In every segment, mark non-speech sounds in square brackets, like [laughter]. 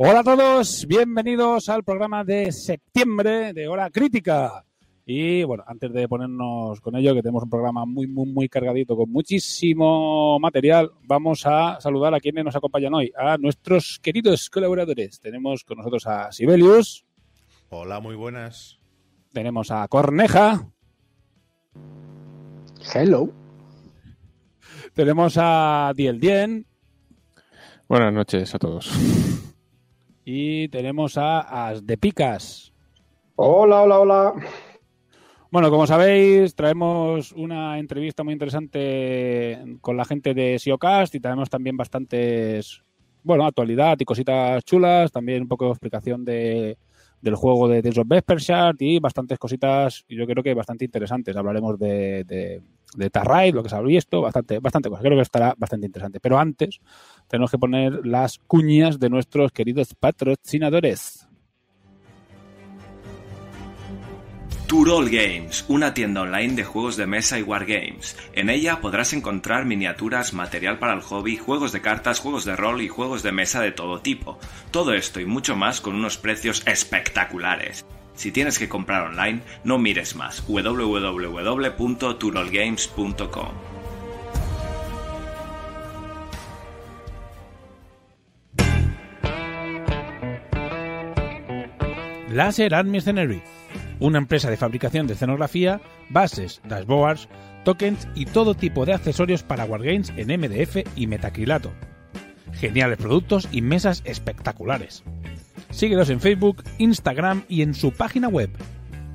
Hola a todos, bienvenidos al programa de septiembre de Hora Crítica. Y bueno, antes de ponernos con ello, que tenemos un programa muy, muy, muy cargadito con muchísimo material, vamos a saludar a quienes nos acompañan hoy, a nuestros queridos colaboradores. Tenemos con nosotros a Sibelius. Hola, muy buenas. Tenemos a Corneja. Hello. Tenemos a Diel Dien. Buenas noches a todos. Y tenemos a As de Picas. Hola, hola, hola. Bueno, como sabéis, traemos una entrevista muy interesante con la gente de SEOcast y tenemos también bastantes, bueno, actualidad y cositas chulas, también un poco de explicación de, del juego de Tales of Vespershard y bastantes cositas, yo creo que bastante interesantes. Hablaremos de, de, de lo que se ha visto, bastante, bastante cosas. Creo que estará bastante interesante. Pero antes, tenemos que poner las cuñas de nuestros queridos patrocinadores. Turol Games, una tienda online de juegos de mesa y wargames. En ella podrás encontrar miniaturas, material para el hobby, juegos de cartas, juegos de rol y juegos de mesa de todo tipo. Todo esto y mucho más con unos precios espectaculares. Si tienes que comprar online, no mires más. www.turolgames.com Laser Art Mercenary, una empresa de fabricación de escenografía, bases, dashboards, tokens y todo tipo de accesorios para wargames en MDF y metacrilato. Geniales productos y mesas espectaculares. Síguelos en Facebook, Instagram y en su página web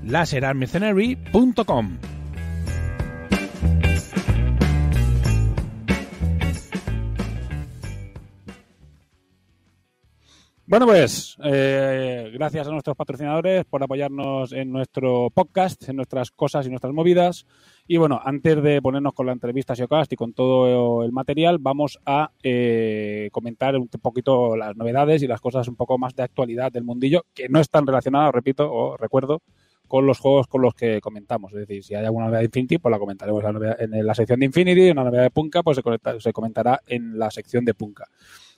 laserartmercenary.com. Bueno, pues eh, gracias a nuestros patrocinadores por apoyarnos en nuestro podcast, en nuestras cosas y nuestras movidas. Y bueno, antes de ponernos con la entrevista Siocast y con todo el material, vamos a eh, comentar un poquito las novedades y las cosas un poco más de actualidad del mundillo, que no están relacionadas, repito, o recuerdo, con los juegos con los que comentamos. Es decir, si hay alguna novedad de Infinity, pues la comentaremos en la sección de Infinity, una novedad de Punka, pues se comentará en la sección de Punka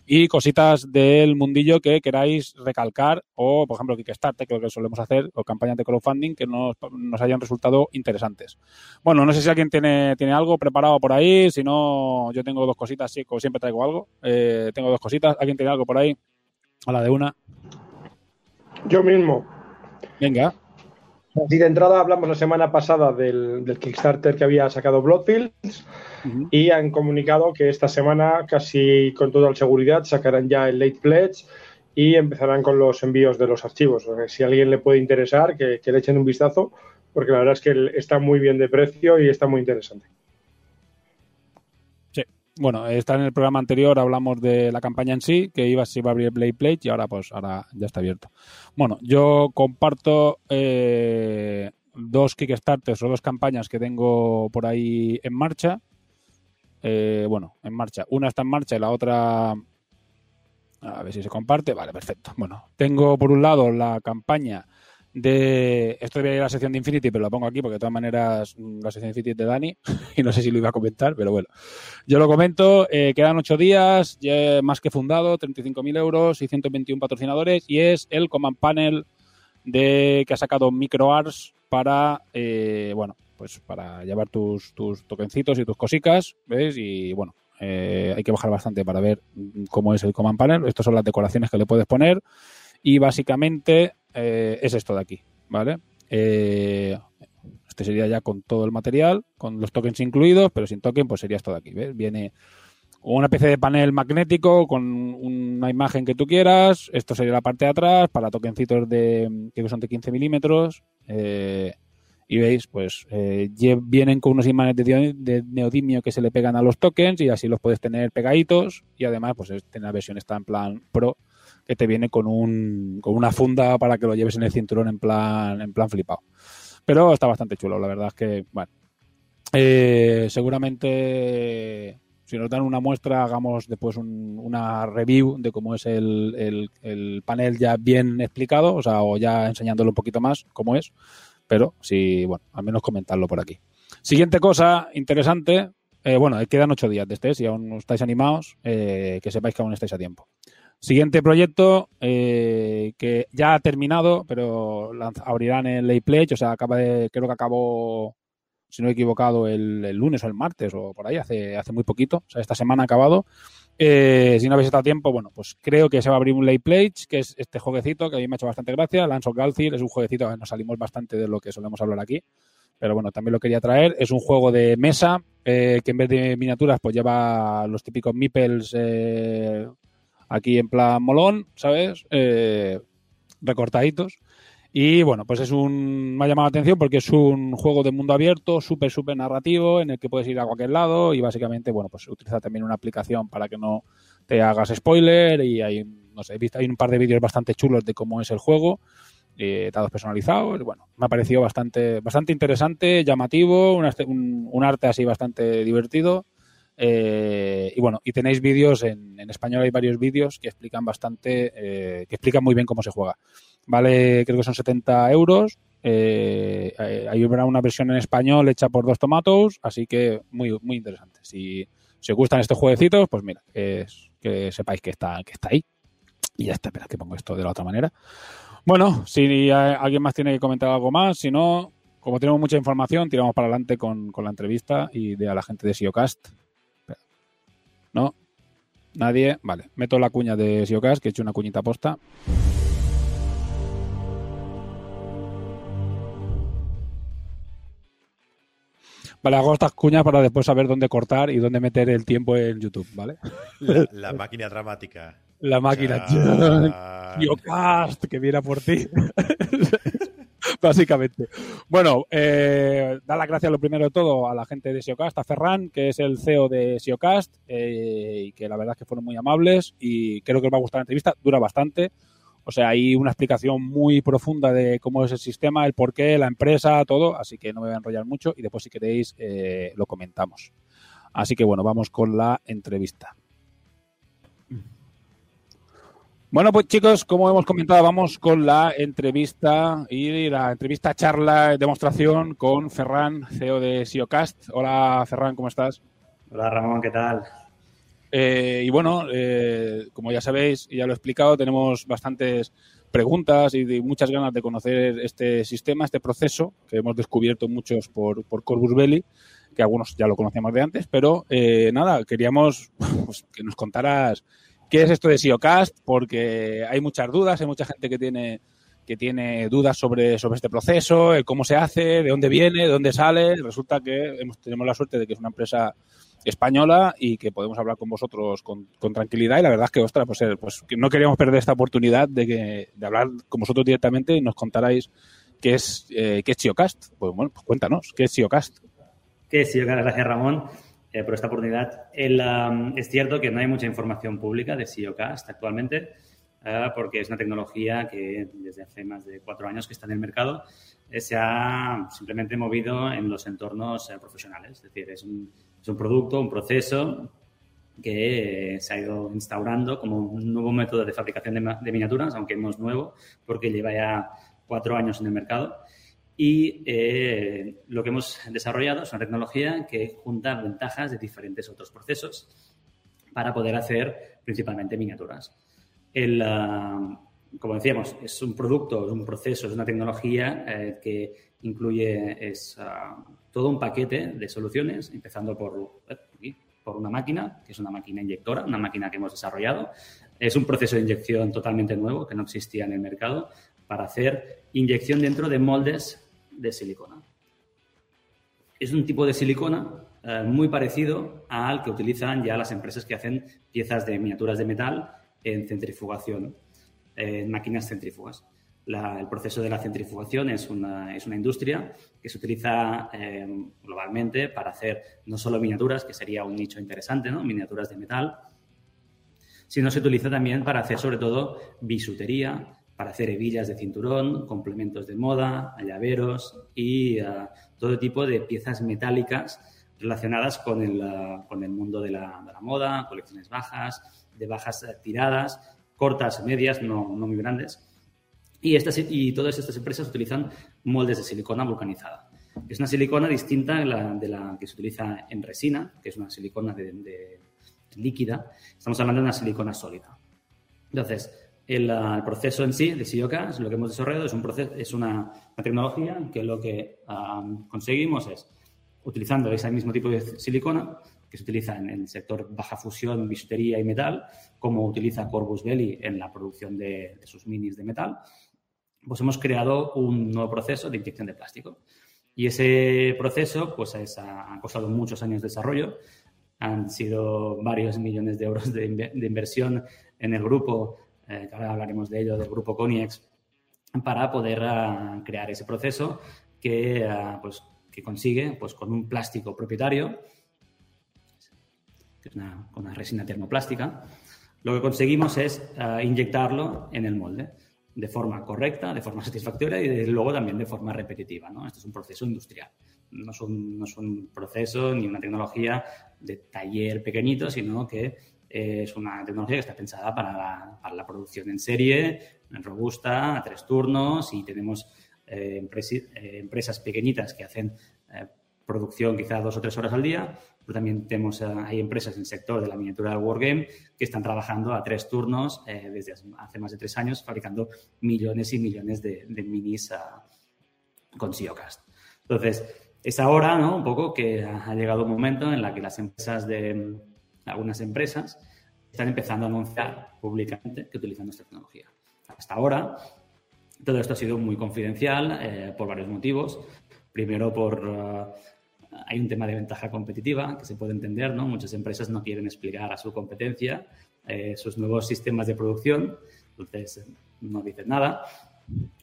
y cositas del mundillo que queráis recalcar o, por ejemplo, Kickstarter, que es lo que solemos hacer, o campañas de crowdfunding que nos, nos hayan resultado interesantes. Bueno, no sé si alguien tiene, tiene algo preparado por ahí, si no, yo tengo dos cositas, sí, como siempre traigo algo. Eh, tengo dos cositas, ¿alguien tiene algo por ahí? A la de una. Yo mismo. Venga. Así de entrada hablamos la semana pasada del, del Kickstarter que había sacado Bloodfields uh -huh. y han comunicado que esta semana, casi con toda la seguridad, sacarán ya el late pledge y empezarán con los envíos de los archivos. O sea, si a alguien le puede interesar, que, que, le echen un vistazo, porque la verdad es que está muy bien de precio y está muy interesante. Bueno, está en el programa anterior, hablamos de la campaña en sí, que iba, se iba a abrir Play Plate y ahora pues ahora ya está abierto. Bueno, yo comparto eh, dos Kickstarters o dos campañas que tengo por ahí en marcha. Eh, bueno, en marcha. Una está en marcha y la otra... A ver si se comparte. Vale, perfecto. Bueno, tengo por un lado la campaña de... Esto debería ir a la sección de Infinity, pero lo pongo aquí porque de todas maneras la sección de Infinity es de Dani [laughs] y no sé si lo iba a comentar, pero bueno. Yo lo comento. Eh, quedan ocho días, ya más que fundado, 35.000 euros y 121 patrocinadores y es el Command Panel de que ha sacado MicroArts para, eh, bueno, pues para llevar tus, tus tokencitos y tus cositas, ¿ves? Y bueno, eh, hay que bajar bastante para ver cómo es el Command Panel. Estas son las decoraciones que le puedes poner y básicamente eh, es esto de aquí, ¿vale? Eh, este sería ya con todo el material, con los tokens incluidos, pero sin token pues sería esto de aquí, ¿ves? Viene una especie de panel magnético con una imagen que tú quieras. Esto sería la parte de atrás para tokencitos de que son de 15 milímetros. Eh, y veis, pues eh, vienen con unos imanes de, neodimio que se le pegan a los tokens y así los puedes tener pegaditos. Y además, pues tiene la versión está en plan pro que te viene con, un, con una funda para que lo lleves en el cinturón en plan, en plan flipado. Pero está bastante chulo, la verdad es que, bueno, eh, seguramente si nos dan una muestra, hagamos después una review de cómo es el, panel ya bien explicado, o sea, o ya enseñándolo un poquito más cómo es, pero sí, bueno, al menos comentarlo por aquí. Siguiente cosa interesante, eh, bueno, quedan ocho días de este, si aún estáis animados, eh, que sepáis que aún estáis a tiempo. Siguiente proyecto eh, que ya ha terminado, pero abrirán el Lay Pledge, o sea, acaba de, creo que acabó si no he equivocado, el, lunes o el martes o por ahí, hace, hace muy poquito. O sea, esta semana ha acabado. Eh, si no habéis estado a tiempo, bueno, pues creo que se va a abrir un Lay Plate, que es este jueguecito que a mí me ha hecho bastante gracia. Lance of Galthir es un jueguecito que nos salimos bastante de lo que solemos hablar aquí. Pero bueno, también lo quería traer. Es un juego de mesa eh, que en vez de miniaturas, pues lleva los típicos meeples aquí en plan molón, ¿sabes? recortaditos. Y bueno, pues es un. Me ha llamado la atención porque es un juego de mundo abierto, súper, súper narrativo, en el que puedes ir a cualquier lado y básicamente, bueno, pues utiliza también una aplicación para que no te hagas spoiler. Y hay, no sé, hay un par de vídeos bastante chulos de cómo es el juego, eh, dados personalizados. Bueno, me ha parecido bastante, bastante interesante, llamativo, un arte así bastante divertido. Eh, y bueno, y tenéis vídeos en, español, hay varios vídeos que explican bastante, eh, que explican muy bien cómo se juega. Vale, creo que son 70 euros. Eh, hay una versión en español hecha por Dos Tomatos, así que muy, muy interesante. Si, os gustan estos jueguecitos, pues mira, que, sepáis que está, que está ahí. Y ya está, espera que pongo esto de la otra manera. Bueno, si alguien más tiene que comentar algo más, si no, como tenemos mucha información, tiramos para adelante con, con la entrevista y de a la gente de SIOcast. ¿No? ¿Nadie? Vale, meto la cuña de SIOcast, que he hecho una cuñita posta. Vale, hago estas cuñas para después saber dónde cortar y dónde meter el tiempo en YouTube, ¿vale? La, máquina dramática. La máquina. [laughs] SIOcast, que viene por ti. [laughs] [laughs] Básicamente. Bueno, eh, da las gracias lo primero de todo a la gente de SEOcast, a Ferran, que es el CEO de SEOcast, eh, y que la verdad es que fueron muy amables y creo que os va a gustar la entrevista. Dura bastante. O sea, hay una explicación muy profunda de cómo es el sistema, el porqué, la empresa, todo. Así que no me voy a enrollar mucho y después, si queréis, eh, lo comentamos. Así que bueno, vamos con la entrevista. Bueno, pues chicos, como hemos comentado, vamos con la entrevista y la entrevista, charla, demostración con Ferran, CEO de SIOcast. Hola Ferran, ¿cómo estás? Hola Ramón, ¿qué tal? Eh, y bueno, eh, como ya sabéis, y ya lo he explicado, tenemos bastantes preguntas y muchas ganas de conocer este sistema, este proceso que hemos descubierto muchos por, por Corvus Belli, que algunos ya lo conocíamos de antes, pero eh, nada, queríamos [laughs] pues, que nos contaras qué es esto de SEOcast, porque hay muchas dudas, hay mucha gente que tiene que tiene dudas sobre, sobre este proceso, cómo se hace, de dónde viene, de dónde sale. Resulta que hemos, tenemos la suerte de que es una empresa española y que podemos hablar con vosotros con, tranquilidad. Y la verdad es que, ostras, pues, eh, pues no queríamos perder esta oportunidad de, que, de hablar con vosotros directamente y nos contarais qué es, eh, qué es SEOcast. Pues bueno, pues cuéntanos, ¿qué es SEOcast? ¿Qué es SEOcast? Gracias, Ramón. Eh, por esta oportunidad. es cierto que no hay mucha información pública de SEOcast actualmente, eh, porque es una tecnología que desde hace más de cuatro años que está en el mercado, eh, se ha simplemente movido en los entornos profesionales. Es decir, es un, es un producto, un proceso que se ha ido instaurando como un nuevo método de fabricación de, de miniaturas, aunque no es nuevo, porque lleva ya cuatro años en el mercado y eh, lo que hemos desarrollado es una tecnología que junta ventajas de diferentes otros procesos para poder hacer principalmente miniaturas. Ah, como decíamos, es un producto, es un proceso, es una tecnología eh, que incluye ah, todo un paquete de soluciones, empezando por, por una máquina, que es una máquina inyectora, una máquina que hemos desarrollado. Es un proceso de inyección totalmente nuevo que no existía en el mercado para hacer inyección dentro de moldes de silicona. Es un tipo de silicona eh, muy parecido al que utilizan ya las empresas que hacen piezas de miniaturas de metal en centrifugación, en máquinas centrífugas. el proceso de la centrifugación es una, es una industria que se utiliza eh, globalmente para hacer no solo miniaturas, que sería un nicho interesante, ¿no? miniaturas de metal, sino se utiliza también para hacer sobre todo bisutería, para hacer hebillas de cinturón, complementos de moda, llaveros y uh, todo tipo de piezas metálicas relacionadas con el, uh, con el mundo de la, de la, moda, colecciones bajas, de bajas uh, tiradas, cortas, medias, no, no muy grandes. Y, estas, y todas estas empresas utilizan moldes de silicona vulcanizada. Es una silicona distinta de la, de la que se utiliza en resina, que es una silicona de, de líquida. Estamos hablando de una silicona sólida. Entonces, el, el, proceso en sí de SIOCAS, lo que hemos desarrollado es, un proceso, es una, una tecnología que lo que um, conseguimos es, utilizando ese mismo tipo de silicona que se utiliza en el sector baja fusión, bisutería y metal, como utiliza Corbus Belli en la producción de, de sus minis de metal, pues hemos creado un nuevo proceso de inyección de plástico. Y ese proceso pues es, ha costado muchos años de desarrollo, han sido varios millones de euros de, de inversión en el grupo eh, que ahora hablaremos de ello, del grupo Coniex, para poder uh, crear ese proceso que, uh, pues, que consigue pues, con un plástico propietario, que es una, una resina termoplástica, lo que conseguimos es uh, inyectarlo en el molde de forma correcta, de forma [laughs] satisfactoria y luego también de forma repetitiva. ¿no? Esto es un proceso industrial. No es un, no es un proceso ni una tecnología de taller pequeñito, sino que es una tecnología que está pensada para la, para la producción en serie, robusta, a tres turnos y tenemos eh, empresas, eh, empresas pequeñitas que hacen eh, producción quizá dos o tres horas al día, pero también tenemos, eh, hay empresas en el sector de la miniatura del Wargame que están trabajando a tres turnos eh, desde hace más de tres años, fabricando millones y millones de, de minis uh, con SEOcast. Entonces, es ahora, ¿no? Un poco que ha llegado un momento en la que las empresas de algunas empresas están empezando a anunciar públicamente que utilizan nuestra tecnología. Hasta ahora, todo esto ha sido muy confidencial eh, por varios motivos. Primero, por uh, hay un tema de ventaja competitiva que se puede entender, ¿no? Muchas empresas no quieren explicar a su competencia eh, sus nuevos sistemas de producción, entonces no dicen nada.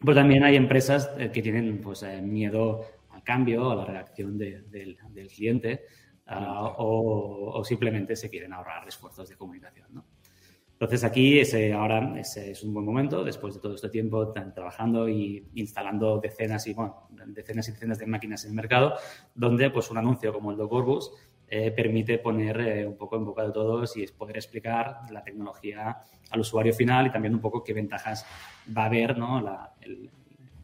Pero también hay empresas eh, que tienen pues, miedo al cambio, a la reacción de, del, del cliente uh, o, o, simplemente se quieren ahorrar esfuerzos de comunicación. ¿no? Entonces aquí ese, ahora ese es un buen momento, después de todo este tiempo trabajando y instalando decenas y, bueno, decenas y decenas de máquinas en el mercado, donde pues, un anuncio como el de Corbus eh, permite poner eh, un poco en boca de todos y es poder explicar la tecnología al usuario final y también un poco qué ventajas va a haber ¿no? la, el,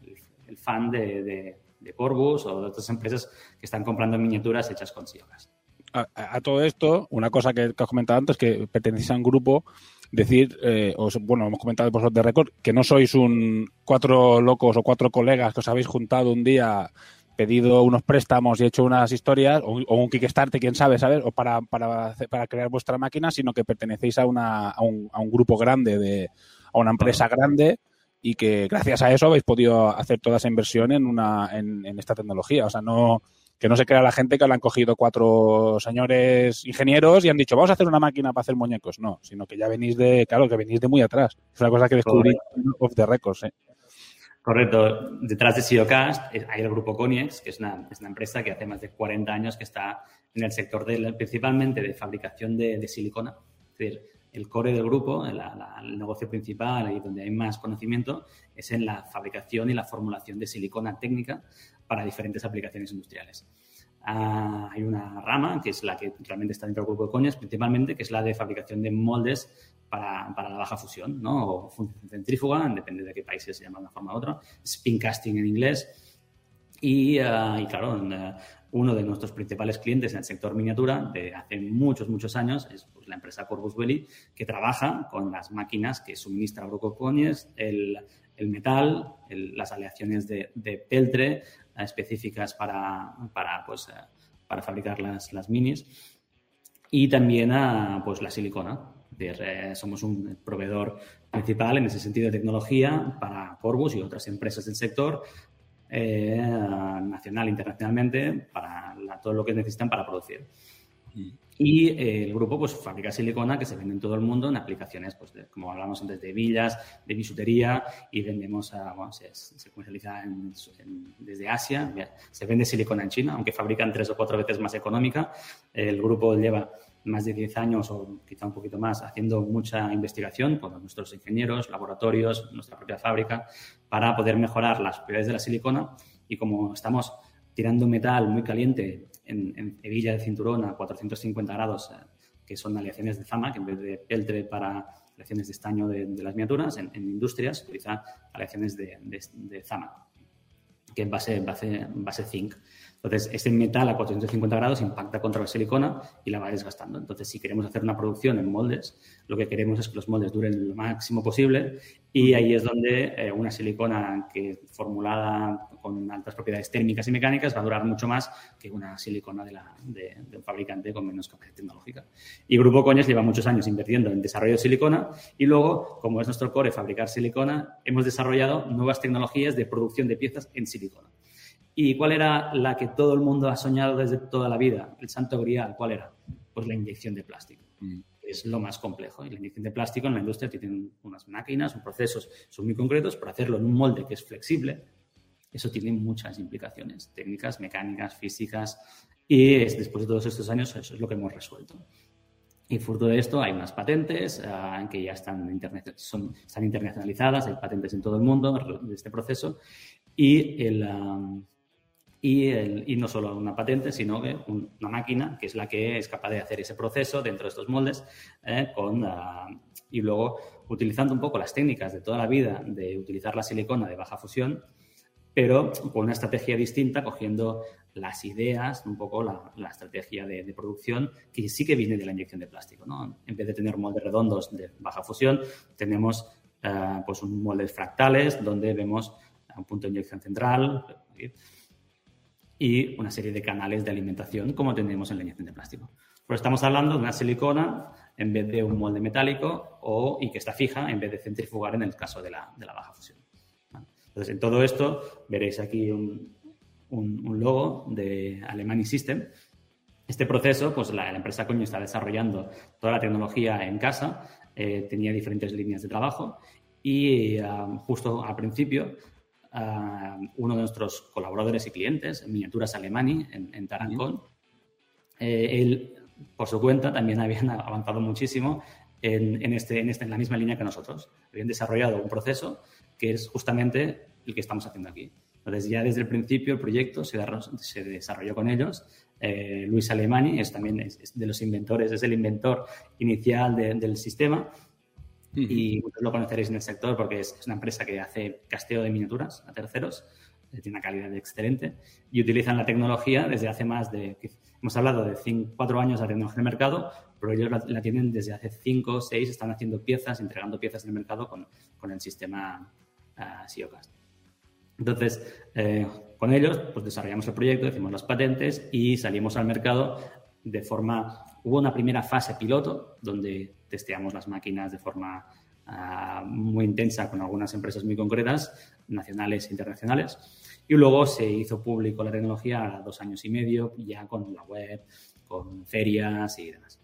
el, el, fan de, de, de, Corbus o de otras empresas que están comprando miniaturas hechas con Siogas a, a, todo esto, una cosa que, que has comentado antes, que pertenecéis a un grupo, decir, eh, os, bueno, hemos comentado vosotros de récord, que no sois un cuatro locos o cuatro colegas que os habéis juntado un día pedido unos préstamos y hecho unas historias, o, o un Kickstarter, quién sabe, ¿sabes? O para, para, para crear vuestra máquina, sino que pertenecéis a, una, a, un, a un grupo grande, de, a una empresa grande y que gracias a eso habéis podido hacer toda esa inversión en, una, en, en esta tecnología. O sea, no, que no se crea la gente que le han cogido cuatro señores ingenieros y han dicho, vamos a hacer una máquina para hacer muñecos. No, sino que ya venís de, claro, que venís de muy atrás. Es una cosa que descubrí off the records. ¿eh? Correcto. Detrás de SEOcast hay el grupo Coniex, que es una, es una, empresa que hace más de 40 años que está en el sector de, principalmente de fabricación de, de silicona. Es decir, el core del grupo, la, la, el negocio principal y donde hay más conocimiento, es en la fabricación y la formulación de silicona técnica para diferentes aplicaciones industriales. Uh, hay una rama, que es la que realmente está dentro del grupo de coñas, principalmente, que es la de fabricación de moldes para, para la baja fusión, ¿no? O centrífuga, depende de qué países se llama de una forma u otra, spin casting en inglés. Y, uh, y claro, uh, uno de nuestros principales clientes en el sector miniatura de hace muchos, muchos años es pues, la empresa Corbus Belli, que trabaja con las máquinas que suministra Coñes, el, el metal, el, las aleaciones de, de peltre, específicas para, para, pues, eh, para fabricar las, las, minis y también a, pues, la silicona. Eh, somos un proveedor principal en ese sentido de tecnología para Corbus y otras empresas del sector eh, nacional internacionalmente para todo lo que necesitan para producir. Mm. Y eh, el grupo pues fabrica silicona que se vende en todo el mundo en aplicaciones, pues como hablamos antes, de villas, de bisutería y vendemos, a, bueno, se, comercializa desde Asia, se vende silicona en China, aunque fabrican tres o cuatro veces más económica. El grupo lleva más de 10 años o quizá un poquito más haciendo mucha investigación con nuestros ingenieros, laboratorios, nuestra propia fábrica, para poder mejorar las propiedades de la silicona y como estamos tirando metal muy caliente en, hebilla de cinturón a 450 grados, eh, que son aleaciones de zama, que en vez de peltre para aleaciones de estaño de, las miniaturas, en, industrias utiliza aleaciones de, de, zama, que es base, base, base zinc. Entonces, ese metal a 450 grados impacta contra la silicona y la va desgastando. Entonces, si queremos hacer una producción en moldes, lo que queremos es que los moldes duren lo máximo posible y ahí es donde eh, una silicona que formulada con altas propiedades térmicas y mecánicas va a durar mucho más que una silicona de, de, un fabricante con menos capacidad tecnológica. Y Grupo Coñas lleva muchos años invirtiendo en desarrollo de silicona y luego, como es nuestro core fabricar silicona, hemos desarrollado nuevas tecnologías de producción de piezas en silicona. ¿Y cuál era la que todo el mundo ha soñado desde toda la vida? El santo grial, ¿cuál era? Pues la inyección de plástico. Mm. Es lo más complejo. Y la inyección de plástico en la industria tiene unas máquinas, unos procesos, son muy concretos, para hacerlo en un molde que es flexible, eso tiene muchas implicaciones técnicas, mecánicas, físicas, y después de todos estos años eso es lo que hemos resuelto. Y fruto de esto hay unas patentes uh, que ya están, son, están internacionalizadas, hay patentes en todo el mundo de este proceso, y el, y, no solo una patente, sino que una máquina que es la que es capaz de hacer ese proceso dentro de estos moldes eh, con, ah, y luego utilizando un poco las técnicas de toda la vida de utilizar la silicona de baja fusión, pero con una estrategia distinta, cogiendo las ideas, un poco la, estrategia de, producción que sí que viene de la inyección de plástico. ¿no? En vez de tener moldes redondos de baja fusión, tenemos uh, pues un moldes fractales donde vemos un punto de inyección central y una serie de canales de alimentación como tenemos en la inyección de plástico. Pero estamos hablando de una silicona en vez de un molde metálico o, y que está fija en vez de centrifugar en el caso de la, de la baja fusión. Entonces, en todo esto veréis aquí un, un, logo de Alemany System. Este proceso, pues la, empresa Coño está desarrollando toda la tecnología en casa, eh, tenía diferentes líneas de trabajo y ah, justo al principio uno de nuestros colaboradores y clientes, en Miniaturas Alemani, en, Tarancón. Eh, él, por su cuenta, también [laughs] habían avanzado muchísimo en, este, en, este, en la misma línea que nosotros. Habían desarrollado un proceso que es justamente el que estamos haciendo aquí. Entonces, ya desde el principio el proyecto se, se desarrolló con ellos. Eh, Luis Alemani es también es, de los inventores, es el inventor inicial del sistema y lo conoceréis en el sector porque es, una empresa que hace casteo de miniaturas a terceros, eh, tiene una calidad excelente y utilizan la tecnología desde hace más de, hemos hablado de cinco, cuatro años de tecnología el mercado, pero ellos la, tienen desde hace cinco o seis, están haciendo piezas, entregando piezas en el mercado con, con el sistema uh. Entonces, eh, con ellos pues desarrollamos el proyecto, hicimos las patentes y salimos al mercado de forma... Hubo una primera fase piloto donde testeamos las máquinas de forma ah, muy intensa con algunas empresas muy concretas, nacionales e internacionales. Y luego se hizo público la tecnología a dos años y medio, ya con la web, con ferias y demás.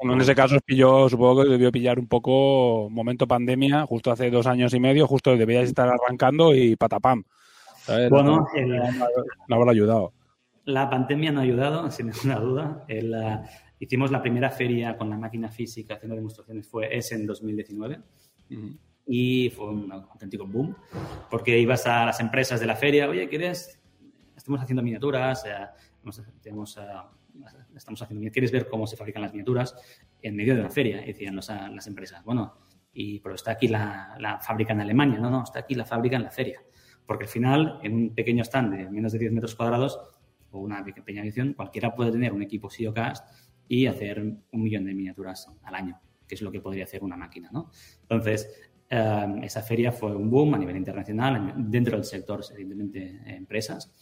en ese caso pilló, supongo que debió pillar un poco momento pandemia, justo hace dos años y medio, justo debíais estar arrancando y patapam. Bueno, no, habrá ayudado. La pandemia no ha ayudado, [laughs] sin ninguna duda. El, Hicimos la primera feria con la máquina física haciendo demostraciones, fue ese en 2019. Y fue un auténtico boom, porque ibas a las empresas de la feria, oye, ¿quieres? Estamos haciendo miniaturas, eh, tenemos, eh, estamos haciendo, ¿quieres ver cómo se fabrican las miniaturas? En medio de una feria, decían las empresas. Bueno, y, pero está aquí la, la, fábrica en Alemania, no, no, está aquí la fábrica en la feria. Porque al final, en un pequeño stand de menos de 10 metros cuadrados o una pequeña edición, cualquiera puede tener un equipo SEOcast y hacer un millón de miniaturas al año, que es lo que podría hacer una máquina. ¿no? Entonces, eh, esa feria fue un boom a nivel internacional, dentro del sector, evidentemente, empresas,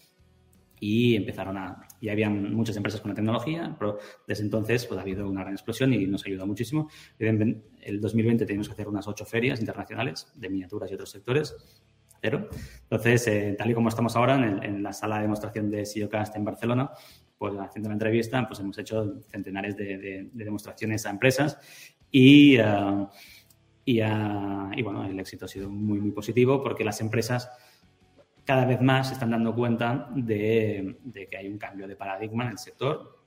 y empezaron a, y habían muchas empresas con la tecnología, pero desde entonces pues, ha habido una gran explosión y nos ha ayudado muchísimo. En el 2020 tenemos que hacer unas ocho ferias internacionales de miniaturas y otros sectores. cero. Entonces, eh, tal y como estamos ahora en, la sala de demostración de SEOcast en Barcelona, pues haciendo una entrevista, pues hemos hecho centenares de, demostraciones a empresas y, uh, y, y, bueno, el éxito ha sido muy, muy positivo porque las empresas cada vez más se están dando cuenta de, que hay un cambio de paradigma en el sector.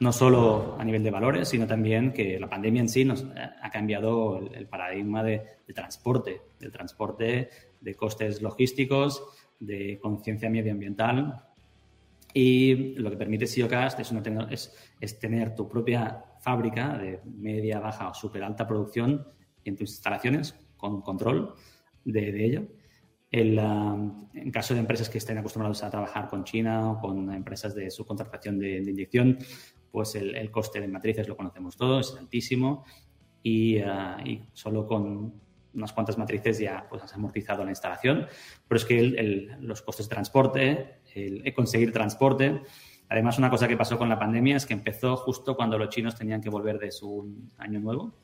no solo a nivel de valores, sino también que la pandemia en sí nos ha cambiado el, paradigma de, transporte, del transporte, de costes logísticos, de conciencia medioambiental. Y lo que permite SEOcast es, es, es, tener tu propia fábrica de media, baja o súper alta producción en tus instalaciones con control de, de ello en caso de empresas que estén acostumbrados a trabajar con China o con empresas de subcontratación de, de inyección, pues el, coste de matrices lo conocemos todos, es altísimo y, ah, solo con unas cuantas matrices ya pues, has amortizado la instalación. Pero es que los costes de transporte, el, conseguir transporte, además una cosa que pasó con la pandemia es que empezó justo cuando los chinos tenían que volver de su año nuevo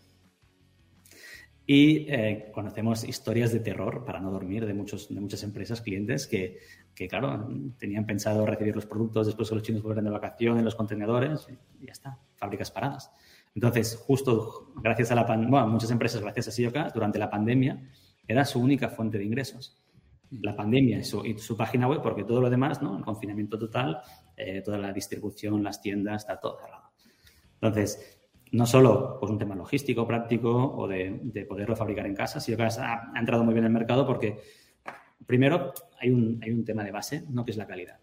y eh, conocemos historias de terror para no dormir de, muchos, de muchas empresas, clientes que, que, claro, tenían pensado recibir los productos después que los chinos vuelven de vacaciones, los contenedores y ya está, fábricas paradas. Entonces, justo gracias a la pandemia, bueno, muchas empresas, gracias a SIOCA, durante la pandemia era su única fuente de ingresos. La pandemia y su, página web, porque todo lo demás, ¿no? El confinamiento total, eh, toda la distribución, las tiendas, está todo cerrado. Entonces, no solo pues, un tema logístico, práctico o de, poderlo fabricar en casa, sino que ha, entrado muy bien en el mercado porque, primero, hay un, hay un tema de base, ¿no? que es la calidad.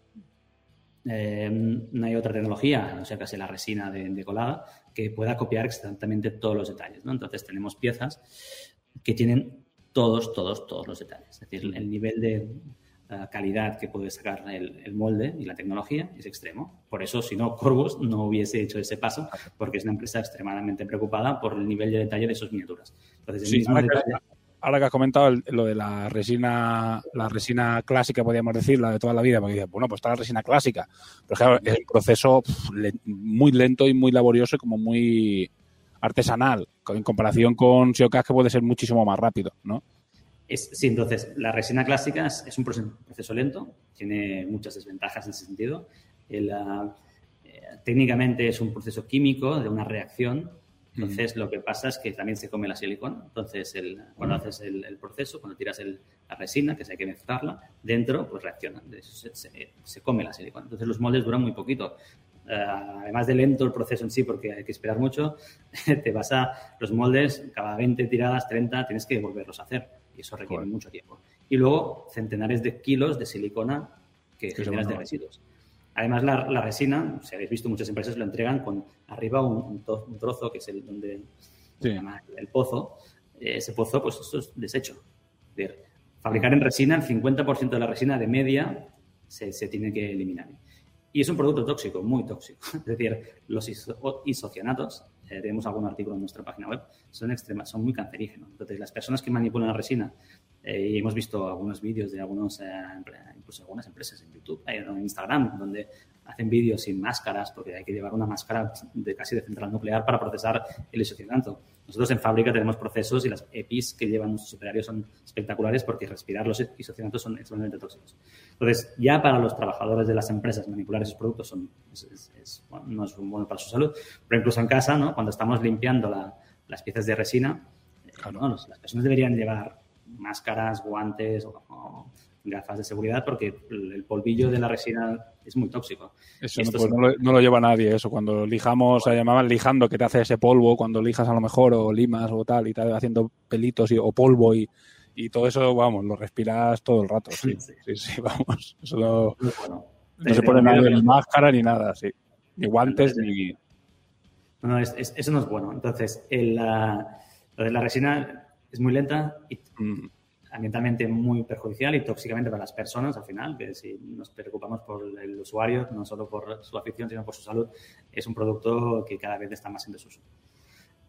Eh, no hay otra tecnología, no sea casi la resina de, colada, que pueda copiar exactamente todos los detalles. ¿no? Entonces, tenemos piezas que tienen todos, todos, todos los detalles. Es decir, el nivel de, calidad que puede sacar el, molde y la tecnología es extremo. Por eso, si no, Corbus no hubiese hecho ese paso, porque es una empresa extremadamente preocupada por el nivel de detalle de sus miniaturas. Entonces, ahora, que, has comentado lo de la resina, la resina clásica, podríamos decir, la de toda la vida, porque bueno, pues está la resina clásica. Pero claro, es un proceso muy lento y muy laborioso y como muy artesanal, en comparación con Siocas, que puede ser muchísimo más rápido, ¿no? sí, entonces, la resina clásica es, un proceso, lento, tiene muchas desventajas en ese sentido. Eh, técnicamente es un proceso químico de una reacción. Entonces, lo que pasa es que también se come la silicona. Entonces, cuando haces el, proceso, cuando tiras la resina, que se hay que mezclarla, dentro, pues reacciona. Se, se, come la silicona. Entonces, los moldes duran muy poquito. Eh, además de lento el proceso en sí, porque hay que esperar mucho, [laughs] te vas a los moldes, cada 20 tiradas, 30, tienes que volverlos a hacer y eso requiere mucho tiempo. Y luego centenares de kilos de silicona que generas de residuos. Además, la, resina, si habéis visto, muchas empresas lo entregan con arriba un, trozo que es el donde se llama el pozo. Ese pozo, pues eso es desecho. fabricar en resina, el 50% de la resina de media se, se, tiene que eliminar. Y es un producto tóxico, muy tóxico. [laughs] Es decir, los isocianatos eh, tenemos algún artículo en nuestra página web, son extremas, son muy cancerígenos. Entonces, las personas que manipulan la resina, eh, y hemos visto algunos vídeos de algunos, eh, incluso algunas empresas en YouTube, en Instagram, donde hacen vídeos sin máscaras, porque hay que llevar una máscara de casi de central nuclear para procesar el isocianato. Nosotros en fábrica tenemos procesos y las EPIs que llevan nuestros operarios son espectaculares porque respirar los isocianatos son extremadamente tóxicos. Entonces, ya para los trabajadores de las empresas manipular esos productos son, no es bueno para su salud, pero incluso en casa, ¿no? cuando estamos limpiando las piezas de resina, eh, las personas deberían llevar máscaras, guantes o gafas de seguridad porque el polvillo de la resina es muy tóxico. Eso pues no, lo, lleva nadie, eso. Cuando lijamos, se llamaban lijando, que te hace ese polvo, cuando lijas a lo mejor, o limas o tal, y te haciendo pelitos y, o polvo y, y todo eso, vamos, lo respiras todo el rato. Sí, [laughs] sí, sí, vamos. Eso no, se pone nadie ni máscara ni nada, sí. Ni guantes ni... No, eso no es bueno. Entonces, la, de la resina es muy lenta y mm ambientalmente muy perjudicial y tóxicamente para las personas al final, que si nos preocupamos por el usuario, no solo por su afición, sino por su salud, es un producto que cada vez está más en desuso.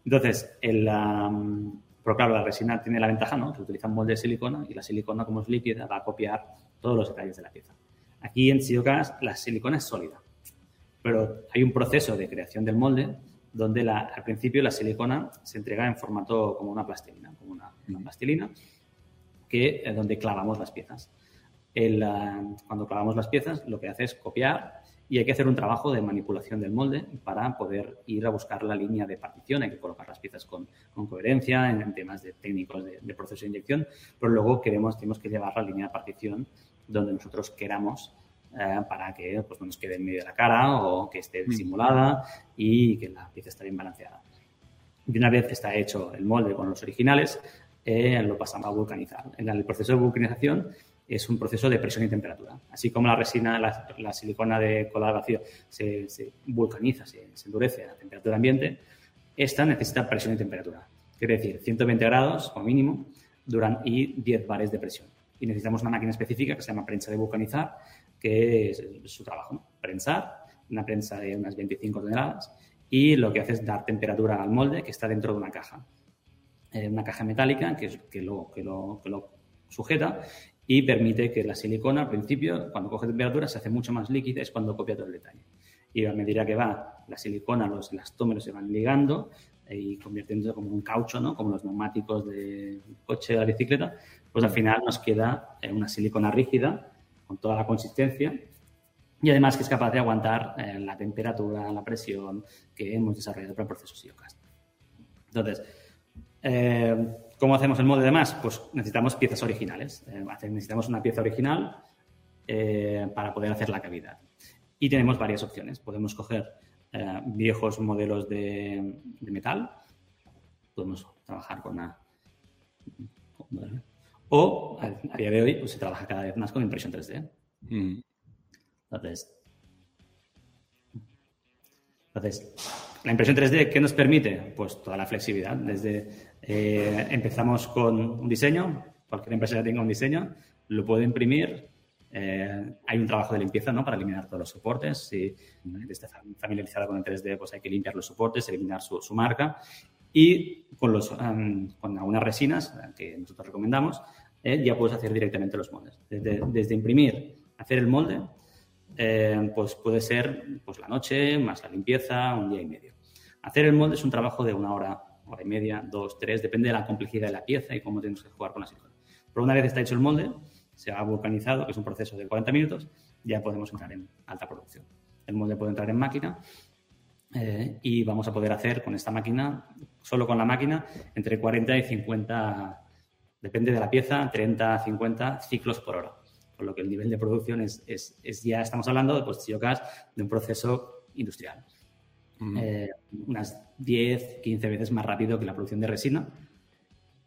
Entonces, el, pero claro, la resina tiene la ventaja, ¿no? Que utiliza un molde de silicona y la silicona, como es líquida, va a copiar todos los detalles de la pieza. Aquí en Siocas la silicona es sólida, pero hay un proceso de creación del molde donde al principio la silicona se entrega en formato como una plastilina, como una, una plastilina, que eh, donde clavamos las piezas. El, ah, cuando clavamos las piezas, lo que hace es copiar y hay que hacer un trabajo de manipulación del molde para poder ir a buscar la línea de partición. Hay que colocar las piezas con, con coherencia en, temas de técnicos de, de, proceso de inyección, pero luego queremos, tenemos que llevar la línea de partición donde nosotros queramos eh, para que pues, no nos quede en medio de la cara o que esté disimulada y que la pieza esté bien balanceada. Y una vez está hecho el molde con los originales, eh, lo pasamos a vulcanizar. El proceso de vulcanización es un proceso de presión y temperatura. Así como la resina, la, silicona de colado vacío se, vulcaniza, se, endurece a temperatura ambiente, esta necesita presión y temperatura. Quiere decir, 120 grados como mínimo duran, y 10 bares de presión. Y necesitamos una máquina específica que se llama prensa de vulcanizar, que es su trabajo, prensar, una prensa de unas 25 toneladas, y lo que hace es dar temperatura al molde que está dentro de una caja. Eh, una caja metálica que, que, lo, que, lo, que lo sujeta y permite que la silicona, al principio, cuando coge temperatura, se hace mucho más líquida, es cuando copia todo el detalle. Y a medida que va la silicona, los elastómeros se van ligando y convirtiéndose como un caucho, ¿no? como los neumáticos de coche o de bicicleta, pues al final nos queda eh, una silicona rígida con toda la consistencia y además que es capaz de aguantar eh, la temperatura, la presión que hemos desarrollado para el proceso SIOCAST. Entonces, eh, ¿Cómo hacemos el molde de más? Pues necesitamos piezas originales. Eh, necesitamos una pieza original eh, para poder hacer la cavidad. Y tenemos varias opciones. Podemos coger viejos modelos de, metal. Podemos trabajar con una... O a, día de hoy pues, se trabaja cada vez más con impresión 3D. Mm. Entonces, entonces, la impresión 3D, ¿qué nos permite? Pues toda la flexibilidad. Desde eh, empezamos con un diseño, cualquier empresa tenga un diseño, lo puede imprimir. Eh, hay un trabajo de limpieza ¿no? para eliminar todos los soportes. Si está familiarizada con el 3D, pues hay que limpiar los soportes, eliminar su, marca. Y con, los, con algunas resinas que nosotros recomendamos, eh, ya puedes hacer directamente los moldes. Desde, desde imprimir, hacer el molde, pues puede ser pues, la noche, más la limpieza, un día y medio. Hacer el molde es un trabajo de una hora hora y media, dos, tres, depende de la complejidad de la pieza y cómo tenemos que jugar con la silicona. Pero una vez está hecho el molde, se ha vulcanizado, que es un proceso de 40 minutos, ya podemos entrar en alta producción. El molde puede entrar en máquina eh, y vamos a poder hacer con esta máquina, solo con la máquina, entre 40 y 50, depende de la pieza, 30 a 50 ciclos por hora. Por lo que el nivel de producción es, es, ya estamos hablando, pues, de un proceso industrial. Eh, unas 10, 15 veces más rápido que la producción de resina.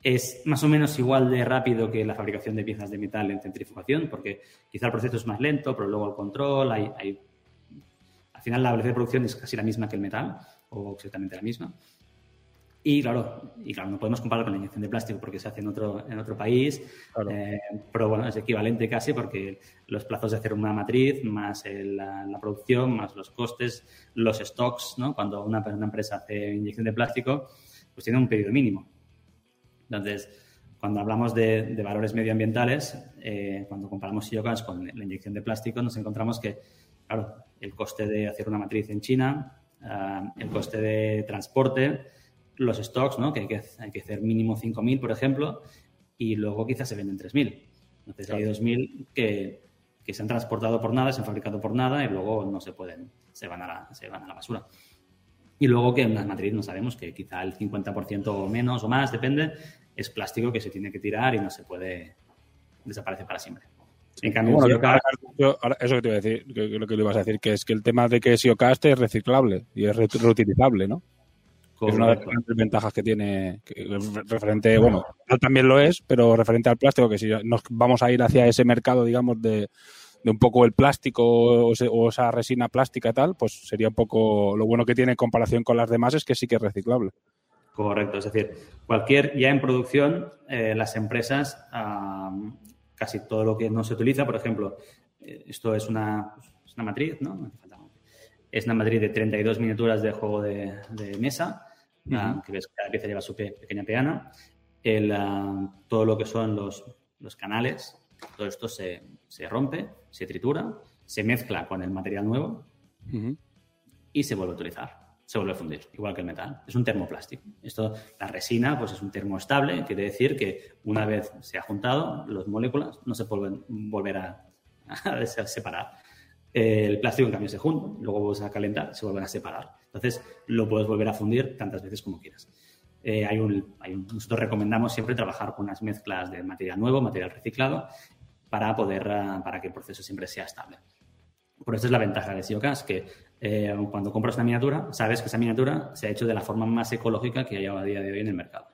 Es más o menos igual de rápido que la fabricación de piezas de metal en centrifugación, porque quizá el proceso es más lento, pero luego el control, al final la velocidad de producción es casi la misma que el metal, o exactamente la misma. Y claro, y claro, no podemos comparar con la inyección de plástico porque se hace en otro, en otro país, eh, pero bueno, es equivalente casi porque los plazos de hacer una matriz, más la, producción, más los costes, los stocks, ¿no? Cuando una, una, empresa hace inyección de plástico, pues tiene un periodo mínimo. Entonces, cuando hablamos de, valores medioambientales, eh, cuando comparamos SIOCAS con la inyección de plástico, nos encontramos que, claro, el coste de hacer una matriz en China, ah, el coste de transporte, los stocks, ¿no? que hay que, hay que hacer mínimo 5.000, por ejemplo, y luego quizás se venden 3.000. Entonces hay 2.000 que, que, se han transportado por nada, se han fabricado por nada y luego no se pueden, se van a la, se van a la basura. Y luego que en la matriz no sabemos que quizá el 50% o menos o más, depende, es plástico que se tiene que tirar y no se puede, desaparecer para siempre. En cambio, bueno, eso que te iba a decir, que, lo que le ibas a decir, que es que el tema de que SIOCAST es reciclable y es reutilizable, ¿no? Es una de las ventajas que tiene referente, bueno, también lo es, pero referente al plástico, que si nos vamos a ir hacia ese mercado, digamos, de, un poco el plástico o, esa resina plástica y tal, pues sería un poco lo bueno que tiene en comparación con las demás es que sí que es reciclable. Correcto, es decir, cualquier, ya en producción, eh, las empresas, casi todo lo que no se utiliza, por ejemplo, eh, esto es una, una matriz, ¿no? Es una matriz de 32 miniaturas de juego de, de mesa que ves que cada pieza lleva su pequeña peana. El, ah, todo lo que son los, los canales, todo esto se, se, rompe, se tritura, se mezcla con el material nuevo y se vuelve a utilizar. se vuelve a fundir, igual que el metal. Es un termoplástico. Esto, la resina, pues es un termoestable, quiere decir que una vez se ha juntado, las moléculas no se pueden volver a, [laughs] a separar. El plástico, en cambio, se junta, luego vuelves a calentar, se vuelven a separar. Entonces, lo puedes volver a fundir tantas veces como quieras. Eh, hay un, hay un, nosotros recomendamos siempre trabajar con unas mezclas de material nuevo, material reciclado, para poder, uh, para que el proceso siempre sea estable. Por eso es la ventaja de SIOCAS, que eh, cuando compras una miniatura, sabes que esa miniatura se ha hecho de la forma más ecológica que hay a día de hoy en el mercado.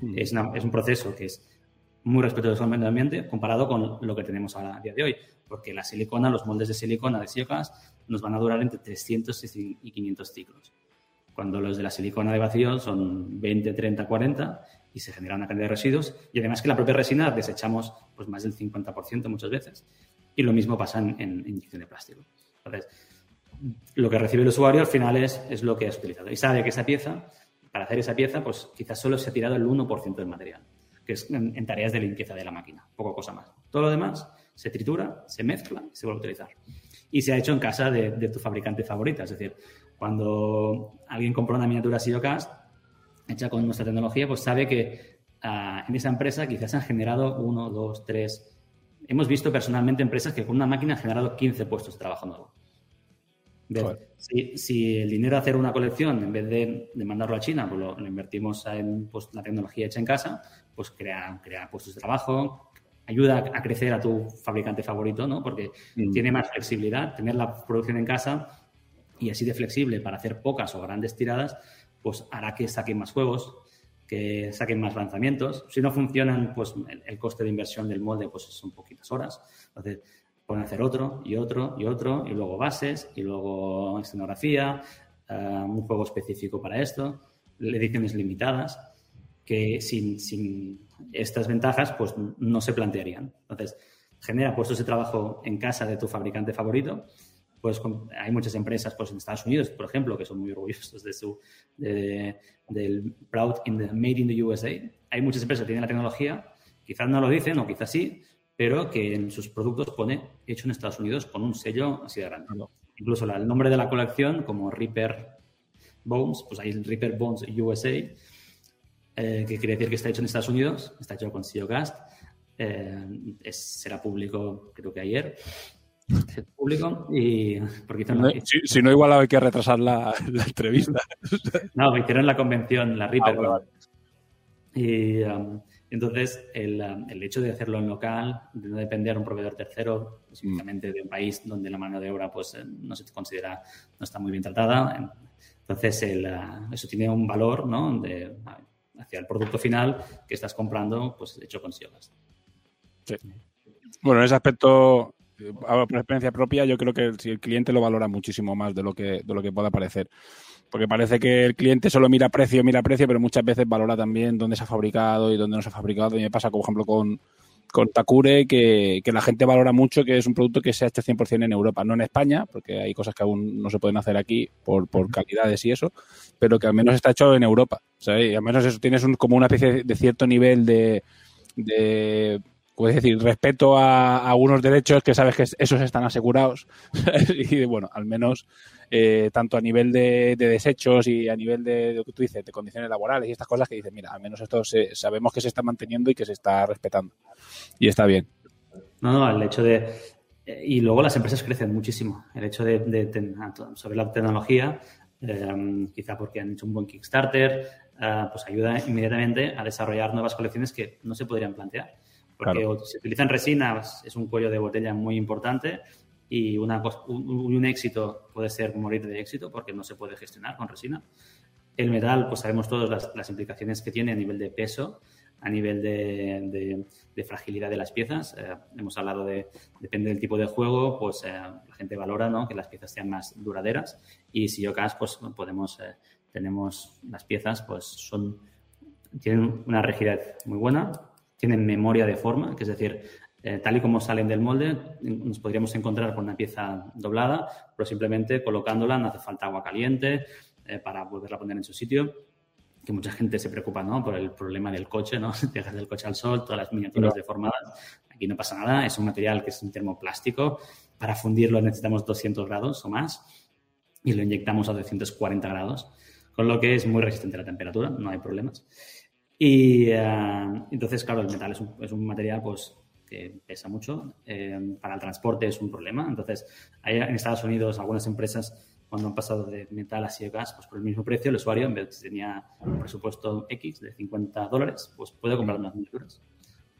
Mm. Es, una, es, un proceso que es muy respetuoso el medio ambiente comparado con lo que tenemos ahora a día de hoy, porque la silicona, los moldes de silicona de SIOCAS nos van a durar entre 300 y 500 ciclos, cuando los de la silicona de vacío son 20, 30, 40 y se genera una cantidad de residuos y además que la propia resina desechamos pues más del 50% muchas veces. Y lo mismo pasa en, en inyección de plástico. Entonces, lo que recibe el usuario al final es, es lo que has utilizado. Y sabe que esa pieza, para hacer esa pieza, pues quizás solo se ha tirado el 1% del material, que es en, tareas de limpieza de la máquina, poco cosa más. Todo lo demás se tritura, se mezcla y se vuelve a utilizar. Y se ha hecho en casa de, de tu fabricante favorita. Es decir, cuando alguien compra una miniatura SIOCAST hecha con nuestra tecnología, pues sabe que uh, en esa empresa quizás han generado uno, dos, tres, hemos visto personalmente empresas que con una máquina han generado 15 puestos de trabajo nuevo. Si, si, el dinero de hacer una colección, en vez de, de mandarlo a China, pues lo, lo invertimos en pues, la tecnología hecha en casa, pues crea, crea puestos de trabajo, ayuda a crecer a tu fabricante favorito, ¿no? Porque mm. tiene más flexibilidad. Tener la producción en casa y así de flexible para hacer pocas o grandes tiradas, pues hará que saquen más juegos, que saquen más lanzamientos. Si no funcionan, pues el, el, coste de inversión del molde pues son poquitas horas. Entonces, pueden hacer otro y otro y otro, y luego bases, y luego escenografía, uh, un juego específico para esto, ediciones limitadas, que sin, sin estas ventajas pues no se plantearían. Entonces, genera puestos de trabajo en casa de tu fabricante favorito, pues hay muchas empresas pues, en Estados Unidos, por ejemplo, que son muy orgullosos de su, de, del Proud in the Made in the USA. Hay muchas empresas que tienen la tecnología, quizás no lo dicen o quizás sí, pero que en sus productos pone hecho en Estados Unidos con un sello así de grande. Incluso la, el nombre de la colección, como Reaper Bones, pues hay el Reaper Bones USA, eh, que quiere decir que está hecho en Estados Unidos, está hecho con SEOcast, eh, es, será público creo que ayer, [laughs] público y porque no, si, si, no igual hay que retrasar la, la entrevista. [laughs] No, me hicieron la convención la Reaper. Ah, vale. y um, entonces el, um, el, hecho de hacerlo en local de no depender de un proveedor tercero específicamente de un país donde la mano de obra pues eh, no se considera no está muy bien tratada. Entonces el, uh, eso tiene un valor ¿no? de, hacia el producto final que estás comprando pues hecho con Siogas sí. bueno en ese aspecto por experiencia propia, yo creo que si el cliente lo valora muchísimo más de lo que, de lo que pueda parecer. Porque parece que el cliente solo mira precio, mira precio, pero muchas veces valora también dónde se ha fabricado y dónde no se ha fabricado. Y me pasa, por ejemplo, con, con Takure, que, que, la gente valora mucho que es un producto que se ha hecho 100% en Europa, no en España, porque hay cosas que aún no se pueden hacer aquí por, por calidades y eso, pero que al menos está hecho en Europa. ¿sabes? Y al menos eso tienes un, como una especie de cierto nivel de, de puedes decir, respeto a, a, unos derechos que sabes que esos están asegurados. [laughs] y bueno, al menos eh, tanto a nivel de, de, desechos y a nivel de, de, lo que tú dices, de condiciones laborales y estas cosas que dices, mira, al menos esto se, sabemos que se está manteniendo y que se está respetando. Y está bien. No, no, el hecho de. Y luego las empresas crecen muchísimo. El hecho de, de sobre la tecnología, eh, quizá porque han hecho un buen Kickstarter, eh, pues ayuda inmediatamente a desarrollar nuevas colecciones que no se podrían plantear porque claro. si utilizan resinas es un cuello de botella muy importante y una, un, un, éxito puede ser morir de éxito porque no se puede gestionar con resina. El metal, pues sabemos todos las, las implicaciones que tiene a nivel de peso, a nivel de, de, de fragilidad de las piezas. Eh, hemos hablado de, depende del tipo de juego, pues eh, la gente valora ¿no? que las piezas sean más duraderas y si cas, pues podemos, eh, tenemos las piezas, pues son, tienen una rigidez muy buena, tienen memoria de forma, que es decir, eh, tal y como salen del molde, nos podríamos encontrar con una pieza doblada, pero simplemente colocándola no hace falta agua caliente eh, para volverla a poner en su sitio. Que mucha gente se preocupa ¿no? por el problema del coche, ¿no? [laughs] Dejas el coche al sol, todas las miniaturas deformadas. Aquí no pasa nada, es un material que es un termoplástico. Para fundirlo necesitamos 200 grados o más. y lo inyectamos a 240 grados, con lo que es muy resistente a la temperatura, no hay problemas. Y uh, entonces, claro, el metal es un, es un material pues, que pesa mucho. Eh, para el transporte es un problema. Entonces, hay en Estados Unidos algunas empresas cuando han pasado de metal a gas, pues por el mismo precio, el usuario, en vez de si tenía un presupuesto X de 50 dólares, pues puede comprar unas miniaturas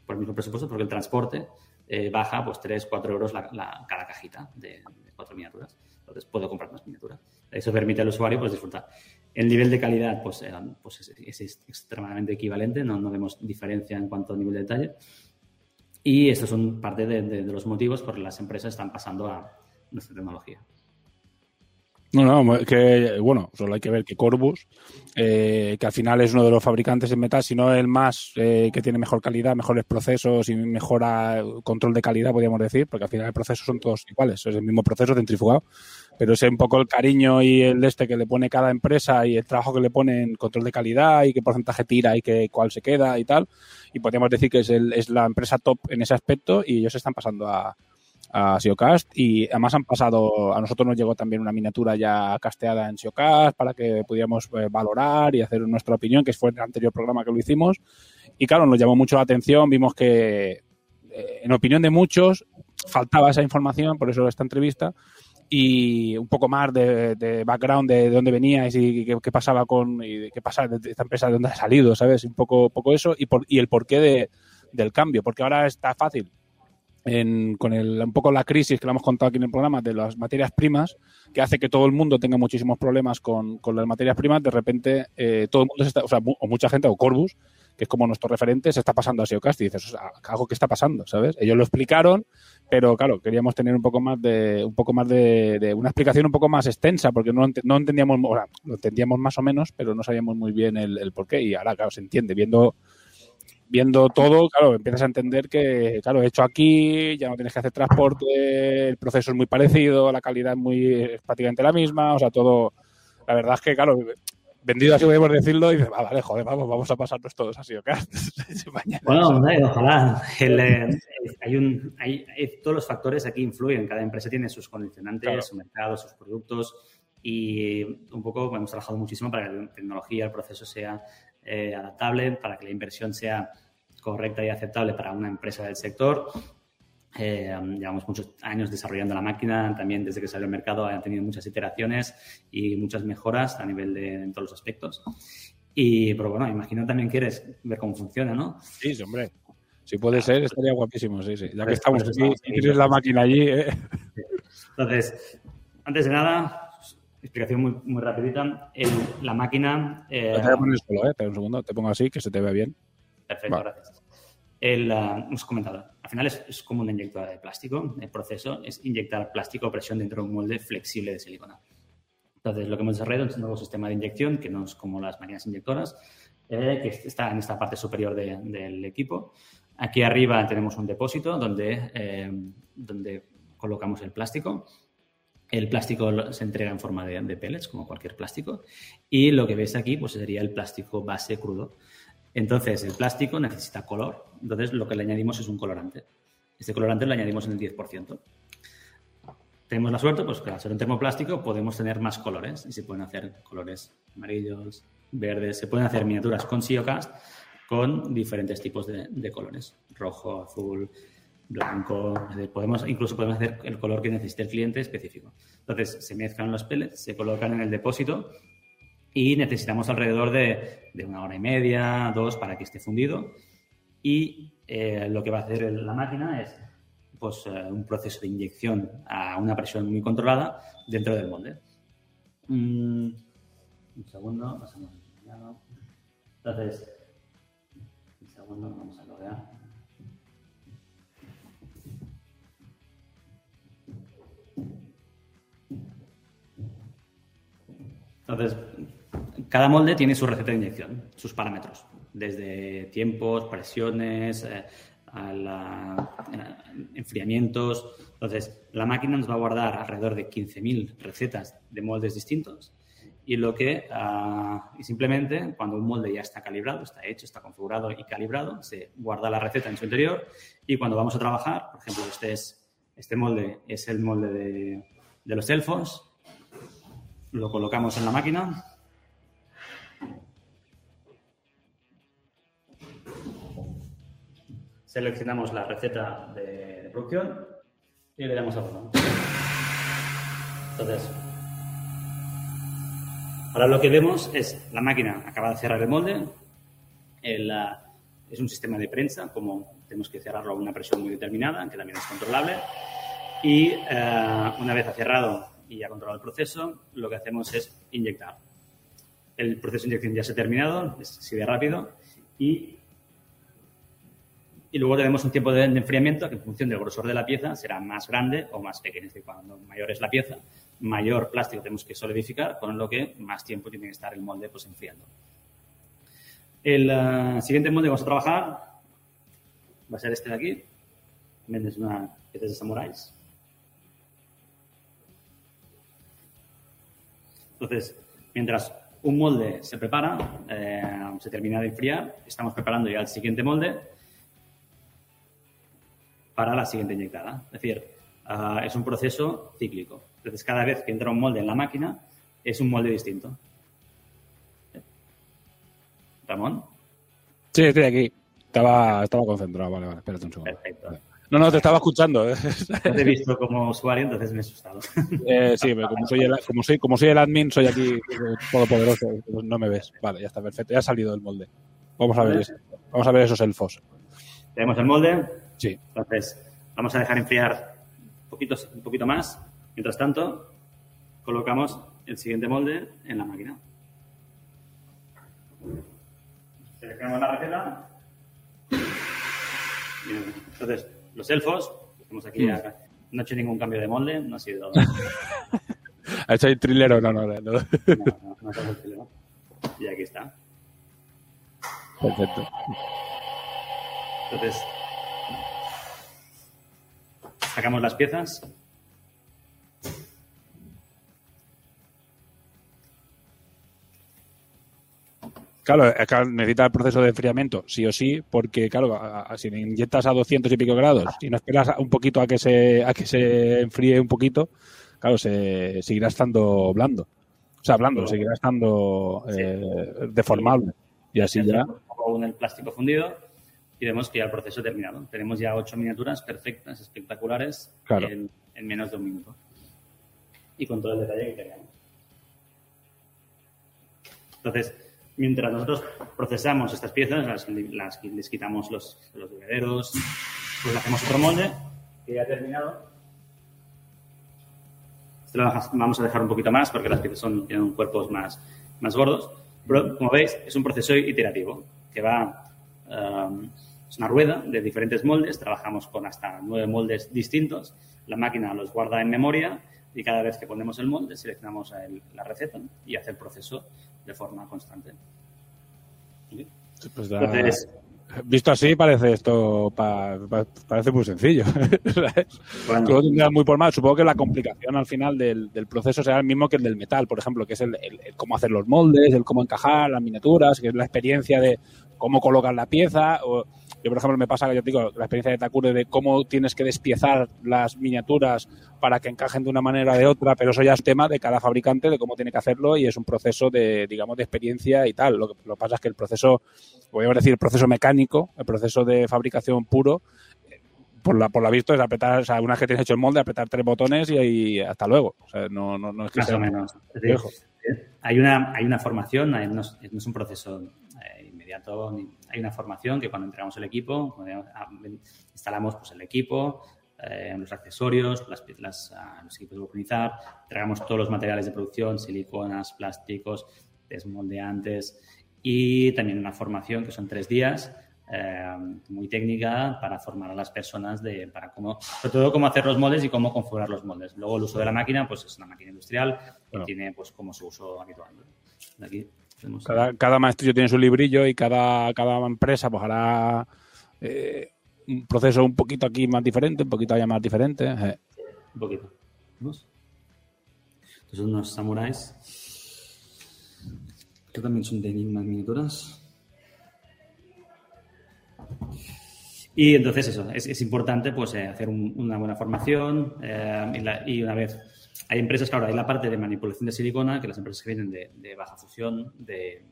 por el mismo presupuesto, porque el transporte eh, baja pues 3, 4 euros la, la, cada cajita de, de, cuatro miniaturas. Entonces puedo comprar más miniaturas. Eso permite al usuario pues disfrutar. El nivel de calidad pues, eh, pues es, es, es, extremadamente equivalente, no, no vemos diferencia en cuanto a nivel de detalle. Y estos son parte de, los motivos por los que las empresas están pasando a nuestra tecnología. No, no, que bueno, solo hay que ver que Corbus, eh, que al final es uno de los fabricantes de metal, sino el más eh, que tiene mejor calidad, mejores procesos y mejora control de calidad, podríamos decir, porque al final el proceso son todos iguales, es el mismo proceso centrifugado, pero es un poco el cariño y el de este que le pone cada empresa y el trabajo que le pone en control de calidad y qué porcentaje tira y qué, cuál se queda y tal. Y podríamos decir que es, el, es la empresa top en ese aspecto y ellos están pasando a, a SEOcast y además han pasado, a nosotros nos llegó también una miniatura ya casteada en SEOcast para que pudiéramos eh, valorar y hacer nuestra opinión, que fue el anterior programa que lo hicimos. Y claro, nos llamó mucho la atención, vimos que eh, en opinión de muchos faltaba esa información, por eso esta entrevista, y un poco más de, de background de, de, dónde veníais y qué, qué pasaba con y qué pasa de esta empresa, de dónde ha salido, ¿sabes? Un poco, poco eso y, por, y el porqué de, del cambio, porque ahora está fácil en, con el, un poco la crisis que lo hemos contado aquí en el programa de las materias primas, que hace que todo el mundo tenga muchísimos problemas con, con las materias primas, de repente eh, todo el mundo se está, o sea, o mucha gente, o Corbus, que es como nuestro referente, se está pasando a SEOcast y dices, o sea, algo que está pasando, ¿sabes? Ellos lo explicaron, pero claro, queríamos tener un poco más de, un poco más de, de una explicación un poco más extensa, porque no, no entendíamos, o sea, lo entendíamos más o menos, pero no sabíamos muy bien el, el por qué, y ahora, claro, se entiende, viendo viendo todo, claro, empiezas a entender que, claro, hecho aquí, ya no tienes que hacer transporte, el proceso es muy parecido, la calidad es muy es prácticamente la misma, o sea, todo, la verdad es que, claro, vendido así podemos decirlo y dices, ah, vale, joder, vamos, vamos a pasarnos todos así, [laughs] ¿ok? bueno, ojalá. El, eh, hay un, hay, todos los factores aquí influyen, cada empresa tiene sus condicionantes, claro. su mercado, sus productos y un poco hemos trabajado muchísimo para que la tecnología, el proceso sea eh, adaptable, para que la inversión sea correcta y aceptable para una empresa del sector. Eh, llevamos muchos años desarrollando la máquina, también desde que salió al mercado ha tenido muchas iteraciones y muchas mejoras a nivel de en todos los aspectos. Y, pero bueno, imagino también quieres ver cómo funciona, ¿no? Sí, hombre. Si puede ser, estaría guapísimo, sí, sí. Ya que estamos aquí, tienes la máquina allí, ¿eh? Entonces, antes de nada, explicación muy, muy rapidita. El, la máquina... Eh, te voy a poner solo, ¿eh? Espera un segundo, te pongo así, que se te vea bien. Perfecto, vale. gracias. El, uh, hemos comentado, al final es, como una inyectora de plástico. El proceso es inyectar plástico a presión dentro de un molde flexible de silicona. Entonces, lo que hemos desarrollado es un nuevo sistema de inyección, que no es como las máquinas inyectoras, eh, que está en esta parte superior de, del equipo. Aquí arriba tenemos un depósito donde, eh, donde colocamos el plástico el plástico se entrega en forma de, de, pellets, como cualquier plástico. Y lo que veis aquí pues, sería el plástico base crudo. Entonces, el plástico necesita color. Entonces, lo que le añadimos es un colorante. Este colorante lo añadimos en el 10%. Tenemos la suerte, pues que ser un termoplástico podemos tener más colores y se pueden hacer colores amarillos, verdes, se pueden hacer miniaturas con SEOcast con diferentes tipos de, de colores, rojo, azul, blanco, podemos, incluso podemos hacer el color que necesite el cliente específico. Entonces, se mezclan los pellets, se colocan en el depósito y necesitamos alrededor de, de una hora y media, dos, para que esté fundido. Y eh, lo que va a hacer la máquina es pues, eh, un proceso de inyección a una presión muy controlada dentro del molde. Mm, un segundo, pasamos Entonces, un segundo, vamos a loguear. Entonces, cada molde tiene su receta de inyección, sus parámetros, desde tiempos, presiones, eh, eh, enfriamientos. Entonces, la máquina nos va a guardar alrededor de 15.000 recetas de moldes distintos y lo que uh, y simplemente cuando un molde ya está calibrado, está hecho, está configurado y calibrado, se guarda la receta en su interior y cuando vamos a trabajar, por ejemplo, este, es, este molde es el molde de, los elfos, lo colocamos en la máquina. Seleccionamos la receta de producción y le damos a botón. Entonces, ahora lo que vemos es la máquina acaba de cerrar el molde. El, uh, es un sistema de prensa, como tenemos que cerrarlo a una presión muy determinada, que también es controlable. Y uh, una vez ha cerrado y ha controlado el proceso, lo que hacemos es inyectar. El proceso de inyección ya se ha terminado, es así rápido, y, y luego tenemos un tiempo de enfriamiento que en función del grosor de la pieza será más grande o más pequeño. Es decir, cuando mayor es la pieza, mayor plástico tenemos que solidificar, con lo que más tiempo tiene que estar el molde pues, enfriando. El uh, siguiente molde que vamos a trabajar va a ser este de aquí. También es una pieza de samuráis. Entonces, mientras un molde se prepara, eh, se termina de enfriar, estamos preparando ya el siguiente molde para la siguiente inyectada. Es decir, uh, es un proceso cíclico. Entonces, cada vez que entra un molde en la máquina, es un molde distinto. Ramón. Sí, estoy aquí. Estaba, estaba concentrado. Vale, vale, espérate un segundo. Perfecto. No, no, te estaba escuchando. ¿eh? Te he visto como usuario, entonces me he asustado. Eh, sí, pero como soy, el, como, soy, como soy el admin, soy aquí todopoderoso. No me ves. Vale, ya está perfecto. Ya ha salido el molde. Vamos a ver, eso. vamos a ver esos elfos. Tenemos el molde. Sí. Entonces, vamos a dejar enfriar un poquito, un poquito más. Mientras tanto, colocamos el siguiente molde en la máquina. Seleccionamos la receta. Entonces, los elfos, estamos aquí, mm. no he hecho ningún cambio de molde, no ha sido... [laughs] ¿Ha hecho el trilero? No, no, no. No, no, no el trilero. Y aquí está. Perfecto. Entonces, sacamos las piezas. Claro, necesita el proceso de enfriamiento, sí o sí, porque, claro, a, a, si inyectas a 200 y pico grados y no esperas un poquito a que se, a que se enfríe un poquito, claro, se seguirá estando blando. O sea, blando, seguirá estando eh, deformable. Y así ya. Con el plástico fundido y vemos que ya el proceso ha terminado. Tenemos ya ocho miniaturas perfectas, espectaculares, claro. en, en, menos de un minuto. Y con todo el detalle que queríamos. Entonces, mientras nosotros procesamos estas piezas, las, las les quitamos los, los bebederos, pues hacemos otro molde que ya ha terminado. Este lo vamos a dejar un poquito más porque las piezas son, tienen cuerpos más, más gordos. Pero, como veis, es un proceso iterativo que va. Um, es una rueda de diferentes moldes. Trabajamos con hasta nueve moldes distintos. La máquina los guarda en memoria y cada vez que ponemos el molde seleccionamos el, la receta y hace el proceso de forma constante. ¿Sí? Pues da... Entonces, visto así parece esto pa, pa, parece muy sencillo [laughs] bueno. todo tendrá muy por mal supongo que la complicación al final del, del, proceso será el mismo que el del metal por ejemplo que es el, el, el, cómo hacer los moldes el cómo encajar las miniaturas que es la experiencia de cómo colocar la pieza o yo, por ejemplo, me pasa, yo digo, la experiencia de Takure de cómo tienes que despiezar las miniaturas para que encajen de una manera o de otra, pero eso ya es tema de cada fabricante, de cómo tiene que hacerlo y es un proceso de, digamos, de experiencia y tal. Lo que, lo pasa es que el proceso, voy a decir, el proceso mecánico, el proceso de fabricación puro, por la, por la visto es apretar, o sea, una vez que tienes hecho el molde, apretar tres botones y ahí hasta luego. O sea, no, no, no es que Más sea o menos. Hay, una, hay una formación, hay, no, es, no es un proceso eh, inmediato, hay una formación que cuando entregamos el equipo, cuando instalamos pues, el equipo, eh, los accesorios, las, las, uh, los equipos de vulcanizar, entregamos todos los materiales de producción, siliconas, plásticos, desmoldeantes y también una formación que son tres días eh, muy técnica para formar a las personas de para cómo, sobre todo cómo hacer los moldes y cómo configurar los moldes. Luego el uso de la máquina, pues es una máquina industrial bueno. que tiene pues como su uso habitual. Aquí cada, cada, maestrillo tiene su librillo y cada, cada empresa pues hará eh, un proceso un poquito aquí más diferente, un poquito allá más diferente. Eh. Un poquito. Son unos samuráis que también son de enigmas miniaturas. Y entonces eso, es, es importante pues eh, hacer un, una buena formación eh, y, la, y, una vez hay empresas, claro, hay la parte de manipulación de silicona, que las empresas que vienen de, baja fusión, de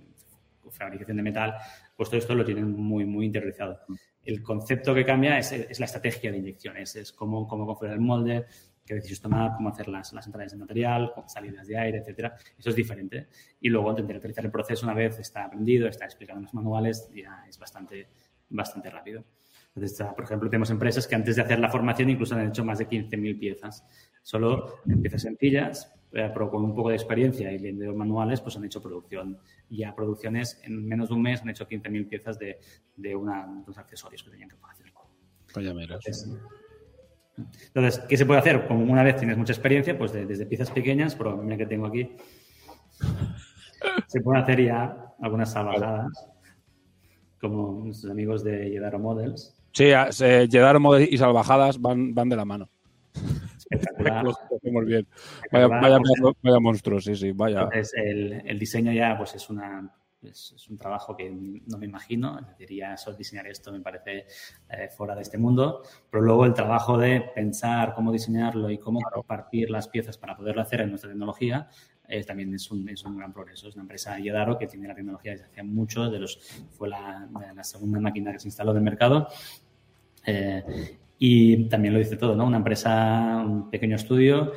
fabricación de metal, pues todo esto lo tienen muy, muy interiorizado. El concepto que cambia es, es la estrategia de inyecciones, es cómo, cómo configurar el molde, qué decisiones tomar, cómo hacer las, las entradas de material, salidas de aire, etcétera. Eso es diferente. Y luego intentar utilizar el proceso una vez está aprendido, está explicado en los manuales, ya es bastante, bastante rápido. Entonces, por ejemplo, tenemos empresas que antes de hacer la formación incluso han hecho más de 15.000 piezas. Solo en piezas sencillas, eh, pero con un poco de experiencia y leyendo manuales, pues han hecho producción. Ya producciones en menos de un mes han hecho 15.000 piezas de, de una, unos accesorios que tenían que hacer. Vaya Entonces, entonces, ¿qué se puede hacer? Como una vez tienes mucha experiencia, pues desde piezas pequeñas, pero mira que tengo aquí, se pueden hacer ya algunas salvajadas, como nuestros amigos de Jedaro Models. Sí, Jedaro Models y salvajadas van, van de la mano. Espectacular. [laughs] bien. Vaya, vaya, vaya, monstruo, sí, sí, vaya. Entonces, el, el diseño ya pues es una es, un trabajo que no me imagino, es ya solo diseñar esto me parece eh, fuera de este mundo, pero luego el trabajo de pensar cómo diseñarlo y cómo compartir las piezas para poderlo hacer en nuestra tecnología eh, también es un, es un, gran progreso. Es una empresa Yedaro que tiene la tecnología desde hace mucho, de los, fue la, la segunda máquina que se instaló en el mercado. Eh, y también lo dice todo, ¿no? Una empresa, un pequeño estudio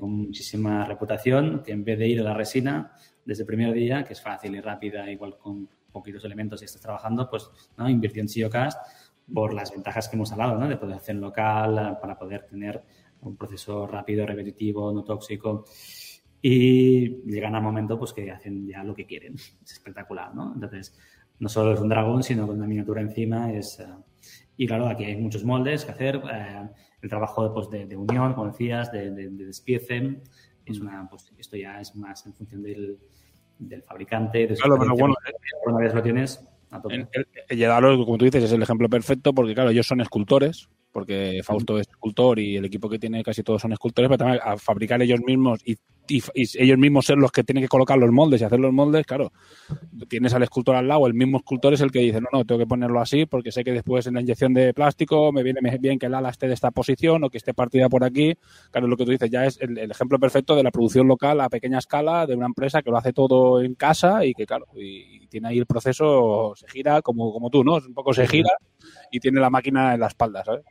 con muchísima reputación, que en vez de ir a la resina, desde el primer día, que es fácil y rápida, igual con poquitos elementos y estás trabajando, pues ¿no? invirtió en SEOcast por las ventajas que hemos hablado, ¿no? de poder hacer local, eh, para poder tener un proceso rápido, repetitivo, no tóxico. Y llegan al momento pues, que hacen ya lo que quieren. Es espectacular, ¿no? Entonces, no solo es un dragón, sino con una miniatura encima. Es, uh... y claro, aquí hay muchos moldes que hacer. Uh, el trabajo pues, de, de, unión, como decías, de, de, de despiece. Es una, pues, esto ya es más en función del, del fabricante. De claro, pero bueno, una vez lo tienes, a El, el, como tú dices, es el ejemplo perfecto porque, claro, ellos son escultores, porque Fausto es escultor y el equipo que tiene casi todos son escultores, pero también a fabricar ellos mismos y y, ellos mismos ser los que tienen que colocar los moldes y hacer los moldes, claro, tienes al escultor al lado, el mismo escultor es el que dice, no, no, tengo que ponerlo así porque sé que después en la inyección de plástico me viene bien que el ala esté de esta posición o que esté partida por aquí. Claro, lo que tú dices ya es el, ejemplo perfecto de la producción local a pequeña escala de una empresa que lo hace todo en casa y que, claro, y, tiene ahí el proceso, se gira como, como tú, ¿no? Un poco se gira y tiene la máquina en la espalda, ¿sabes?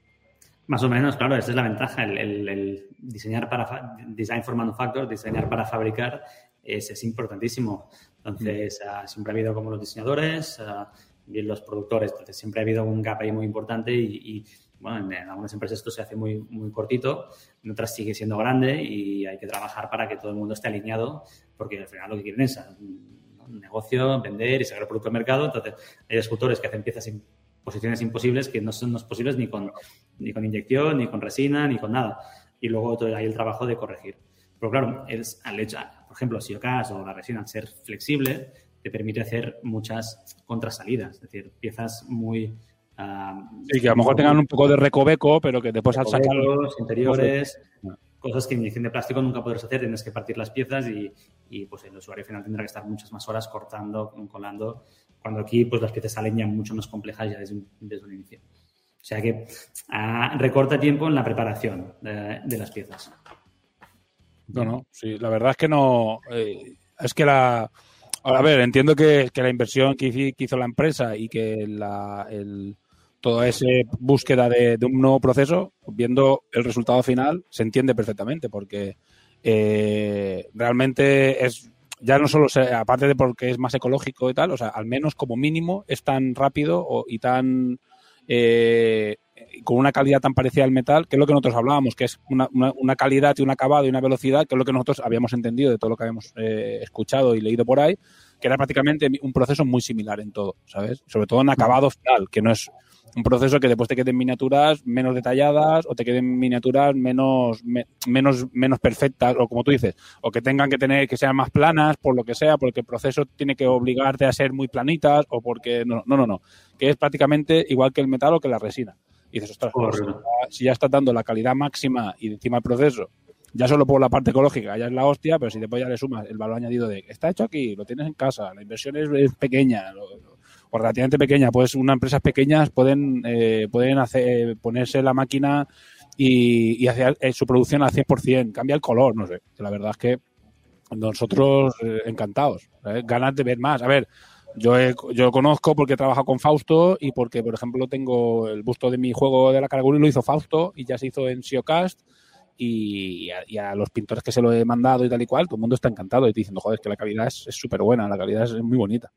Más o menos, claro, esa es la ventaja. El, diseñar para design for manufacture, diseñar para fabricar, es, es importantísimo. Entonces, uh, siempre ha habido como los diseñadores uh, y los productores. Entonces, siempre ha habido un gap ahí muy importante y, y bueno, en, algunas empresas esto se hace muy, muy cortito, en otras sigue siendo grande y hay que trabajar para que todo el mundo esté alineado, porque al final lo que quieren es un negocio, vender y sacar el producto al mercado. Entonces, hay escultores que hacen piezas posiciones imposibles que no son posibles ni con, ni con inyección, ni con resina, ni con nada. Y luego hay el trabajo de corregir. Pero claro, es, al hecho, por ejemplo, si ocas o la resina, al ser flexible, te permite hacer muchas contrasalidas, es decir, piezas muy... Uh, sí, que a lo mejor tengan un poco de recoveco, pero que después al sacar... interiores, cosas que en inyección de plástico nunca podrás hacer, tienes que partir las piezas y, y, pues el usuario final tendrá que estar muchas más horas cortando, colando cuando aquí pues las piezas salen ya mucho más complejas ya desde un, desde un inicio. O sea que uh, recorta tiempo en la preparación de, de, las piezas. No, no, sí, la verdad es que no. Eh, es que la. A ver, entiendo que, que la inversión que, hizo la empresa y que la, el, toda esa búsqueda de, de, un nuevo proceso, viendo el resultado final, se entiende perfectamente, porque eh, realmente es ya no solo, aparte de porque es más ecológico y tal, o sea, al menos como mínimo es tan rápido y tan... Eh, con una calidad tan parecida al metal, que es lo que nosotros hablábamos, que es una, una, una, calidad y un acabado y una velocidad, que es lo que nosotros habíamos entendido de todo lo que habíamos eh, escuchado y leído por ahí, que era prácticamente un proceso muy similar en todo, ¿sabes? Sobre todo en acabado final, que no es un proceso que después te queden miniaturas menos detalladas o te queden miniaturas menos, me, menos, menos perfectas, o como tú dices, o que tengan que tener que sean más planas, por lo que sea, porque el proceso tiene que obligarte a ser muy planitas, o porque no, no, no, no, que es prácticamente igual que el metal o que la resina. Y dices, ostras, pues, si ya estás dando la calidad máxima y encima el proceso, ya solo por la parte ecológica, ya es la hostia, pero si después ya le sumas el valor añadido de está hecho aquí, lo tienes en casa, la inversión es, es pequeña, lo, o relativamente pequeña, pues unas empresas pequeñas pueden, eh, pueden hacer, ponerse la máquina y, y hace eh, su producción al 100%, cambia el color, no sé. La verdad es que nosotros eh, encantados, ¿eh? ganas de ver más. A ver, yo, he- yo conozco porque he trabajado con Fausto y porque, por ejemplo, tengo el busto de mi juego de la Caraguri lo hizo Fausto y ya se hizo en Siocast y a, y a los pintores que se lo he mandado y tal y cual, todo el mundo está encantado y diciendo, joder, que la calidad es súper buena, la calidad es muy bonita.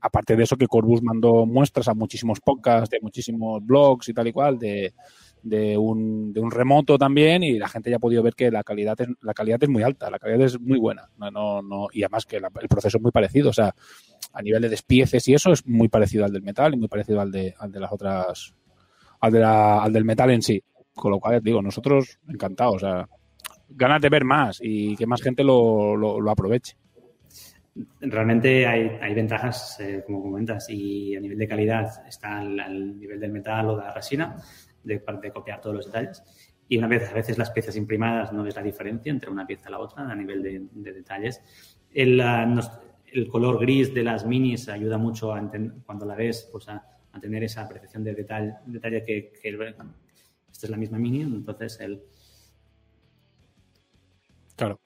Aparte de eso, que Corbus mandó muestras a muchísimos podcasts, de muchísimos blogs y tal y cual, de, de, un, de un remoto también y la gente ya ha podido ver que la calidad es, la calidad es muy alta, la calidad es muy buena. No, no, no, y además que la- el proceso es muy parecido, o sea, a nivel de despieces y eso es muy parecido al del metal y muy parecido al de, al de las otras, al, de la, al del metal en sí. Con lo cual, digo, nosotros encantados, o sea, ganas de ver más y que más gente lo, lo, lo aproveche. Realmente hay, hay ventajas, eh, como comentas, y a nivel de calidad está al, al nivel del metal o de la resina, de, de copiar todos los detalles. Y una vez, a veces las piezas imprimadas no ves la diferencia entre una pieza y la otra a nivel de, de detalles. El, nos- el color gris de las minis ayuda mucho a cuando la ves pues a, a tener esa apreciación de detalle, detalle que, que esta es la misma mini, entonces el, Claro.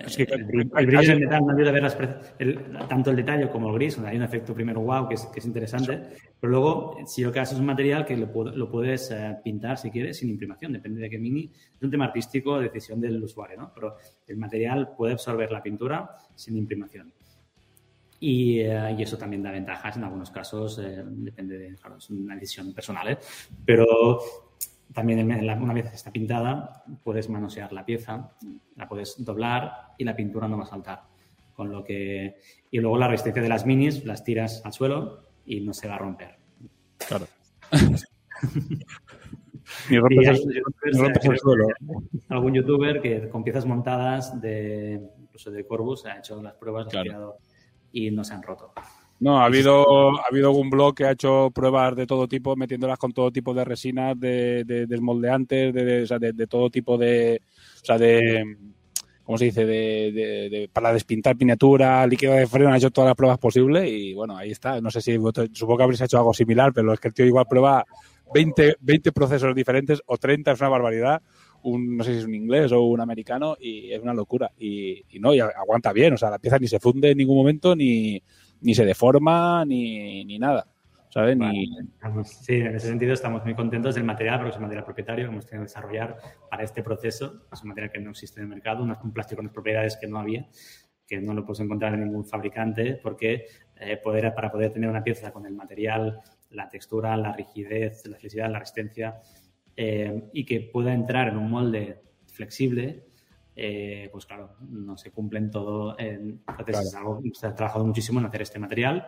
Es Es que- el, brillo- el brillo del metal no ayuda a ver las el- tanto el detalle como el gris, hay un efecto primero wow que es, que es interesante, pero luego si lo que haces es un material que lo, lo puedes eh, pintar si quieres sin imprimación, depende de qué mini, es un tema artístico, decisión del usuario, ¿no? Pero el material puede absorber la pintura sin imprimación. Y, eh, y eso también da ventajas en algunos casos, eh, depende de, claro, es una decisión personal, ¿eh? pero también en la- una vez que está pintada puedes manosear la pieza, la puedes doblar y la pintura no va a saltar. Con lo que, y luego la resistencia de las minis las tiras al suelo y no se va a romper. Claro. Ni rompes Y hay el- ni rompes el suelo. Algún youtuber que con piezas montadas de, incluso de Corbus ha hecho las pruebas, las ha Claro. tirado y no se han roto. No, ha habido, ha habido algún blog que ha hecho pruebas de todo tipo, metiéndolas con todo tipo de resinas, de, de desmoldeantes, de, de- o sea, de, de todo tipo de, o sea, de, ¿cómo se dice? De, para despintar miniatura, líquido de freno, ha hecho todas las pruebas posibles y bueno, ahí está. No sé si, supongo que habréis hecho algo similar, pero es que el tío igual prueba 20, 20 procesos diferentes o 30, es una barbaridad. Un, no sé si es un inglés o un americano y es una locura. Y, y no, y aguanta bien, o sea, la pieza ni se funde en ningún momento, ni, ni se deforma, ni, ni nada. ¿Sabes? Estamos- sí, en ese sentido estamos muy contentos del material, porque es un material propietario que hemos tenido que desarrollar para este proceso. Es un material que no existe en el mercado, un- plástico con unas propiedades que no había, que no lo puedes encontrar en ningún fabricante, porque eh, poder, para poder tener una pieza con el material, la textura, la rigidez, la flexibilidad, la resistencia, eh, y que pueda entrar en un molde flexible, eh, pues claro, no se cumplen todo. En, entonces, Claro. es algo, se ha trabajado muchísimo en hacer este material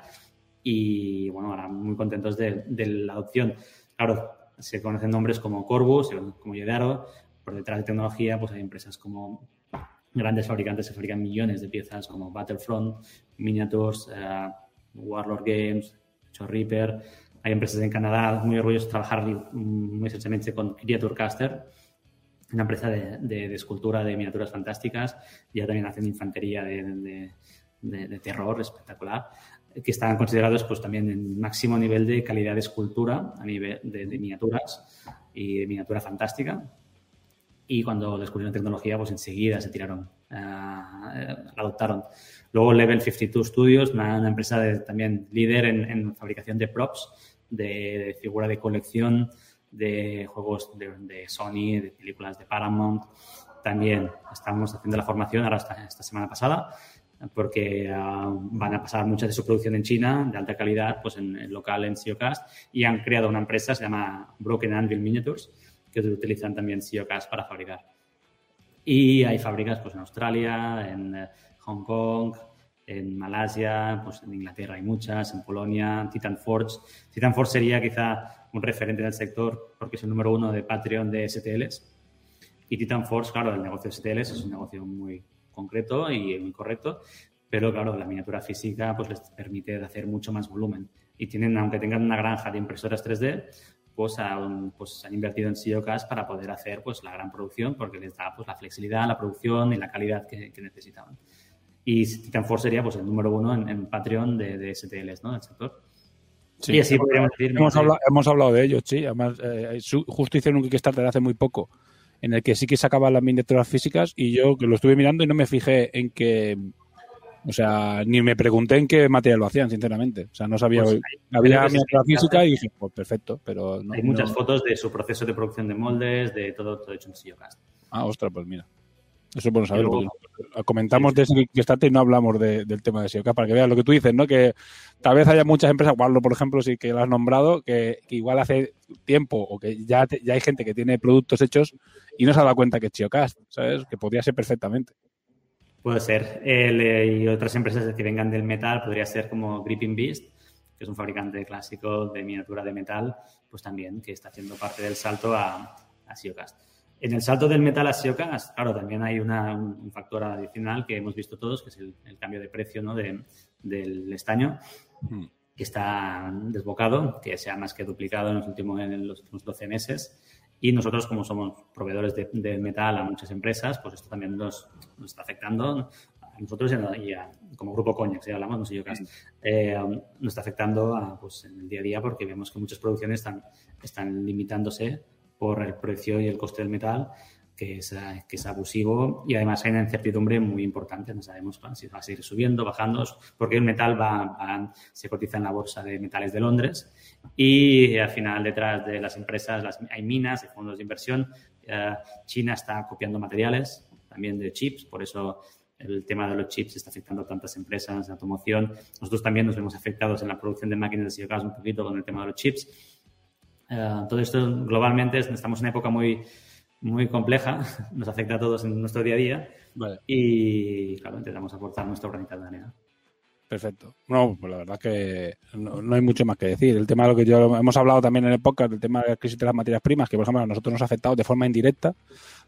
y bueno, ahora muy contentos de, de la adopción. Claro, se conocen nombres como Corbus, como Yedaro, por detrás de tecnología pues hay empresas como grandes fabricantes que fabrican millones de piezas como Battlefront, Miniatures, eh, Warlord Games, Cho Reaper. Hay empresas en Canadá muy orgullosos de trabajar muy estrechamente con Creature Caster, una empresa de, de- de escultura de miniaturas fantásticas. Ya también hacen infantería de, de- terror espectacular, que están considerados pues también en máximo nivel de calidad de escultura a nivel de, miniaturas y de miniatura fantástica. Y cuando descubrieron tecnología, pues enseguida se tiraron, la adoptaron. Luego Level 52 Studios, una, una empresa también líder en, en fabricación de props, de, figura de colección, de juegos de, de Sony, de películas de Paramount. También estamos haciendo la formación ahora esta, esta semana pasada, porque ah, van a pasar mucha de su producción en China, de alta calidad, pues en, en local en SEOcast, y han creado una empresa, se llama Broken Anvil Miniatures, que utilizan también SEOcast para fabricar. Y hay fábricas pues, en Australia, en eh, Hong Kong, en Malasia, pues en Inglaterra hay muchas, en Polonia, Titan Forge. Titan Forge sería quizá un referente del sector porque es el número uno de Patreon de STLs. Y Titan Forge, claro, el negocio de STLs es un negocio muy concreto y muy correcto, pero claro, la miniatura física pues les permite hacer mucho más volumen. Y tienen, aunque tengan una granja de impresoras 3D, pues han, pues han invertido en SEOcast para poder hacer pues la gran producción porque les da pues la flexibilidad, la producción y la calidad que, que necesitaban. Y Titan Force sería pues el número uno en, en Patreon de, de STLs, ¿no? Del sector. Sí, y así podríamos decir. Hemos, hablado, hemos hablado de ellos, sí. Además, eh, justo hicieron un Kickstarter hace muy poco, en el que sí que sacaban las miniaturas físicas y yo que lo estuve mirando y no me fijé en que. O sea, ni me pregunté en qué material lo hacían, sinceramente. O sea, no sabía. Pues había miniatura física y dije, pues perfecto, pero no, Hay muchas fotos de su proceso de producción de moldes, de todo, todo hecho en Sillocast. Ah, ostras, pues mira. Eso es bueno saberlo. Comentamos de ese y no hablamos del tema de SEOK para que veas lo que tú dices, ¿no? Que tal vez haya muchas empresas, Warlo, por ejemplo, sí que lo has nombrado, que, igual hace tiempo o que ya, ya hay gente que tiene productos hechos y no se ha dado cuenta que es Geocast, ¿sabes? Que podría ser perfectamente. Puede ser. Eh, y otras empresas que vengan del metal, podría ser como Gripping Beast, que es un fabricante clásico de miniatura de metal, pues también que está haciendo parte del salto a, a en el salto del metal a SEOcast, claro, también hay un factor adicional que hemos visto todos, que es el, cambio de precio ¿no? del estaño, hmm. que está desbocado, que se ha más que duplicado en los últimos, en los últimos 12 meses. Y nosotros, como somos proveedores de, metal a muchas empresas, pues esto también nos, está afectando a nosotros y, como grupo Coña, si hablamos, no sé yo qué, eh, nos está afectando a, pues, en el día a día porque vemos que muchas producciones están, están limitándose por el precio y el coste del metal, que es, que es abusivo y además hay una incertidumbre muy importante. No sabemos si va a seguir subiendo, bajando, porque el metal va, se cotiza en la bolsa de metales de Londres y al final detrás de las empresas las, hay minas, hay fondos de inversión. Eh, China está copiando materiales también de chips, por eso el tema de los chips está afectando a tantas empresas de automoción. Nosotros también nos vemos afectados en la producción de máquinas de silicas un poquito con el tema de los chips eh, todo esto globalmente estamos en una época muy, muy compleja, [laughs] nos afecta a todos en nuestro día a día y claro, intentamos aportar nuestro granito de arena. Perfecto. No, pues la verdad que no, hay mucho más que decir. El tema de lo que yo hemos hablado también en el podcast, del tema de la crisis de las materias primas, que por ejemplo a nosotros nos ha afectado de forma indirecta.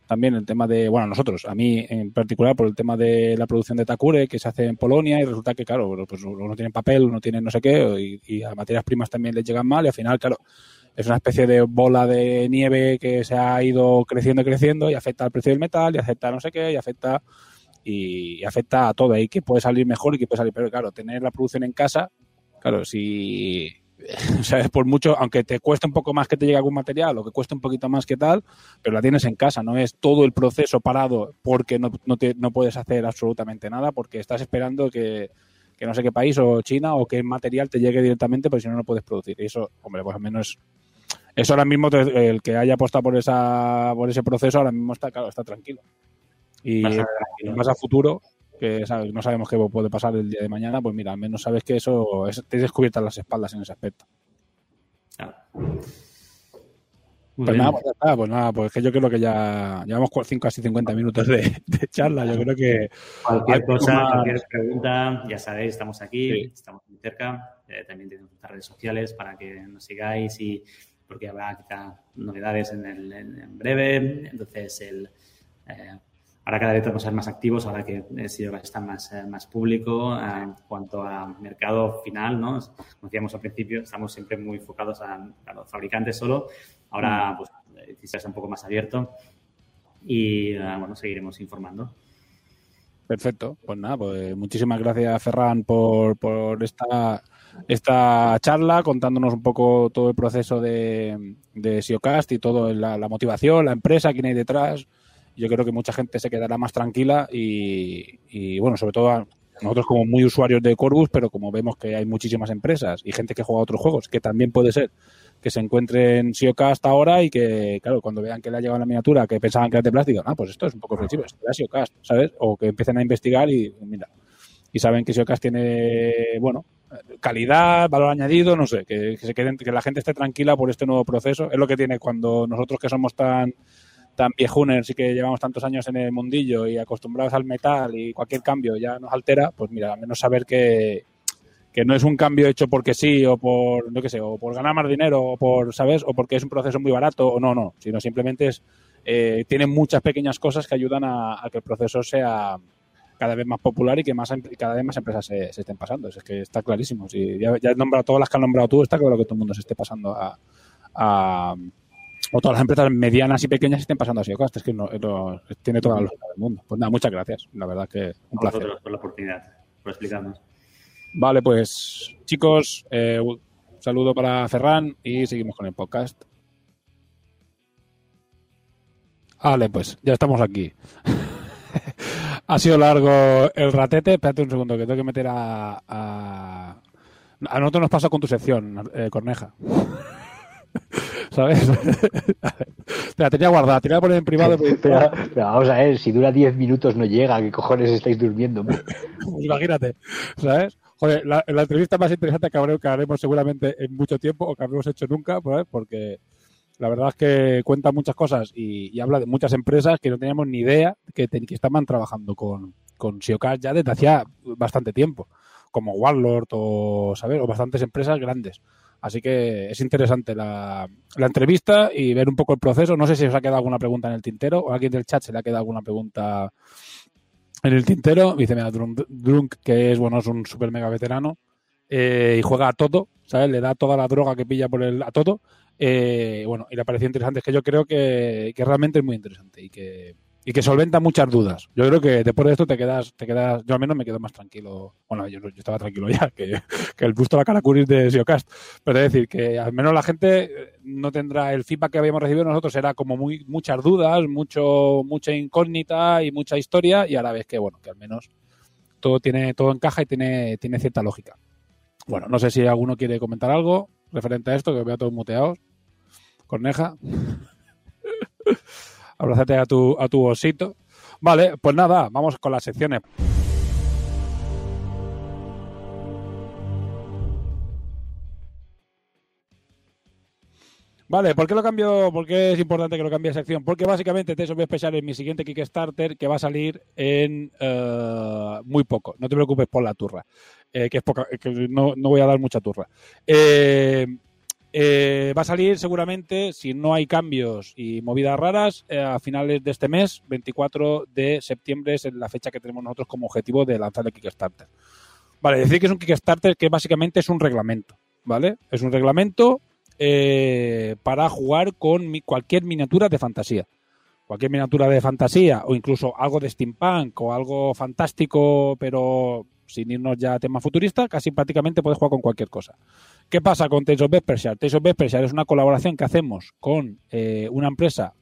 También el tema de, bueno, a nosotros, a mí en particular por el tema de la producción de Takure que se hace en Polonia y resulta que, claro, pues uno tiene papel, uno tiene no sé qué y, y a materias primas también les llegan mal y al final, claro, es una especie de bola de nieve que se ha ido creciendo y creciendo y afecta al precio del metal y afecta a no sé qué y afecta y, afecta a todo. Ahí que puede salir mejor y que puede salir pero claro tener la producción en casa claro si [laughs] sabes por mucho aunque te cueste un poco más que te llegue algún material o que cueste un poquito más que tal pero la tienes en casa. No es todo el proceso parado porque no, no, te, no puedes hacer absolutamente nada porque estás esperando que que no sé qué país o China o qué material te llegue directamente, porque si no, no puedes producir. Y eso, hombre, pues al menos eso ahora mismo el que haya apostado por esa por ese proceso ahora mismo está claro, está tranquilo. Y más a, futuro, que no sabemos qué puede pasar el día de mañana, pues mira, al menos sabes que eso es, te descubiertas las espaldas en ese aspecto. Pues nada, pues, pues nada, pues que yo creo que ya llevamos casi 50 minutos de, charla. Yo creo que. Cualquier cosa, cualquier pregunta, ya sabéis, estamos aquí, estamos muy cerca. Eh, también tenemos nuestras redes sociales para que nos sigáis y porque habrá quizá novedades en, el, en, breve. Entonces, el, eh, ahora cada vez vamos a ser más activos, ahora que el SEO está más, eh, más público en cuanto a mercado final, ¿no? Como decíamos al principio, estamos siempre muy enfocados a, los fabricantes solo. Ahora, mm. pues, quizás un poco más abierto y, eh, bueno, seguiremos informando. Perfecto. Pues nada, pues muchísimas gracias, Ferran, por, por esta esta charla contándonos un poco todo el proceso de, de SEOcast y todo la, motivación, la empresa, quién hay detrás. Yo creo que mucha gente se quedará más tranquila y, bueno, sobre todo nosotros como muy usuarios de Corbus, pero como vemos que hay muchísimas empresas y gente que juega a otros juegos, que también puede ser que se encuentren SEOcast ahora y que, claro, cuando vean que le ha llegado la miniatura, que pensaban que era de plástico, ah, pues esto es un poco flexible, esto era SEOcast, ¿sabes? O que empiecen a investigar y, mira, y saben que SEOcast tiene, bueno, calidad, valor añadido, no sé, que, se queden, que la gente esté tranquila por este nuevo proceso. Es lo que tiene cuando nosotros que somos tan tan viejunes y que llevamos tantos años en el mundillo y acostumbrados al metal y cualquier cambio ya nos altera, pues mira, al menos saber que, que no es un cambio hecho porque sí o por, no qué sé, o por ganar más dinero o por, ¿sabes? O porque es un proceso muy barato o no, no, sino simplemente es, eh, tiene muchas pequeñas cosas que ayudan a que el proceso sea, cada vez más popular y que más em, cada vez más empresas se, estén pasando. Es que está clarísimo. Si ya, ya, he nombrado todas las que han nombrado tú, está claro que todo el mundo se esté pasando a, o todas las empresas medianas y pequeñas estén pasando a SEOcast. Es que no, tiene toda la lógica del mundo. Pues nada, muchas gracias. La verdad que un placer. por la oportunidad, por explicarnos. Vale, pues chicos, eh, saludo para Ferran y seguimos con el podcast. Vale, pues ya estamos aquí. [laughs] ha sido largo el ratete. Espérate un segundo, que tengo que meter a. A, a nosotros nos pasa con tu sección, eh, Corneja. [laughs] ¿Sabes? [laughs] Te la tenía guardada, te la voy a poner en privado. [laughs] Pero, pero, vamos a ver, si dura 10 minutos no llega, ¿qué cojones estáis durmiendo? Pues imagínate, ¿sabes? Joder, la, la, entrevista más interesante que haremos, que haremos seguramente en mucho tiempo o que habremos hecho nunca, ¿sabes? porque la verdad es que cuenta muchas cosas y, habla de muchas empresas que no teníamos ni idea que, que estaban trabajando con, con ya desde hacía bastante tiempo, como Warlord o, ¿sabes? o bastantes empresas grandes. Así que es interesante la, la, entrevista y ver un poco el proceso. No sé si os ha quedado alguna pregunta en el tintero o a alguien del chat se le ha quedado alguna pregunta en el tintero. Dice, mira, Drunk, Drunk que es, bueno, es un super mega veterano eh, y juega a todo, ¿sabes? Le da toda la droga que pilla por el, a todo. Eh, bueno, y le pareció interesante. Es que yo creo que, que realmente es muy interesante y que, y que solventa muchas dudas. Yo creo que después de esto te quedas, te quedas, yo al menos me quedo más tranquilo. Bueno, yo, yo estaba tranquilo ya, que, el busto la cara curis de Siocast. Pero es decir, que al menos la gente no tendrá el feedback que habíamos recibido nosotros, era como muy, muchas dudas, mucho, mucha incógnita y mucha historia, y ahora ves que bueno, que al menos todo tiene, todo encaja y tiene, tiene cierta lógica. Bueno, no sé si alguno quiere comentar algo referente a esto, que veo a todos muteados. Corneja. [laughs] Abrázate a tu, a tu osito. Vale, pues nada, vamos con las secciones. Vale, ¿por qué lo cambio? ¿Por qué es importante que lo cambie de sección? Porque básicamente te voy a especial en mi siguiente Kickstarter que va a salir en uh, muy poco. No te preocupes por la turra, eh, que es poca, no, no, voy a dar mucha turra. Eh, eh, va a salir seguramente, si no hay cambios y movidas raras, a finales de este mes, 24 de septiembre es la fecha que tenemos nosotros como objetivo de lanzar el Kickstarter. Vale, decir que es un Kickstarter que básicamente es un reglamento, ¿vale? Es un reglamento para jugar con cualquier miniatura de fantasía. Cualquier miniatura de fantasía o incluso algo de steampunk o algo fantástico, pero sin irnos ya a tema futurista, casi prácticamente puedes jugar con cualquier cosa. ¿Qué pasa con Tales of Vespershire? Tales of es una colaboración que hacemos con eh, una empresa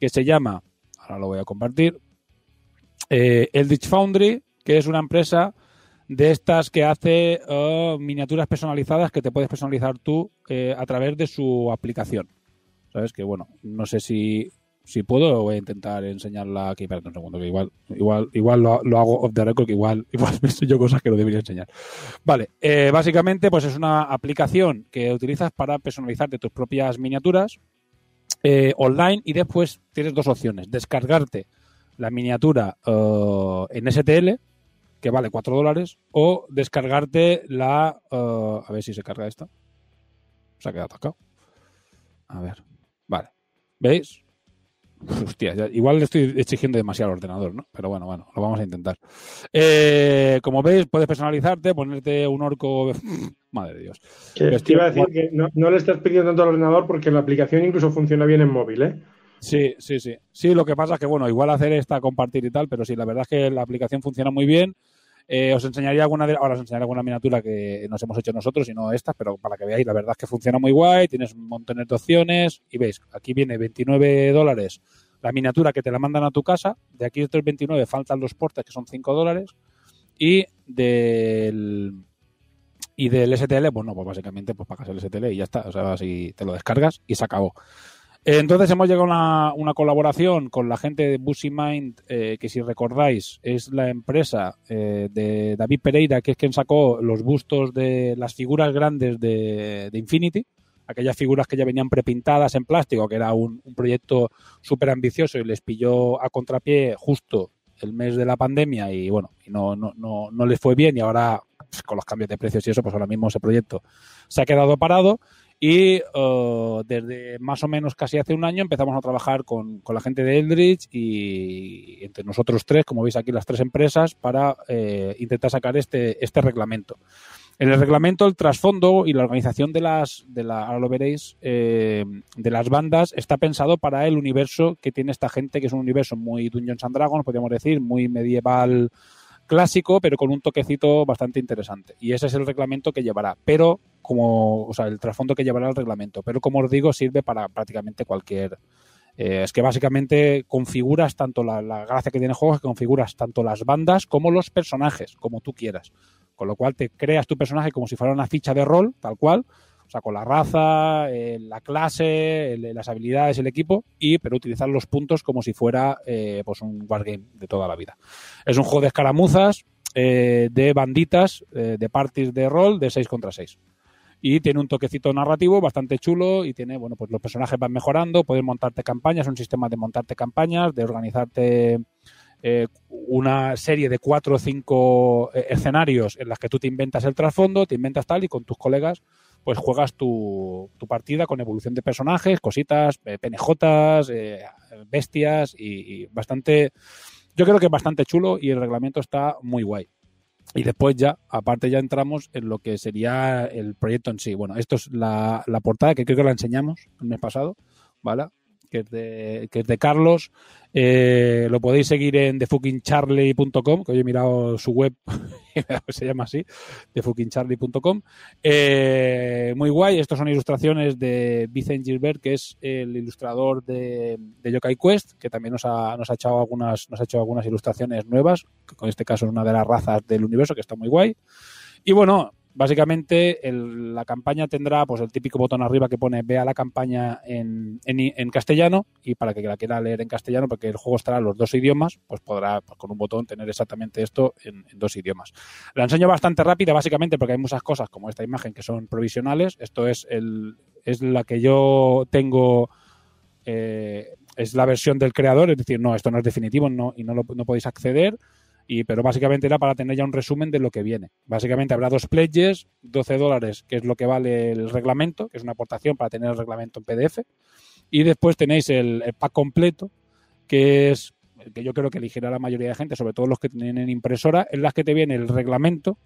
que se llama, ahora lo voy a compartir, eh, Eldritch Foundry, que es una empresa de estas que hace uh, miniaturas personalizadas que te puedes personalizar tú eh, a través de su aplicación. ¿Sabes? Que bueno, no sé si si puedo, voy a intentar enseñarla aquí. Espérate un segundo, que igual, igual, igual lo, lo, hago off the record, que igual, [laughs] igual me yo cosas que no debería enseñar. Vale, eh, básicamente, pues es una aplicación que utilizas para personalizarte tus propias miniaturas eh, online y después tienes dos opciones: descargarte la miniatura uh, en STL, que vale 4 dólares, o descargarte la. A ver si se carga esta. Se ha quedado atacado. A ver, vale. ¿Veis? [laughs] Hostia, ya, igual le estoy exigiendo demasiado al ordenador, ¿no? Pero bueno, bueno, lo vamos a intentar. Eh, como veis, puedes personalizarte, ponerte un orco. [laughs] Madre de Dios. Que te iba a decir que no, no, le estás pidiendo tanto al ordenador porque la aplicación incluso funciona bien en móvil, ¿eh? Sí, sí, sí. Sí, lo que pasa es que, bueno, igual hacer esta compartir y tal, pero sí, la verdad es que la aplicación funciona muy bien. Eh, os enseñaría alguna de, ahora os enseñaré alguna miniatura que nos hemos hecho nosotros y no estas, pero para que veáis, la verdad es que funciona muy guay, tienes un montón de opciones y veis, aquí viene 29 dólares la miniatura que te la mandan a tu casa, de aquí de 329 faltan los portes que son 5 dólares y del y del STL, bueno, pues básicamente pues pagas el STL y ya está, o sea, si te lo descargas y se acabó. Entonces hemos llegado a una, colaboración con la gente de Busy Mind, eh, que si recordáis es la empresa eh, de David Pereira, que es quien sacó los bustos de las figuras grandes de, Infinity, aquellas figuras que ya venían prepintadas en plástico, que era un, un proyecto súper ambicioso y les pilló a contrapié justo el mes de la pandemia y bueno, y no, no, no, no les fue bien y ahora pues, con los cambios de precios y eso, pues ahora mismo ese proyecto se ha quedado parado y uh, desde más o menos casi hace un año empezamos a trabajar con, con, la gente de Eldridge y entre nosotros tres, como veis aquí las tres empresas, para eh, intentar sacar este, este reglamento. En el reglamento, el trasfondo y la organización de las, de la, ahora lo veréis, eh, de las bandas está pensado para el universo que tiene esta gente, que es un universo muy Dungeons and Dragons, podríamos decir, muy medieval, clásico, pero con un toquecito bastante interesante. Y ese es el reglamento que llevará, pero como, o sea, el trasfondo que llevará el reglamento. Pero como os digo, sirve para prácticamente cualquier. eh, es que básicamente configuras tanto la, la gracia que tiene el juego que configuras tanto las bandas como los personajes, como tú quieras. Con lo cual te creas tu personaje como si fuera una ficha de rol, tal cual. O sea, con la raza, eh, la clase, el- las habilidades, el equipo, y pero utilizar los puntos como si fuera eh, pues un wargame de toda la vida. Es un juego de escaramuzas, eh, de banditas, de parties de rol de 6 contra 6. Y tiene un toquecito narrativo bastante chulo y tiene, bueno, pues los personajes van mejorando, puedes montarte campañas, un sistema de montarte campañas, de organizarte eh, una serie de cuatro o cinco eh, escenarios en las que tú te inventas el trasfondo, te inventas tal y con tus colegas pues juegas tu, partida con evolución de personajes, cositas, eh, eh, bestias y, y bastante... Yo creo que es bastante chulo y el reglamento está muy guay. Y después ya, aparte ya entramos en lo que sería el proyecto en sí. Bueno, esto es la, la portada que creo que la enseñamos el mes pasado, ¿vale? Que es de, que es de Carlos. Eh, lo podéis seguir en thefuckingcharlie.com, que hoy he mirado su web, [laughs] se llama así, thefuckingcharlie.com. Eh, muy guay, estos son ilustraciones de Vicente Gilbert, que es el ilustrador de, de Yokai Quest, que también nos ha, nos ha echado algunas, nos ha hecho algunas ilustraciones nuevas, que con este caso es una de las razas del universo, que está muy guay. Y bueno, básicamente el- la campaña tendrá pues el típico botón arriba que pone vea la campaña en, en, castellano y para que la quiera leer en castellano porque el juego estará en los dos idiomas pues podrá pues, con un botón tener exactamente esto en, en dos idiomas. La enseño bastante rápida básicamente porque hay muchas cosas como esta imagen que son provisionales. Esto es el es la que yo tengo eh, es la versión del creador es decir no esto no es definitivo no, y no, lo, no podéis acceder y, pero básicamente era para tener ya un resumen de lo que viene. Básicamente habrá dos pledges, 12 dólares, que es lo que vale el reglamento, que es una aportación para tener el reglamento en PDF. Y después tenéis el, pack completo, que es el que yo creo que elegirá la mayoría de gente, sobre todo los que tienen impresora, en las que te viene el reglamento,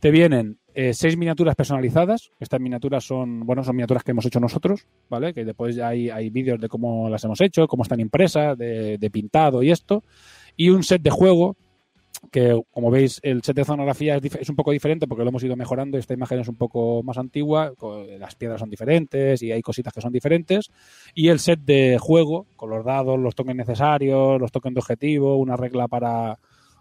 te vienen eh, seis miniaturas personalizadas. Estas miniaturas son, bueno, son miniaturas que hemos hecho nosotros, ¿vale? Que después ya hay, hay vídeos de cómo las hemos hecho, cómo están impresas, de pintado y esto. Y un set de juego que como veis el set de zonografía es, es un poco diferente porque lo hemos ido mejorando, esta imagen es un poco más antigua, co- las piedras son diferentes y hay cositas que son diferentes, y el set de juego con los dados, los tokens necesarios, los tokens de objetivo, una regla para,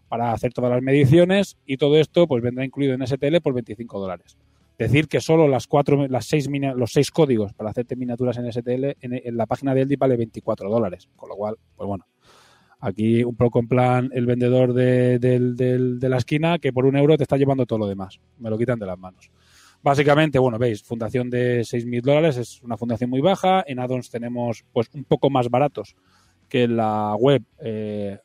para hacer todas las mediciones y todo esto pues vendrá incluido en STL por 25 dólares. Decir que solo las cuatro, las seis, los seis códigos para hacerte miniaturas en STL en, en la página de Eldi vale 24 dólares, con lo cual, pues bueno, Aquí un poco en plan el vendedor de, de la esquina que por un euro te está llevando todo lo demás. Me lo quitan de las manos. Básicamente, bueno, veis, fundación de 6.000 dólares, es una fundación muy baja. En addons tenemos pues un poco más baratos que la web. eh,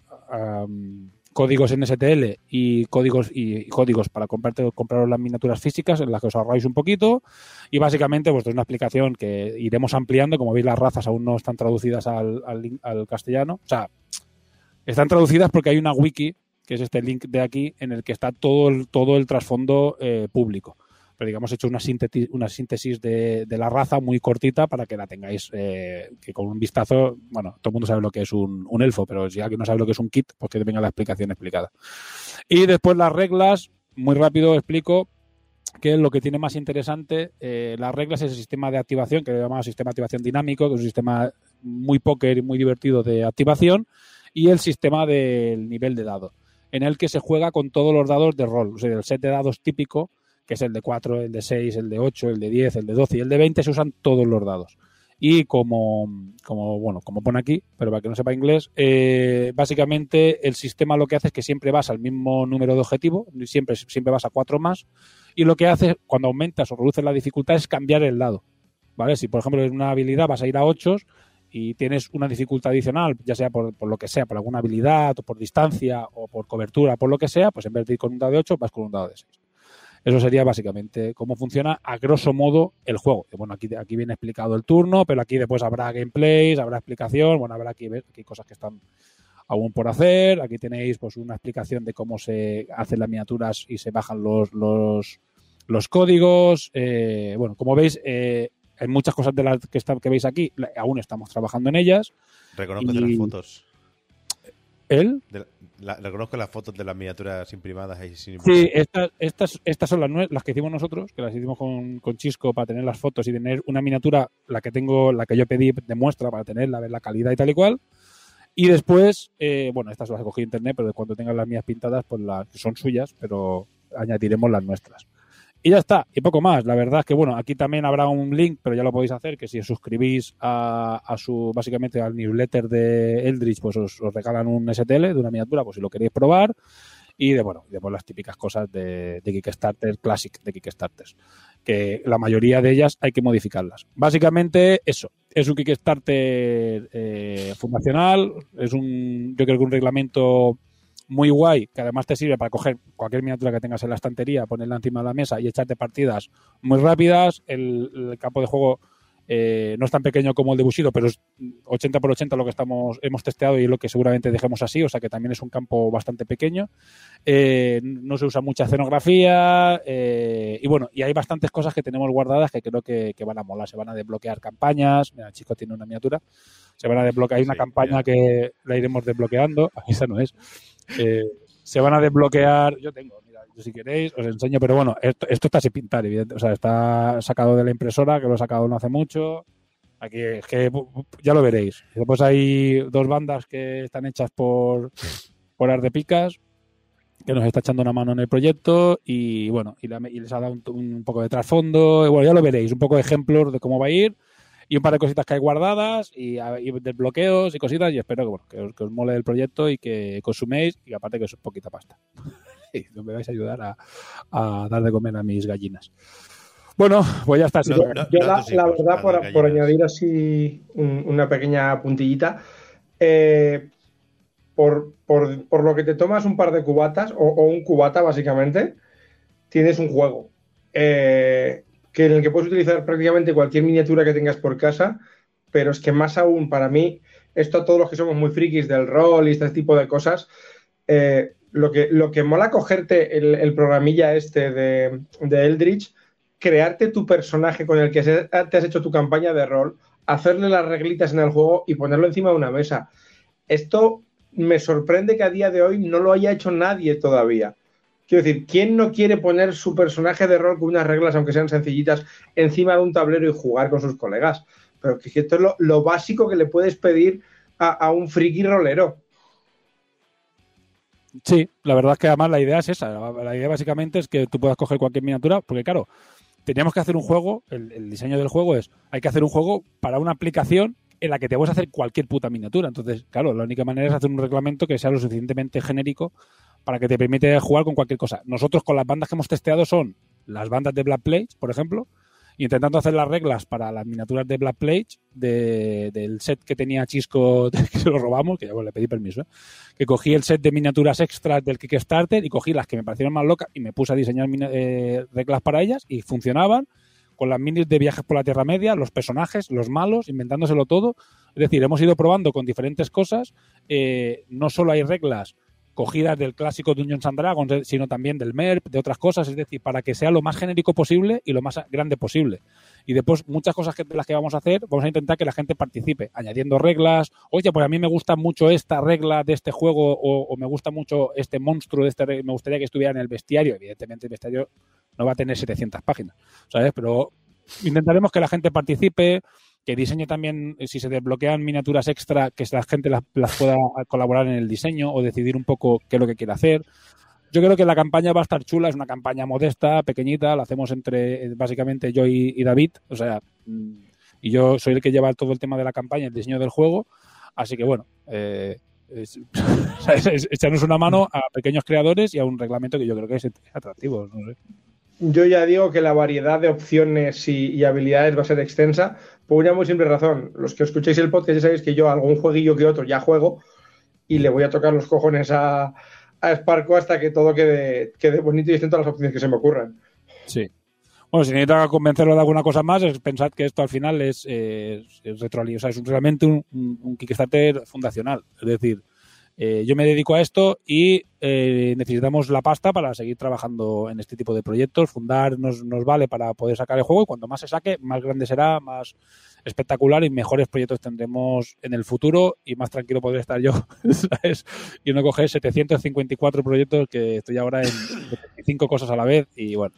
códigos en STL y códigos y, códigos para comprarte compraros las miniaturas físicas en las que os ahorráis un poquito y básicamente pues es una explicación que iremos ampliando como veis las razas aún no están traducidas al, al- al castellano o sea están traducidas porque hay una wiki, que es este link de aquí, en el que está todo el, todo el trasfondo eh, público. Pero digamos, he hecho una síntesis, una síntesis de, la raza muy cortita para que la tengáis, eh, que con un vistazo, bueno, todo el mundo sabe lo que es un, elfo, pero si alguien no sabe lo que es un kit, pues que venga la explicación explicada. Y después las reglas, muy rápido explico que lo que tiene más interesante, eh, las reglas es el sistema de activación, que llamamos sistema de activación dinámico, que es un sistema muy póker y muy divertido de activación, y el sistema del nivel de dado, en el que se juega con todos los dados de rol. O sea, el set de dados típico, que es el de 4, el de 6, el de 8, el de 10, el de 12 y el de 20, se usan todos los dados. Y como, como bueno, como pone aquí, pero para que no sepa inglés, eh, básicamente el sistema lo que hace es que siempre vas al mismo número de objetivo, siempre, siempre vas a 4 más, y lo que hace cuando aumentas o reduces la dificultad es cambiar el dado. ¿Vale? Si por ejemplo en una habilidad vas a ir a 8 y tienes una dificultad adicional, ya sea por, por lo que sea, por alguna habilidad o por distancia o por cobertura, por lo que sea, pues en vez de ir con un dado de 8 vas con un dado de 6. Eso sería básicamente cómo funciona a grosso modo el juego. Bueno, aquí, aquí viene explicado el turno, pero aquí después habrá gameplays, habrá explicación, bueno, habrá aquí, aquí cosas que están aún por hacer. Aquí tenéis pues una explicación de cómo se hacen las miniaturas y se bajan los, los, los códigos. Eh, bueno, como veis, eh, hay muchas cosas de las que, está, que veis aquí, aún estamos trabajando en ellas. Reconozco de las fotos. ¿Él? La- la- reconozco las fotos de las miniaturas imprimadas ahí sin Sí, estas, estas, estas son las, las que hicimos nosotros, que las hicimos con, con Chisco para tener las fotos y tener una miniatura, la que tengo, la que yo pedí de muestra para tenerla, ver la calidad y tal y cual. Y después, eh, bueno, estas las cogí de internet, pero cuando tengan las mías pintadas, pues las que son suyas, pero añadiremos las nuestras. Y ya está, y poco más. La verdad es que, bueno, aquí también habrá un link, pero ya lo podéis hacer, que si os suscribís a, a su, básicamente al newsletter de Eldritch, pues os, regalan un STL de una miniatura, pues si lo queréis probar. Y de, bueno, y después las típicas cosas de, de Kickstarter, Classic de Kickstarters, que la mayoría de ellas hay que modificarlas. Básicamente eso, es un Kickstarter eh, fundacional, es un, yo creo que un reglamento muy guay, que además te sirve para coger cualquier miniatura que tengas en la estantería, ponerla encima de la mesa y echarte partidas muy rápidas. El, el campo de juego eh, no es tan pequeño como el de Bushido, pero es 80 por 80 lo que estamos hemos testeado y lo que seguramente dejemos así, o sea que también es un campo bastante pequeño. Eh, no se usa mucha escenografía eh, y bueno, y hay bastantes cosas que tenemos guardadas que creo que, que van a molar. Se van a desbloquear campañas. Mira, el chico tiene una miniatura. Se van a desbloquear. Hay una Sí, campaña mira. que la iremos desbloqueando. [laughs] Esa no es. Eh, se van a desbloquear. Yo tengo, mira, si queréis os enseño, pero bueno, esto, esto está sin pintar, evidente. O sea, está sacado de la impresora, que lo he sacado no hace mucho. Aquí es que ya lo veréis. Después hay dos bandas que están hechas por, por Art de Picas, que nos está echando una mano en el proyecto y bueno, y les ha dado un, un poco de trasfondo. Y bueno, ya lo veréis, un poco de ejemplos de cómo va a ir y un par de cositas que hay guardadas y, desbloqueos y cositas y espero que, bueno, que, os, que os mole el proyecto y que consuméis y aparte que es poquita pasta. [laughs] y me vais a ayudar a, a dar de comer a mis gallinas. Bueno, pues ya está. sí, No, no, Yo no la, hijos, verdad, por, añadir así un- una pequeña puntillita, eh, por, por- por lo que te tomas un par de cubatas, o, o un cubata básicamente, tienes un juego eh, que en el que puedes utilizar prácticamente cualquier miniatura que tengas por casa, pero es que más aún para mí, esto a todos los que somos muy frikis del rol y este tipo de cosas, eh, lo, que, lo que mola cogerte el, el programilla este de, Eldritch, crearte tu personaje con el que te has hecho tu campaña de rol, hacerle las reglitas en el juego y ponerlo encima de una mesa. Esto me sorprende que a día de hoy no lo haya hecho nadie todavía. Quiero decir, ¿quién no quiere poner su personaje de rol con unas reglas, aunque sean sencillitas, encima de un tablero y jugar con sus colegas? Pero que esto es lo, básico que le puedes pedir a, un friki rolero. Sí, la verdad es que además la idea es esa. La, idea básicamente es que tú puedas coger cualquier miniatura, porque claro, teníamos que hacer un juego, el diseño del juego es, hay que hacer un juego para una aplicación en la que te a hacer cualquier puta miniatura. Entonces, claro, la única manera es hacer un reglamento que sea lo suficientemente genérico para que te permite jugar con cualquier cosa. Nosotros con las bandas que hemos testeado son las bandas de Black Plate, por ejemplo, intentando hacer las reglas para las miniaturas de Black Plate de- del set que tenía Chisco, [laughs] que lo robamos, que ya le pedí permiso, ¿eh? que cogí el set de miniaturas extras del Kickstarter y cogí las que me parecieron más locas y me puse a diseñar eh, reglas para ellas y funcionaban con las minis de viajes por la Tierra Media, los personajes, los malos, inventándoselo todo. Es decir, hemos ido probando con diferentes cosas. eh, no solo hay reglas cogidas del clásico Dungeons and Dragons, eh, sino también del MERP, de otras cosas, es decir, para que sea lo más genérico posible y lo más grande posible. Y después, muchas cosas que, de las que vamos a hacer, vamos a intentar que la gente participe, añadiendo reglas. Oye, pues a mí me gusta mucho esta regla de este juego o, o me gusta mucho este monstruo de este me gustaría que estuviera en el bestiario. Evidentemente, el bestiario no va a tener 700 páginas, ¿sabes? Pero intentaremos que la gente participe, que diseñe también, si se desbloquean miniaturas extra, que la gente las, las pueda colaborar en el diseño o decidir un poco qué es lo que quiere hacer. Yo creo que la campaña va a estar chula, es una campaña modesta, pequeñita, la hacemos entre eh, básicamente yo y, David, o sea, mm, y yo soy el que lleva todo el tema de la campaña, el diseño del juego, así que bueno, eh, [laughs] echarnos una mano a pequeños creadores y a un reglamento que yo creo que es atractivo, no sé. Yo ya digo que la variedad de opciones y, habilidades va a ser extensa por una muy simple razón. Los que escuchéis el podcast ya sabéis que yo algún jueguillo que otro ya juego y le voy a tocar los cojones a, a hasta que todo quede, quede bonito y estén todas las opciones que se me ocurran. Sí. Bueno, si necesita convencerlo de alguna cosa más, es pensad que esto al final es, eh, es o sea, es un- realmente un- un Kickstarter fundacional. Es decir, eh, yo me dedico a esto y eh, necesitamos la pasta para seguir trabajando en este tipo de proyectos. Fundar nos, nos vale para poder sacar el juego y cuanto más se saque, más grande será, más espectacular y mejores proyectos tendremos en el futuro y más tranquilo podré estar yo, [laughs] ¿sabes? Y no coger 754 proyectos que estoy ahora en 25 cosas a la vez y bueno,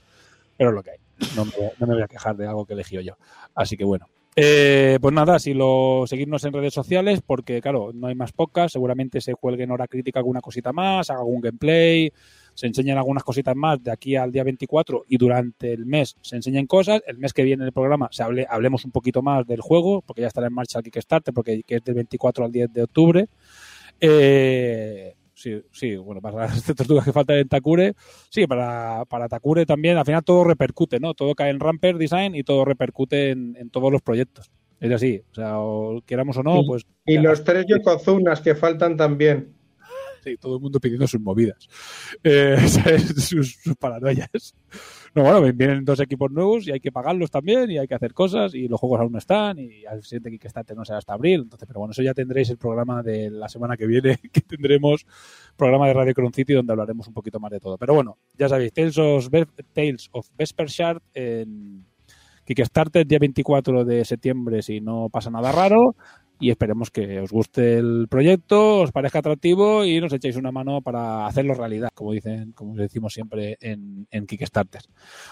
pero es lo que hay. No me, no me voy a quejar de algo que elegí yo. Así que bueno. Eh, pues nada, si lo seguirnos en redes sociales, porque claro, no hay más podcast, seguramente se cuelgue en hora crítica alguna cosita más, haga algún gameplay, se enseñan algunas cositas más de aquí al día 24 y durante el mes se enseñen cosas. El mes que viene en el programa se hable, hablemos un poquito más del juego, porque ya estará en marcha el Kickstarter, porque que es del 24 al 10 de octubre. Eh, sí, sí, bueno, para las [laughs] tortugas que faltan en Takure, sí, para, para Takure también, al final todo repercute, ¿no? Todo cae en Ramper Design y todo repercute en, en todos los proyectos. Es así, o sea, o queramos o no, pues... Y los tres Yokozunas que faltan también. Sí, todo el mundo pidiendo sus movidas, eh, [laughs] sus, sus paranoias. No, bueno, vienen dos equipos nuevos y hay que pagarlos también y hay que hacer cosas y los juegos aún no están y al siguiente Kickstarter no será hasta abril. Entonces, pero bueno, eso ya tendréis el programa de la semana que viene, [laughs] que tendremos programa de Radio Cron City donde hablaremos un poquito más de todo. Pero bueno, ya sabéis, Tales Tales of Vesper Shard en Kickstarter día 24 de septiembre si no pasa nada raro y esperemos que os guste el proyecto, os parezca atractivo y nos echéis una mano para hacerlo realidad, como dicen, como decimos siempre en, en Kickstarter.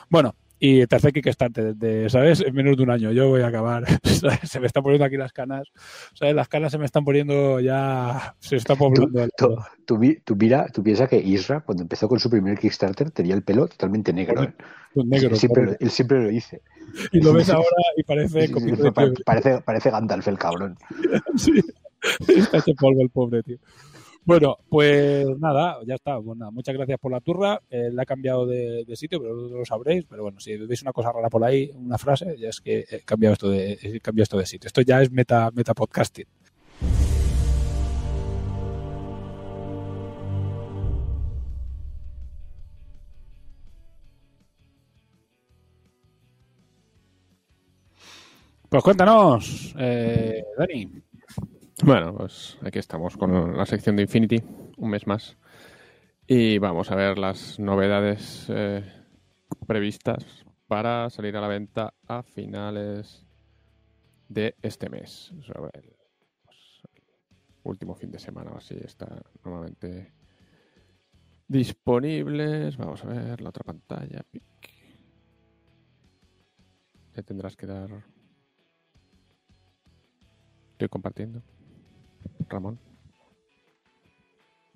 Bueno, y el tercer Kickstarter, de, ¿sabes? En menos de un año. Yo voy a acabar. [laughs] ¿sabes? Se me están poniendo aquí las canas. ¿Sabes? Las canas se me están poniendo ya. Se está poblando. Tú, tú tú mira, tú piensas que Isra, cuando empezó con su primer Kickstarter, tenía el pelo totalmente negro. ¿eh? negro. él, siempre, lo- correcto. él siempre lo dice. Y lo ves ahora y parece. Sí, parece, parece Gandalf el cabrón. [laughs] Sí, está hecho polvo el pobre, tío. Bueno, pues nada, ya está. Pues nada, muchas gracias por la turra. Eh, la he cambiado de, de sitio, pero no lo sabréis. Pero bueno, si veis una cosa rara por ahí, una frase, ya es que he cambiado esto de, he cambiado esto de sitio. Esto ya es meta, meta podcasting. Pues cuéntanos, eh, Dani. Bueno, pues aquí estamos con la sección de Infinity, un mes más. Y vamos a ver las novedades eh, previstas para salir a la venta a finales de este mes. Pues, el último fin de semana o así está normalmente disponibles. Vamos a ver la otra pantalla. Le tendrás que dar. Estoy compartiendo. Ramón.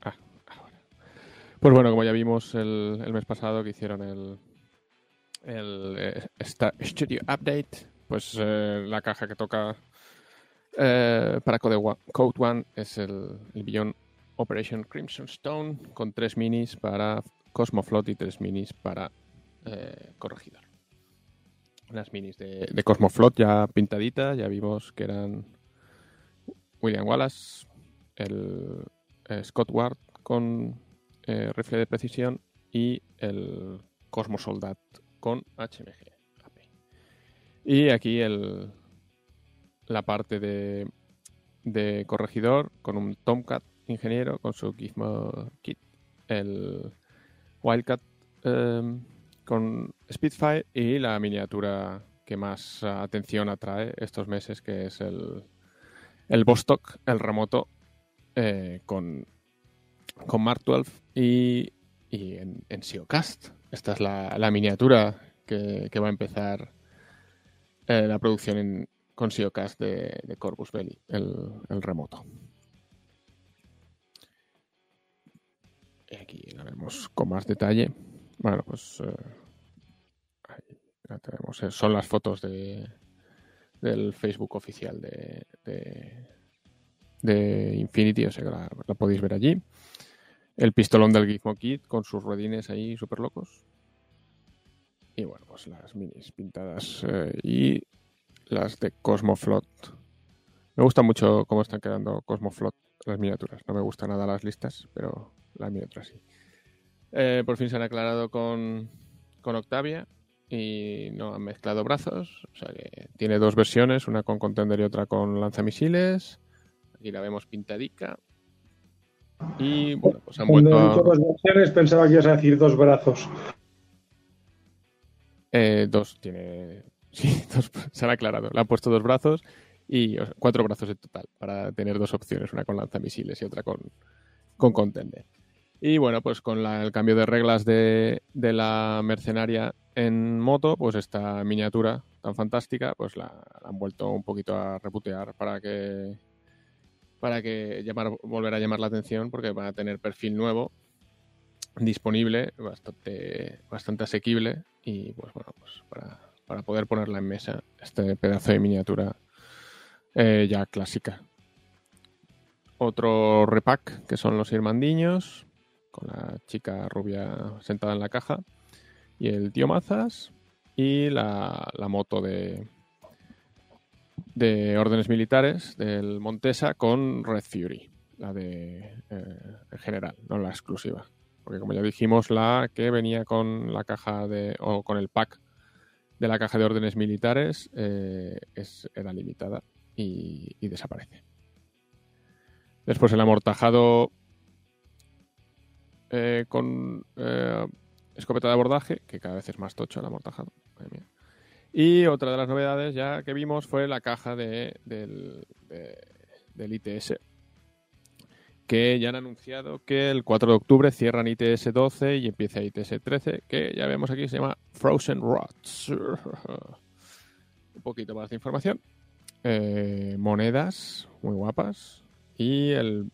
Ah, ahora. Pues bueno, como ya vimos el, mes pasado que hicieron el, el eh, esta Studio Update, pues eh, la caja que toca eh, para Code One, Code One es el, el Beyond Operation Crimson Stone con tres minis para Cosmoflot y tres minis para eh, Corregidor. Las minis de, de Cosmoflot ya pintaditas, ya vimos que eran William Wallace, el eh, Scott Ward con eh, rifle de precisión y el Cosmo Soldat con HMG. Y aquí el, la parte de, de corregidor con un Tomcat ingeniero con su Gizmo Kit, el Wildcat eh, con Spitfire y la miniatura que más atención atrae estos meses que es el el Vostok, el remoto, eh, con, con Mark 12 y, y en, en SEOcast. Esta es la, la miniatura que, que va a empezar eh, la producción en, con SEOcast de, de Corvus Belli, el, el remoto. Aquí la vemos con más detalle. Bueno, pues eh, ahí la tenemos. Son las fotos de, del Facebook oficial de, de, de Infinity, o sea que la, podéis ver allí. El pistolón del Gizmo Kit con sus ruedines ahí súper locos. Y bueno, pues las minis pintadas eh, y las de Cosmoflot. Me gusta mucho cómo están quedando Cosmoflot las miniaturas. No me gustan nada las listas, pero las miniaturas sí. Eh, por fin se han aclarado con, con Octavia y no han mezclado brazos. O sea que tiene dos versiones, una con contender y otra con lanzamisiles. Aquí la vemos pintadica. Y bueno, pues han Cuando vuelto a, dos versiones pensaba que ibas a decir dos brazos. eh, dos, tiene [laughs] Sí, dos- se han aclarado. Le han puesto dos brazos y o sea, cuatro brazos en total para tener dos opciones, una con lanzamisiles y otra con, con contender. Y bueno, pues con la- el cambio de reglas de, de la mercenaria en moto, pues esta miniatura tan fantástica, pues la, han vuelto un poquito a reputear para que para que llamar, volver a llamar la atención porque van a tener perfil nuevo disponible, bastante, bastante asequible y pues bueno, pues para, para poder ponerla en mesa, este pedazo de miniatura eh, ya clásica. Otro repack que son los irmandiños, la chica rubia sentada en la caja, y el tío Mazas, y la, la moto de, de órdenes militares del Montesa con Red Fury, la de eh, en general, no la exclusiva. Porque como ya dijimos, la que venía con la caja de. o con el pack de la caja de órdenes militares eh, es, era limitada y, y desaparece. Después el amortajado eh, con eh, escopeta de abordaje, que cada vez es más tocho el amortajado. Y otra de las novedades ya que vimos fue la caja de, del, de- del ITS, que ya han anunciado que el 4 de octubre cierran ITS 12 y empieza ITS 13, que ya vemos aquí se llama Frozen Rods. Un poquito más de información. Eh, monedas muy guapas y el,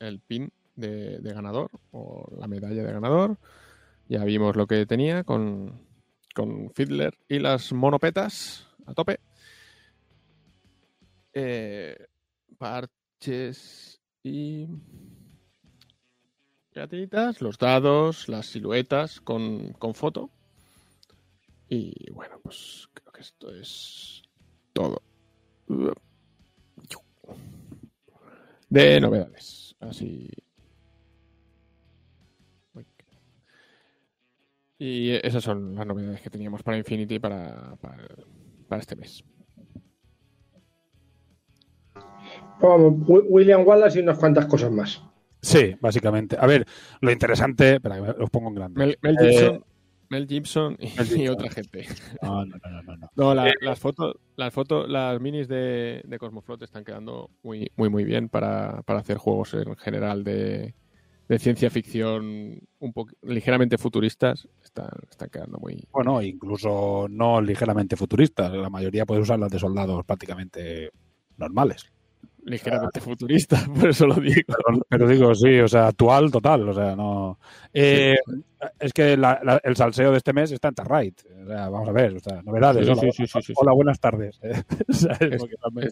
el pin de, ganador o la medalla de ganador. Ya vimos lo que tenía con, con Fiddler y las monopetas a tope. Eh, parches y pegatinitas, los dados, las siluetas con, con foto. Y bueno, pues creo que esto es todo. De novedades. Así. Y esas son las novedades que teníamos para Infinity para, para, para este mes. Vamos, Wi- William Wallace y unas cuantas cosas más. Sí, básicamente. A ver, lo interesante. Espera, que los pongo en grande. Mel, Mel Eh, Gibson, Mel Gibson y, Mel Gibson. y [laughs] otra gente. No, no, no, no, no. No, la- las fotos, las fotos, las minis de, de Cosmoflot están quedando muy, muy, muy bien para, para hacer juegos en general de, de ciencia ficción un poco ligeramente futuristas. Están, están quedando muy. Bueno, incluso no ligeramente futuristas. La mayoría puede usar las de soldados prácticamente normales. ligeramente futuristas, [laughs] por eso lo digo. Pero, pero digo, sí, o sea, actual total, o sea, no... Eh, Es que la- la- el salseo de este mes está en Tarrait. O sea, vamos a ver, o sea, novedades. Sí, hola, sí, sí, buenas tardes. [laughs] ¿Sabes? Porque realmente-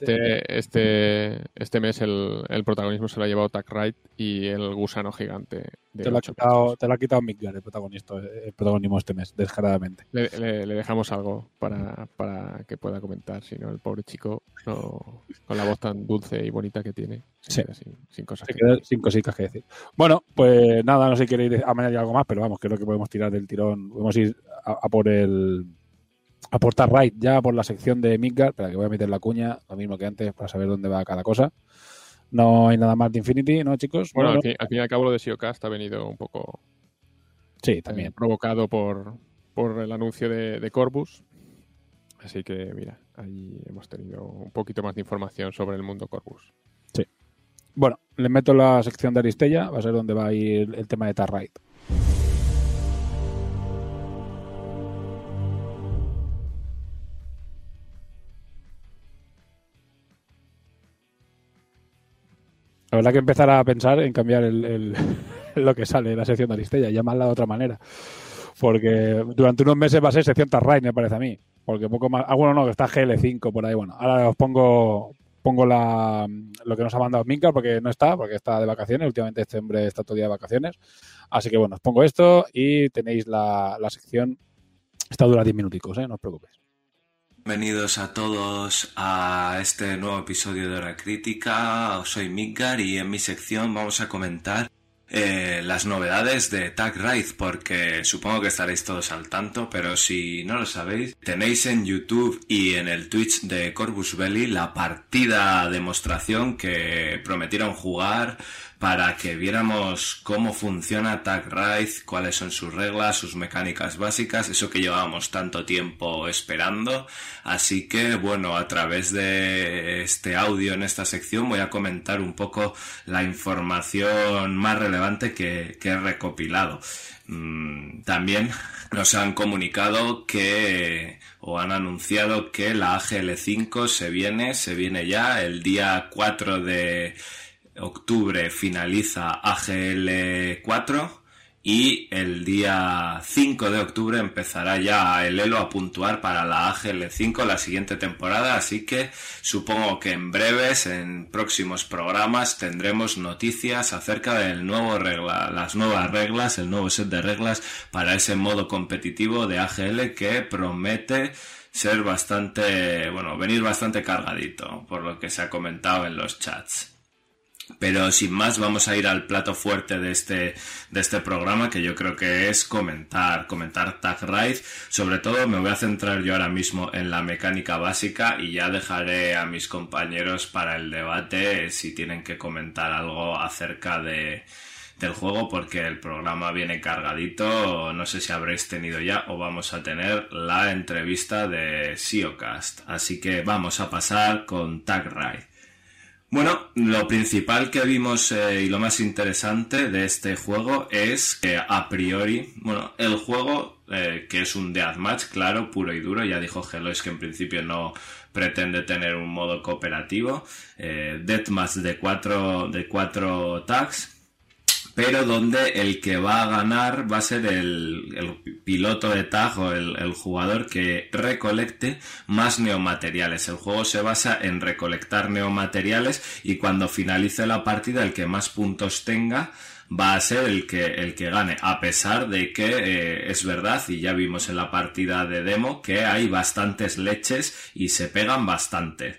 Este, este, este mes el, el protagonismo se lo ha llevado Tack Wright y el gusano gigante de te, lo ha quitado, te lo ha quitado Midgar, el protagonista, el protagonismo este mes, descaradamente. Le, le- le dejamos algo para, para que pueda comentar, si no, el pobre chico, no- con la voz tan dulce y bonita que tiene, Sí. sin, sin cosas que quedan sin cositas que decir. Bueno, pues nada, no sé si queréis añadir algo más, pero vamos, creo que podemos tirar del tirón. Podemos ir a, a por el. a por Tarrait ya por la sección de Midgar. Espera, que voy a meter la cuña, lo mismo que antes, para saber dónde va cada cosa. No hay nada más de Infinity, ¿no, chicos? Bueno, No, al no. fin, al fin y al cabo lo de Siocast ha venido un poco Sí, eh, también. provocado por, por el anuncio de, de Corvus. Así que, mira, ahí hemos tenido un poquito más de información sobre el mundo Corvus. Bueno, les meto la sección de Aristella, va a ser donde va a ir el tema de Tarrait. La verdad que empezar a pensar en cambiar el, [laughs] lo que sale en la sección de Aristella, llamarla de otra manera. Porque durante unos meses va a ser sección Tarrait, me parece a mí. Porque poco más. Ah, bueno, no, que está GL5 por ahí. Bueno, ahora os pongo pongo la, lo que nos ha mandado Minka porque no está, porque está de vacaciones. Últimamente este hombre está todo día de vacaciones. Así que bueno, os pongo esto y tenéis la, la sección. Esta dura 10 minuticos, ¿eh? no os preocupéis. Bienvenidos a todos a este nuevo episodio de Hora Crítica. Soy Midgar y en mi sección vamos a comentar eh, las novedades de Tag Ride porque supongo que estaréis todos al tanto, pero si no lo sabéis, tenéis en YouTube y en el Twitch de Corvus Belli la partida demostración que prometieron jugar para que viéramos cómo funciona Tag Ride, cuáles son sus reglas, sus mecánicas básicas, eso que llevábamos tanto tiempo esperando. Así que, bueno, a través de este audio en esta sección voy a comentar un poco la información más relevante que, he recopilado. Mm, también nos han comunicado que o han anunciado que la AGL5 se viene, se viene ya el día 4 de octubre finaliza AGL 4 y el día 5 de octubre empezará ya el Elo a puntuar para la AGL 5 la siguiente temporada, así que supongo que en breves, en próximos programas, tendremos noticias acerca del nuevo regla, las nuevas reglas, el nuevo set de reglas para ese modo competitivo de AGL que promete ser bastante, bueno, venir bastante cargadito, por lo que se ha comentado en los chats. Pero sin más, vamos a ir al plato fuerte de este, de este programa, que yo creo que es comentar, comentar Tag Ride. Sobre todo me voy a centrar yo ahora mismo en la mecánica básica y ya dejaré a mis compañeros para el debate si tienen que comentar algo acerca de, del juego porque el programa viene cargadito. No sé si habréis tenido ya o vamos a tener la entrevista de SEOcast. Así que vamos a pasar con Tag Ride. Bueno, lo principal que vimos eh, y lo más interesante de este juego es que a priori, bueno, el juego, eh, que es un deathmatch, claro, puro y duro, ya dijo es que en principio no pretende tener un modo cooperativo, eh, deathmatch de cuatro, de cuatro tags, pero donde el que va a ganar va a ser el, piloto de tag o el, jugador que recolecte más neomateriales. El juego se basa en recolectar neomateriales y cuando finalice la partida el que más puntos tenga va a ser el que, el que gane, a pesar de que eh, es verdad, y ya vimos en la partida de demo, que hay bastantes leches y se pegan bastante.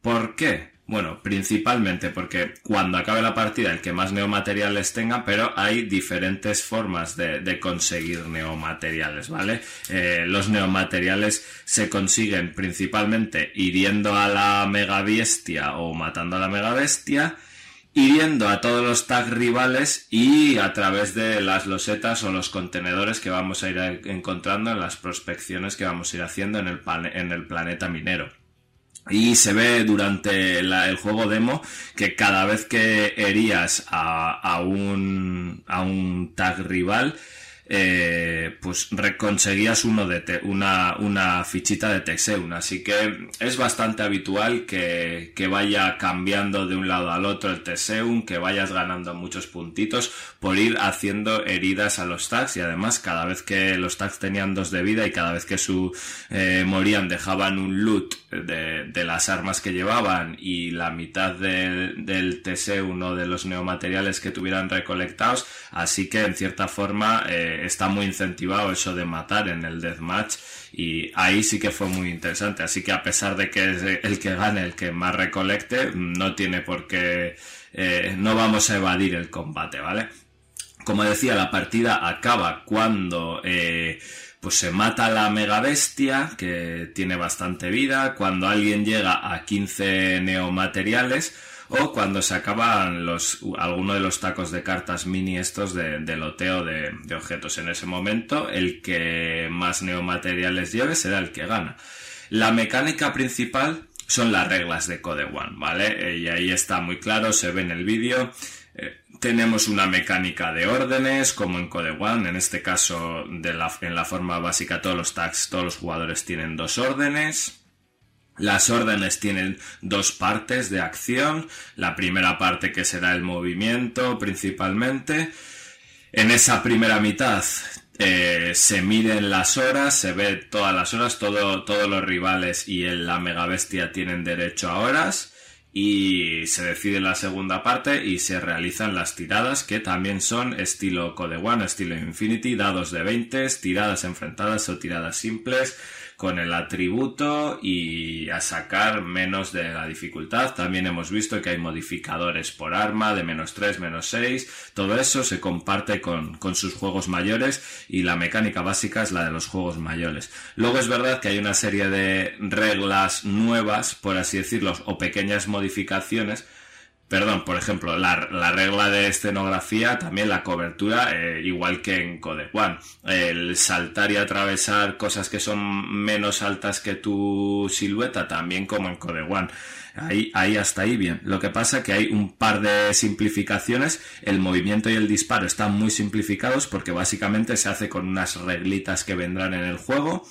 ¿Por qué? Bueno, principalmente porque cuando acabe la partida el que más neomateriales tenga, pero hay diferentes formas de, conseguir neomateriales, ¿vale? Eh, los neomateriales se consiguen principalmente hiriendo a la mega bestia o matando a la mega bestia, hiriendo a todos los tag rivales y a través de las losetas o los contenedores que vamos a ir encontrando en las prospecciones que vamos a ir haciendo en el, en el planeta minero. Y se ve durante el juego demo que cada vez que herías a, a, un, a un tag rival, eh, pues conseguías uno de una, una fichita de Texeun. Así que es bastante habitual que, que, vaya cambiando de un lado al otro el Teseum, que vayas ganando muchos puntitos por ir haciendo heridas a los tags y además cada vez que los tags tenían dos de vida y cada vez que su eh, morían dejaban un loot de, de, las armas que llevaban y la mitad del Teseum o de los neomateriales que tuvieran recolectados. Así que en cierta forma eh, está muy incentivado eso de matar en el deathmatch y ahí sí que fue muy interesante. Así que a pesar de que es el que gane el que más recolecte, no tiene por qué, eh, no vamos a evadir el combate, ¿vale? Como decía, la partida acaba cuando eh, pues se mata la mega bestia, que tiene bastante vida, cuando alguien llega a 15 neomateriales, o cuando se acaban los, alguno de los tacos de cartas mini estos de, loteo de, objetos. En ese momento, el que más neomateriales lleve será el que gana. La mecánica principal son las reglas de Code One, ¿vale? Y ahí está muy claro, se ve en el vídeo. Eh, tenemos una mecánica de órdenes, como en Code One, en este caso, de la, en la forma básica, todos los tags, todos los jugadores tienen dos órdenes. Las órdenes tienen dos partes de acción. La primera parte que será el movimiento principalmente. En esa primera mitad eh, se miden las horas, se ve todas las horas, todo, todos los rivales y el, la mega bestia tienen derecho a horas. Y se decide la segunda parte y se realizan las tiradas que también son estilo Code One, estilo Infinity, dados de 20, tiradas enfrentadas o tiradas simples con el atributo y a sacar menos de la dificultad. También hemos visto que hay modificadores por arma de menos 3, menos 6. Todo eso se comparte con, con sus juegos mayores y la mecánica básica es la de los juegos mayores. Luego es verdad que hay una serie de reglas nuevas, por así decirlo, o pequeñas modificaciones Perdón, por ejemplo, la, regla de escenografía, también la cobertura, eh, igual que en Code One. El saltar y atravesar cosas que son menos altas que tu silueta, también como en Code One. Ahí, ahí hasta ahí bien. Lo que pasa que hay un par de simplificaciones. El movimiento y el disparo están muy simplificados porque básicamente se hace con unas reglitas que vendrán en el juego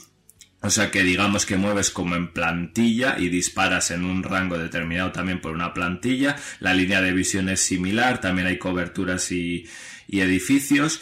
o sea que digamos que mueves como en plantilla y disparas en un rango determinado también por una plantilla. La línea de visión es similar, también hay coberturas y, edificios.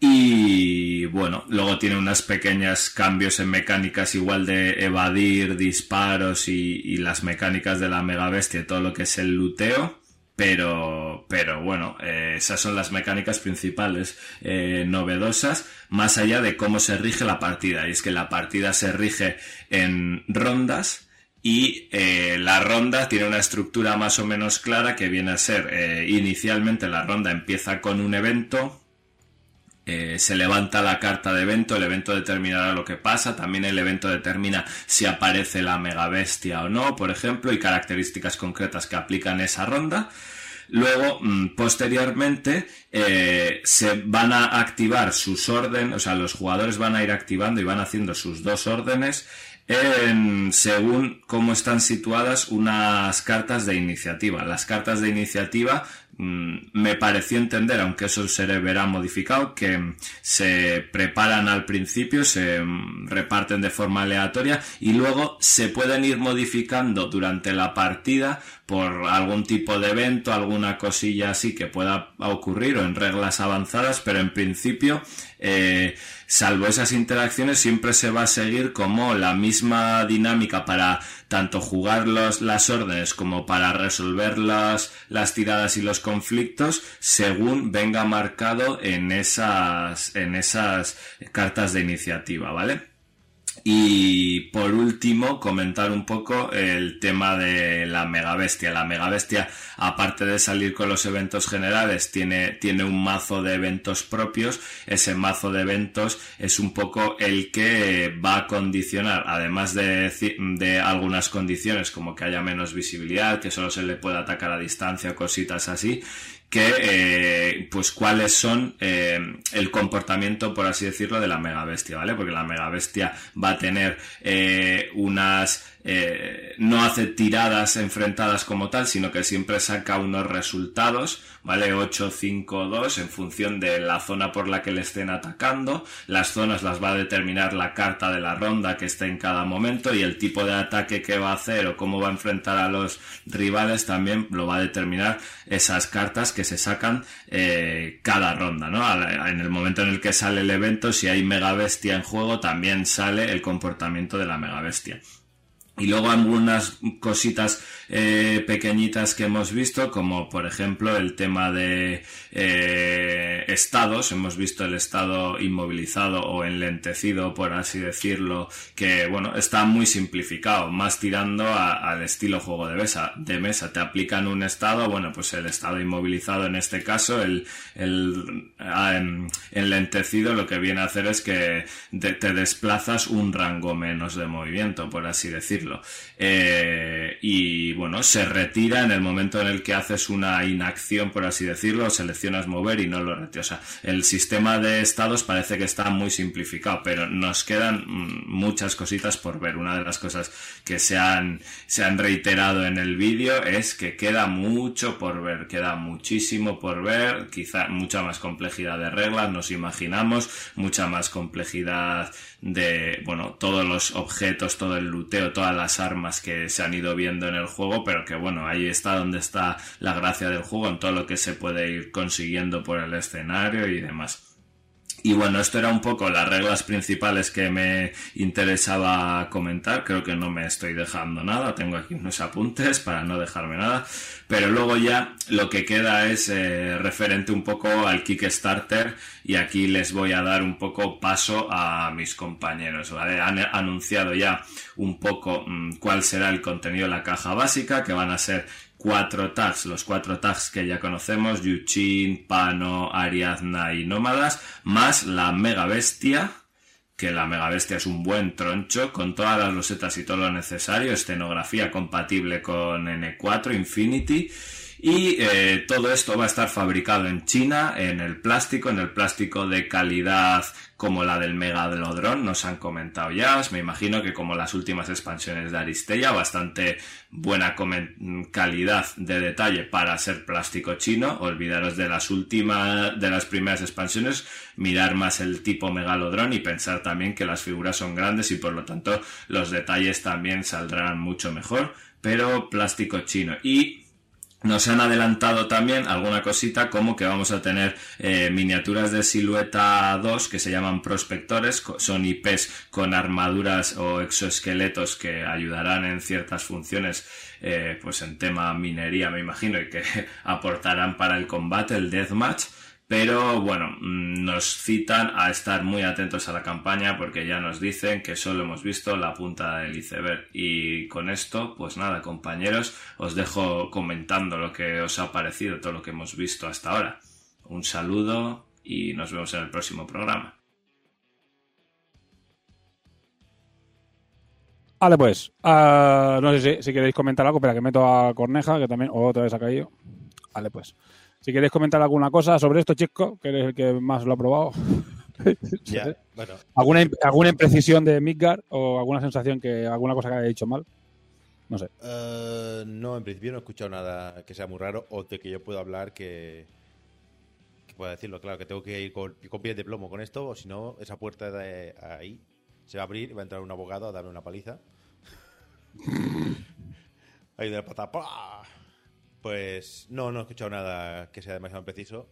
Y bueno, luego tiene unos pequeños cambios en mecánicas igual de evadir, disparos y, las mecánicas de la mega bestia, todo lo que es el luteo. Pero, pero bueno, eh, esas son las mecánicas principales eh, novedosas, más allá de cómo se rige la partida. Y es que la partida se rige en rondas y eh, la ronda tiene una estructura más o menos clara que viene a ser, inicialmente la ronda empieza con un evento, eh, se levanta la carta de evento, el evento determinará lo que pasa, también el evento determina si aparece la mega bestia o no, por ejemplo, y características concretas que aplican esa ronda. Luego, mm, posteriormente, eh, se van a activar sus órdenes, o sea, los jugadores van a ir activando y van haciendo sus dos órdenes en, según cómo están situadas unas cartas de iniciativa. Las cartas de iniciativa me pareció entender, aunque eso se verá modificado, que se preparan al principio, se mm, reparten de forma aleatoria y luego se pueden ir modificando durante la partida por algún tipo de evento, alguna cosilla así que pueda ocurrir o en reglas avanzadas, pero en principio eh, salvo esas interacciones, siempre se va a seguir como la misma dinámica para tanto jugar las órdenes como para resolver las, las tiradas y los conflictos según venga marcado en esas, en esas cartas de iniciativa, ¿vale? Y por último, comentar un poco el tema de la mega bestia. La mega bestia, aparte de salir con los eventos generales, tiene, tiene un mazo de eventos propios. Ese mazo de eventos es un poco el que va a condicionar, además de, de algunas condiciones como que haya menos visibilidad, que solo se le pueda atacar a distancia, cositas así, que eh, pues cuáles son eh, el comportamiento por así decirlo de la mega bestia vale porque la mega bestia va a tener eh, unas eh, no hace tiradas enfrentadas como tal, sino que siempre saca unos resultados, ¿vale? 8, 5, 2 en función de la zona por la que le estén atacando. Las zonas las va a determinar la carta de la ronda que esté en cada momento y el tipo de ataque que va a hacer o cómo va a enfrentar a los rivales también lo va a determinar esas cartas que se sacan eh, cada ronda, ¿no? En el momento en el que sale el evento, si hay mega bestia en juego, también sale el comportamiento de la mega bestia. Y luego algunas cositas eh, pequeñitas que hemos visto, como por ejemplo el tema de eh, estados. Hemos visto el estado inmovilizado o enlentecido, por así decirlo, que bueno, está muy simplificado, más tirando al estilo juego de mesa. De mesa te aplican un estado, bueno, pues el estado inmovilizado en este caso, el, el ah, enlentecido lo que viene a hacer es que te desplazas un rango menos de movimiento, por así decirlo. Eh, y bueno, se retira en el momento en el que haces una inacción, por así decirlo, seleccionas mover y no lo retiras. O sea, el sistema de estados parece que está muy simplificado, pero nos quedan mm, muchas cositas por ver. Una de las cosas que se han, se han reiterado en el vídeo es que queda mucho por ver, queda muchísimo por ver, quizá mucha más complejidad de reglas, nos imaginamos, mucha más complejidad de, bueno, todos los objetos, todo el luteo, todas las armas que se han ido viendo en el juego, pero que bueno, ahí está donde está la gracia del juego, en todo lo que se puede ir consiguiendo por el escenario y demás. Y bueno, esto era un poco las reglas principales que me interesaba comentar. Creo que no me estoy dejando nada. Tengo aquí unos apuntes para no dejarme nada. Pero luego ya lo que queda es eh, referente un poco al Kickstarter y aquí les voy a dar un poco paso a mis compañeros. Han anunciado ya un poco mm, cuál será el contenido de la caja básica, que van a ser cuatro tags, los cuatro tags que ya conocemos, Yuchin, Pano, Ariadna y Nómadas, más la Mega Bestia, que la Mega Bestia es un buen troncho, con todas las losetas y todo lo necesario, escenografía compatible con N4, Infinity, y eh, todo esto va a estar fabricado en China, en el plástico, en el plástico de calidad como la del Megalodrón, nos han comentado ya. Me imagino que como las últimas expansiones de Aristella, bastante buena calidad de detalle para ser plástico chino. Olvidaros de las últimas, de las primeras expansiones, mirar más el tipo Megalodrón y pensar también que las figuras son grandes y por lo tanto los detalles también saldrán mucho mejor. Pero plástico chino. Y nos han adelantado también alguna cosita como que vamos a tener eh, miniaturas de silueta 2 que se llaman prospectores, son IPs con armaduras o exoesqueletos que ayudarán en ciertas funciones, eh, pues en tema minería me imagino, y que [laughs] aportarán para el combate, el deathmatch. Pero bueno, mm, nos citan a estar muy atentos a la campaña porque ya nos dicen que solo hemos visto la punta del iceberg. Y con esto, pues nada, compañeros, os dejo comentando lo que os ha parecido, todo lo que hemos visto hasta ahora. Un saludo y nos vemos en el próximo programa. Vale, pues, ah, no sé si, queréis comentar algo, pero que meto a Corneja, que también otra vez ha caído. Vale, pues. Si queréis comentar alguna cosa sobre esto, chico, que eres el que más lo ha probado. [laughs] Bueno. ¿Alguna, ¿Alguna imprecisión de Midgar o alguna sensación que alguna cosa que haya dicho mal? No sé. Uh, no, en principio no he escuchado nada que sea muy raro o de que yo pueda hablar que, que pueda decirlo. Claro, que tengo que ir con, con pies de plomo con esto o si no, esa puerta de ahí se va a abrir y va a entrar un abogado a darme una paliza. [laughs] ahí de la pata. ¡pah! Pues no, no he escuchado nada que sea demasiado preciso.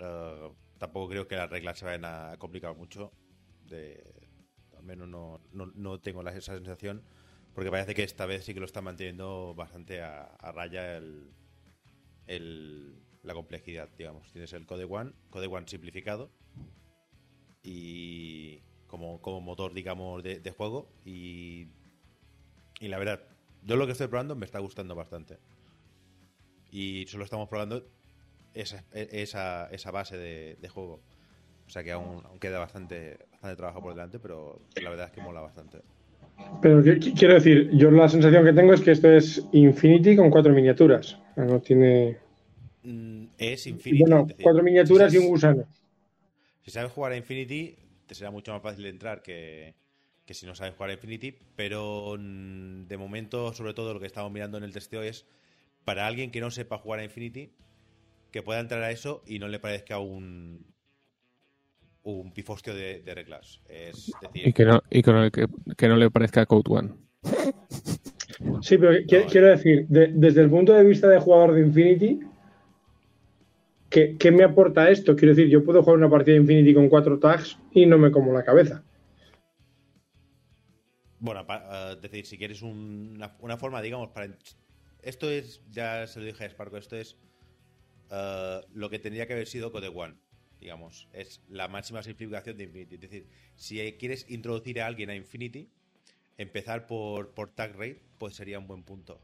Uh, tampoco creo que las reglas se vayan a complicar mucho. De, al menos no, no, no tengo esa sensación. Porque parece que esta vez sí que lo está manteniendo bastante a, a raya el, el, la complejidad, digamos. Tienes el Code One, Code One simplificado y como, como motor, digamos, de, de juego. Y, y la verdad, yo lo que estoy probando me está gustando bastante y solo estamos probando esa, esa, esa base de, de, juego. O sea que aún, aún queda bastante, bastante, trabajo por delante, pero la verdad es que mola bastante. Pero quiero decir, yo la sensación que tengo es que esto es Infinity con cuatro miniaturas. No tiene. Mm, es Infinity. Bueno, cuatro miniaturas si y un gusano. Si sabes jugar a Infinity, te será mucho más fácil entrar que, que si no sabes jugar a Infinity, pero mm, de momento, sobre todo lo que estamos mirando en el testeo es para alguien que no sepa jugar a Infinity, que pueda entrar a eso y no le parezca un un pifostio de, de reglas. Es decir, y que no, y que no, que, que no le parezca Code One. Sí, pero no, quiero decir, de, desde el punto de vista de jugador de Infinity, ¿qué, ¿qué, me aporta esto? Quiero decir, yo puedo jugar una partida de Infinity con cuatro tags y no me como la cabeza. Bueno, es uh, decir, si quieres un, una, una, forma, digamos, para esto es, ya se lo dije a Sparko, esto es uh, lo que tendría que haber sido Code One, digamos. Es la máxima simplificación de Infinity. Es decir, si quieres introducir a alguien a Infinity, empezar por, por tag rate, pues sería un buen punto.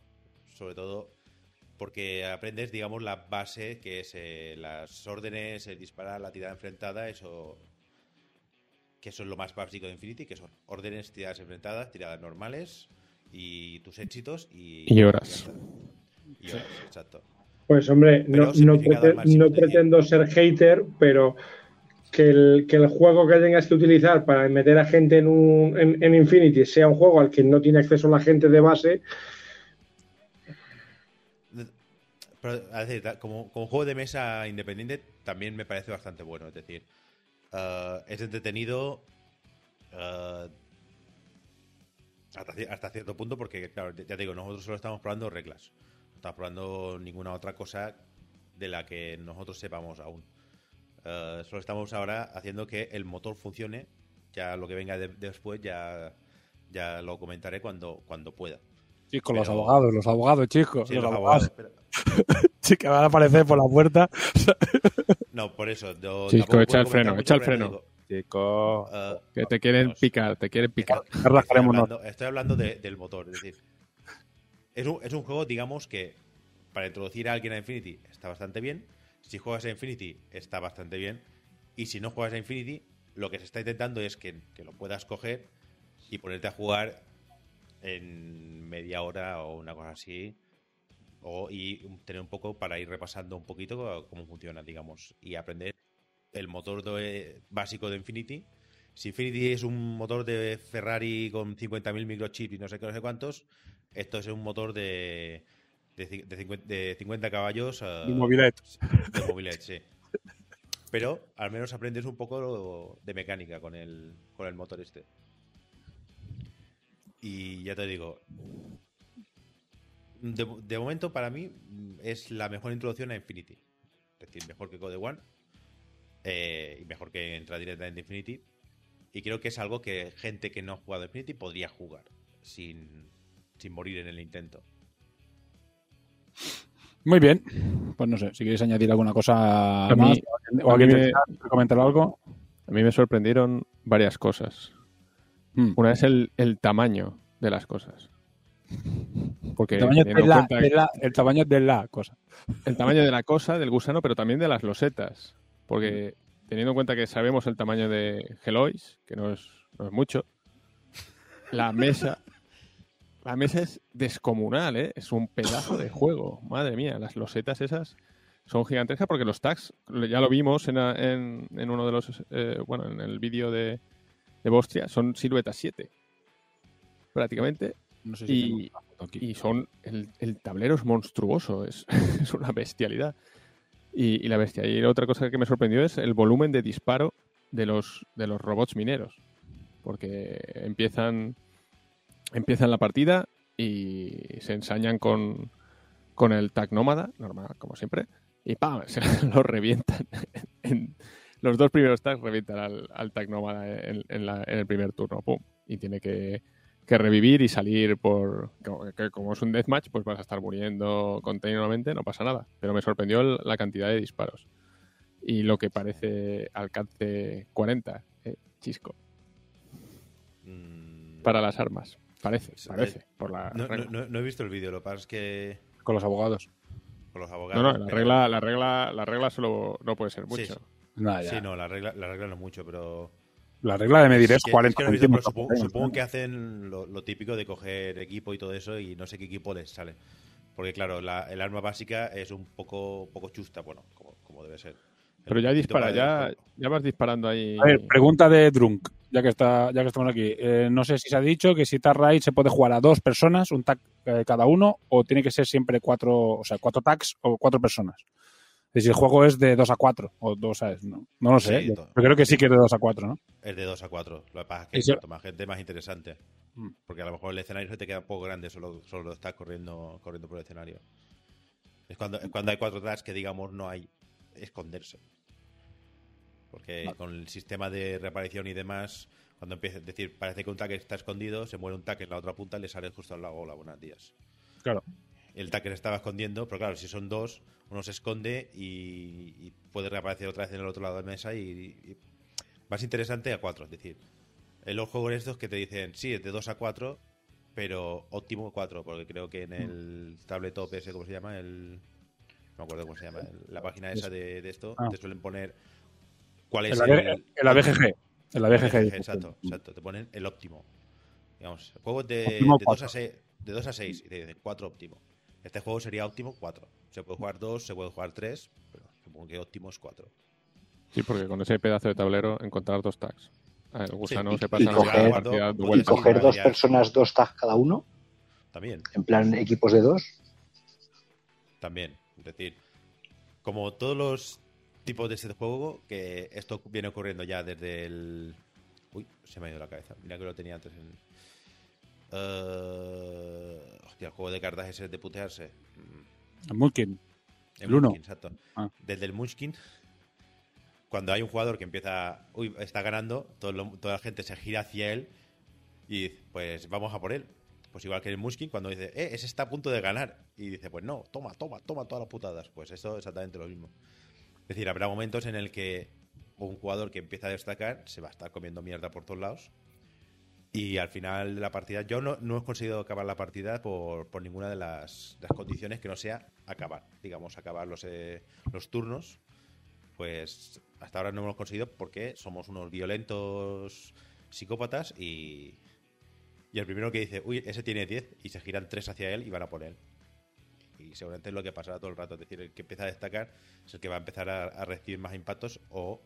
Sobre todo porque aprendes, digamos, la base que es eh, las órdenes, el disparar, la tirada enfrentada, eso que eso es lo más básico de Infinity, que son órdenes, tiradas enfrentadas, tiradas normales, y tus éxitos y, y horas. Y horas, exacto. Pues hombre, no, no, prete no pretendo ser hater, pero que el, que el, juego que tengas que utilizar para meter a gente en, un, en, en, Infinity sea un juego al que no tiene acceso la gente de base. Pero, es decir, como, como, juego de mesa independiente también me parece bastante bueno. Es decir, uh, es entretenido. Uh, hasta, hasta, cierto punto, porque, claro, ya te digo, nosotros solo estamos probando reglas. No estamos probando ninguna otra cosa de la que nosotros sepamos aún. Eh, solo estamos ahora haciendo que el motor funcione. Ya lo que venga de- después ya, ya lo comentaré cuando, cuando pueda. Chicos, los abogados, los abogados, chicos. Sí, los, los abogados. abogados, pero- [laughs] Sí, que van a aparecer por la puerta. No, por eso. Chico, echa el freno, echa el freno. Chicos. eh, Que te quieren Vamos. picar, te quieren picar. Estoy hablando, estoy hablando de- del motor, es decir, es un, es un juego, digamos, que para introducir a alguien a Infinity está bastante bien. Si juegas a Infinity está bastante bien. Y si no juegas a Infinity, lo que se está intentando es que, que lo puedas coger y ponerte a jugar en media hora o una cosa así. O, y tener un poco para ir repasando un poquito cómo funciona, digamos, y aprender el motor de- básico de Infinity. Si Infinity es un motor de Ferrari con 50.000 microchips y no sé qué, no sé cuántos, esto es un motor de, de, de 50, de 50 caballos eh, De mobilet. de mobilet, sí. Pero al menos aprendes un poco de mecánica con el, con el motor este. Y ya te digo, de, de momento para mí es la mejor introducción a Infinity. Es decir, mejor que Code One eh, y mejor que entrar directamente a Infinity. Y creo que es algo que gente que no ha jugado Infinity podría jugar sin, sin morir en el intento. Muy bien. Pues no sé, si queréis añadir alguna cosa A mí- más o a alguien mí me- comentar algo. A mí me sorprendieron varias cosas. Mm. Una es el, el tamaño de las cosas. Porque El tamaño, en la, de la- el tamaño de la cosa. el tamaño de la cosa, del gusano, pero también de las losetas. Porque teniendo en cuenta que sabemos el tamaño de Helois, que no es, no es mucho, la mesa. [laughs] La mesa es descomunal, ¿eh? Es un pedazo de juego. Madre mía, las losetas esas son gigantescas porque los tags, ya lo vimos en, en- en uno de los. eh, bueno, en el vídeo de, de Bostria, son siluetas 7. Prácticamente. No sé si Y- tengo aquí. Y son. El, el tablero es monstruoso, es, [laughs] es una bestialidad. Y, y la bestia. Y otra cosa que me sorprendió es el volumen de disparo de los, de los robots mineros. Porque empiezan. Empiezan la partida y se ensañan con, con el tag nómada, normal, como siempre, y ¡pam! [laughs] Se los revientan. [laughs] En- los dos primeros tags revientan al, tag nómada en, en el primer turno, ¡pum! Y tiene que, que revivir y salir por. Como, que como es un deathmatch, pues vas a estar muriendo continuamente, no pasa nada. Pero me sorprendió el- la cantidad de disparos. Y lo que parece alcance 40, eh, chisco, Mm, para las armas. Parece, parece, por la no, regla. no- no- no he visto el vídeo, lo que pasa es que Con los abogados. con los No, abogados. no, la pero- regla, la regla, la regla solo no puede ser mucho. sí. Ya. Sí, no, la regla, la regla no mucho, pero. La regla de medir es que- 40 que no he visto, pero centímetros. supongo, supongo que hacen lo, lo típico de coger equipo y todo eso y no sé qué equipo les sale. Porque, claro, la- el arma básica es un poco, poco chusta, bueno, como, como debe ser. El Pero ya dispara, ya vas disparando ahí. A ver, pregunta de Drunk, ya que está, ya que estamos aquí. Eh, no sé si se ha dicho que si Tag Raid se puede jugar a dos personas, un tag eh, cada uno, o tiene que ser siempre cuatro, o sea, cuatro tags o cuatro personas. Si el juego es de dos a cuatro, o dos, ¿sabes? No, no lo sé. Sí, yo- creo que sí que es de dos a cuatro, ¿no? Es de 2 a 4. Lo que pasa es que Eso- cuanto más gente, más interesante. Mm. Porque a lo mejor el escenario se te queda un poco grande, solo, solo estás corriendo, corriendo por el escenario. Es cuando, es cuando hay cuatro tags que, digamos, no hay esconderse. Porque con el sistema de reaparición y demás, cuando empieza, es decir, parece que un tag está escondido, se muere un tag en la otra punta y le sale justo al lado. Hola, buenos días. Claro. El se estaba escondiendo, pero claro, si son dos, uno se esconde y, y puede reaparecer otra vez en el otro lado de la mesa y, y- más interesante a cuatro. Es decir, en los juegos estos que te dicen, sí, es de 2 a 4, pero óptimo 4, porque creo que en el tabletop ese, ¿cómo se llama? El, no me acuerdo cómo se llama. el- la página esa de, de esto, Ah. te suelen poner cuál es el... B- en la BGG. En la BGG. Exacto, exacto. Te ponen el óptimo. Digamos, el juego de, de 2 cuatro. a 6, de 2 a 6 y te dicen 4 óptimo. Este juego sería óptimo 4. Se puede jugar 2, se puede jugar 3, pero supongo que óptimo es 4. Sí, porque con ese pedazo de tablero encontrar dos tags. Ah, El gusano Sí, se y- pasa y coger- partida y Y vueltas. coger dos personas, dos tags cada uno, También, en plan equipos de dos. también. Es decir, como todos los tipos de este juego, que esto viene ocurriendo ya desde el... Uy, se me ha ido la cabeza. Mira que lo tenía antes en... Eh, hostia, el juego de cartas ese de putearse. Mm, Mulkin. El El uno. Munchkin, exacto. Ah. Desde el Munchkin cuando hay un jugador que empieza, uy, está ganando, todo lo- toda la gente se gira hacia él y dice, pues vamos a por él. Pues igual que el Muskin cuando dice, eh, ese está a punto de ganar. Y dice, pues no, toma, toma, toma todas las putadas. Pues esto es exactamente lo mismo. Es decir, habrá momentos en el que un jugador que empieza a destacar se va a estar comiendo mierda por todos lados. Y al final de la partida, yo no, no he conseguido acabar la partida por, por ninguna de las, las condiciones que no sea acabar. Digamos, acabar los, eh, los turnos. Pues hasta ahora no hemos conseguido porque somos unos violentos psicópatas y, y el primero que dice, uy, ese tiene 10 y se giran tres hacia él y van a por él. Y seguramente es lo que pasará todo el rato. Es decir, el que empieza a destacar es el que va a empezar a, a recibir más impactos o,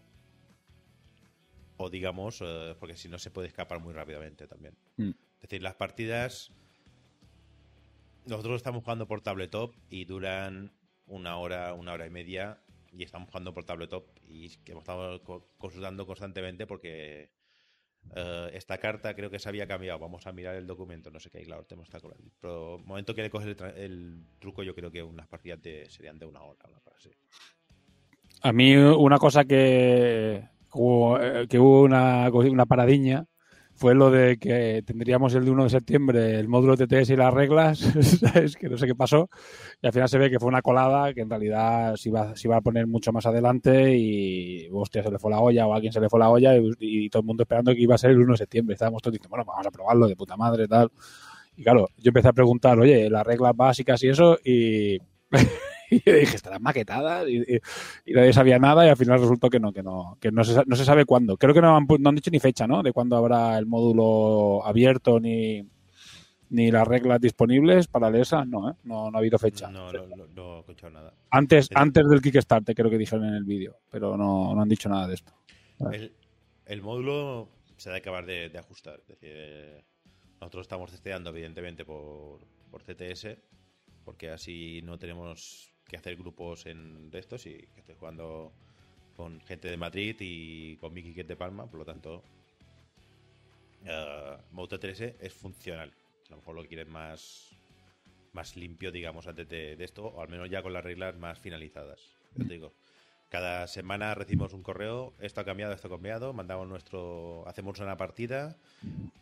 o digamos, eh, porque si no se puede escapar muy rápidamente también. Mm. Es decir, las partidas. Nosotros estamos jugando por tabletop y duran una hora, una hora y media. Y estamos jugando por tabletop y que hemos estado co- consultando constantemente porque eh, esta carta creo que se había cambiado. Vamos a mirar el documento, no sé qué, claro, tenemos esta cola. Pero el momento que le coges el, tra- el truco, yo creo que unas partidas de- serían de una hora, una cosa así. A mí una cosa que hubo, eh, que hubo una, una paradiña fue lo de que tendríamos el de 1 de septiembre el módulo TTS y las reglas, [laughs] ¿sabes? que no sé qué pasó, y al final se ve que fue una colada que en realidad se iba, se iba a poner mucho más adelante y hostia, se le fue la olla o a alguien se le fue la olla y, y todo el mundo esperando que iba a ser el 1 de septiembre. Estábamos todos diciendo, bueno, vamos a probarlo de puta madre tal. Y claro, yo empecé a preguntar, oye, las reglas básicas y eso, y, [laughs] y dije, estarán maquetadas y, y- y nadie sabía nada y al final resultó que no, que no, que no se, no se sabe cuándo. Creo que no han, no han dicho ni fecha, ¿no? De cuándo habrá el módulo abierto ni, ni las reglas disponibles para el ESA, no, ¿eh? No, no ha habido fecha. No, no, no, no he escuchado nada. Antes, antes del Kickstarter creo que dijeron en el vídeo, pero no, no han dicho nada de esto. El, el módulo se ha de acabar de, de ajustar. Es decir, eh, nosotros estamos testeando, evidentemente, por, por CTS, porque así no tenemos que hacer grupos en de estos y que estoy jugando con gente de Madrid y con Mickey que de Palma, por lo tanto, eh, Moto 3 es funcional. A lo mejor lo quieren más, más limpio, digamos, antes de, de esto, o al menos ya con las reglas más finalizadas. Yo digo, cada semana recibimos un correo, esto ha cambiado, esto ha cambiado, mandamos nuestro, hacemos una partida,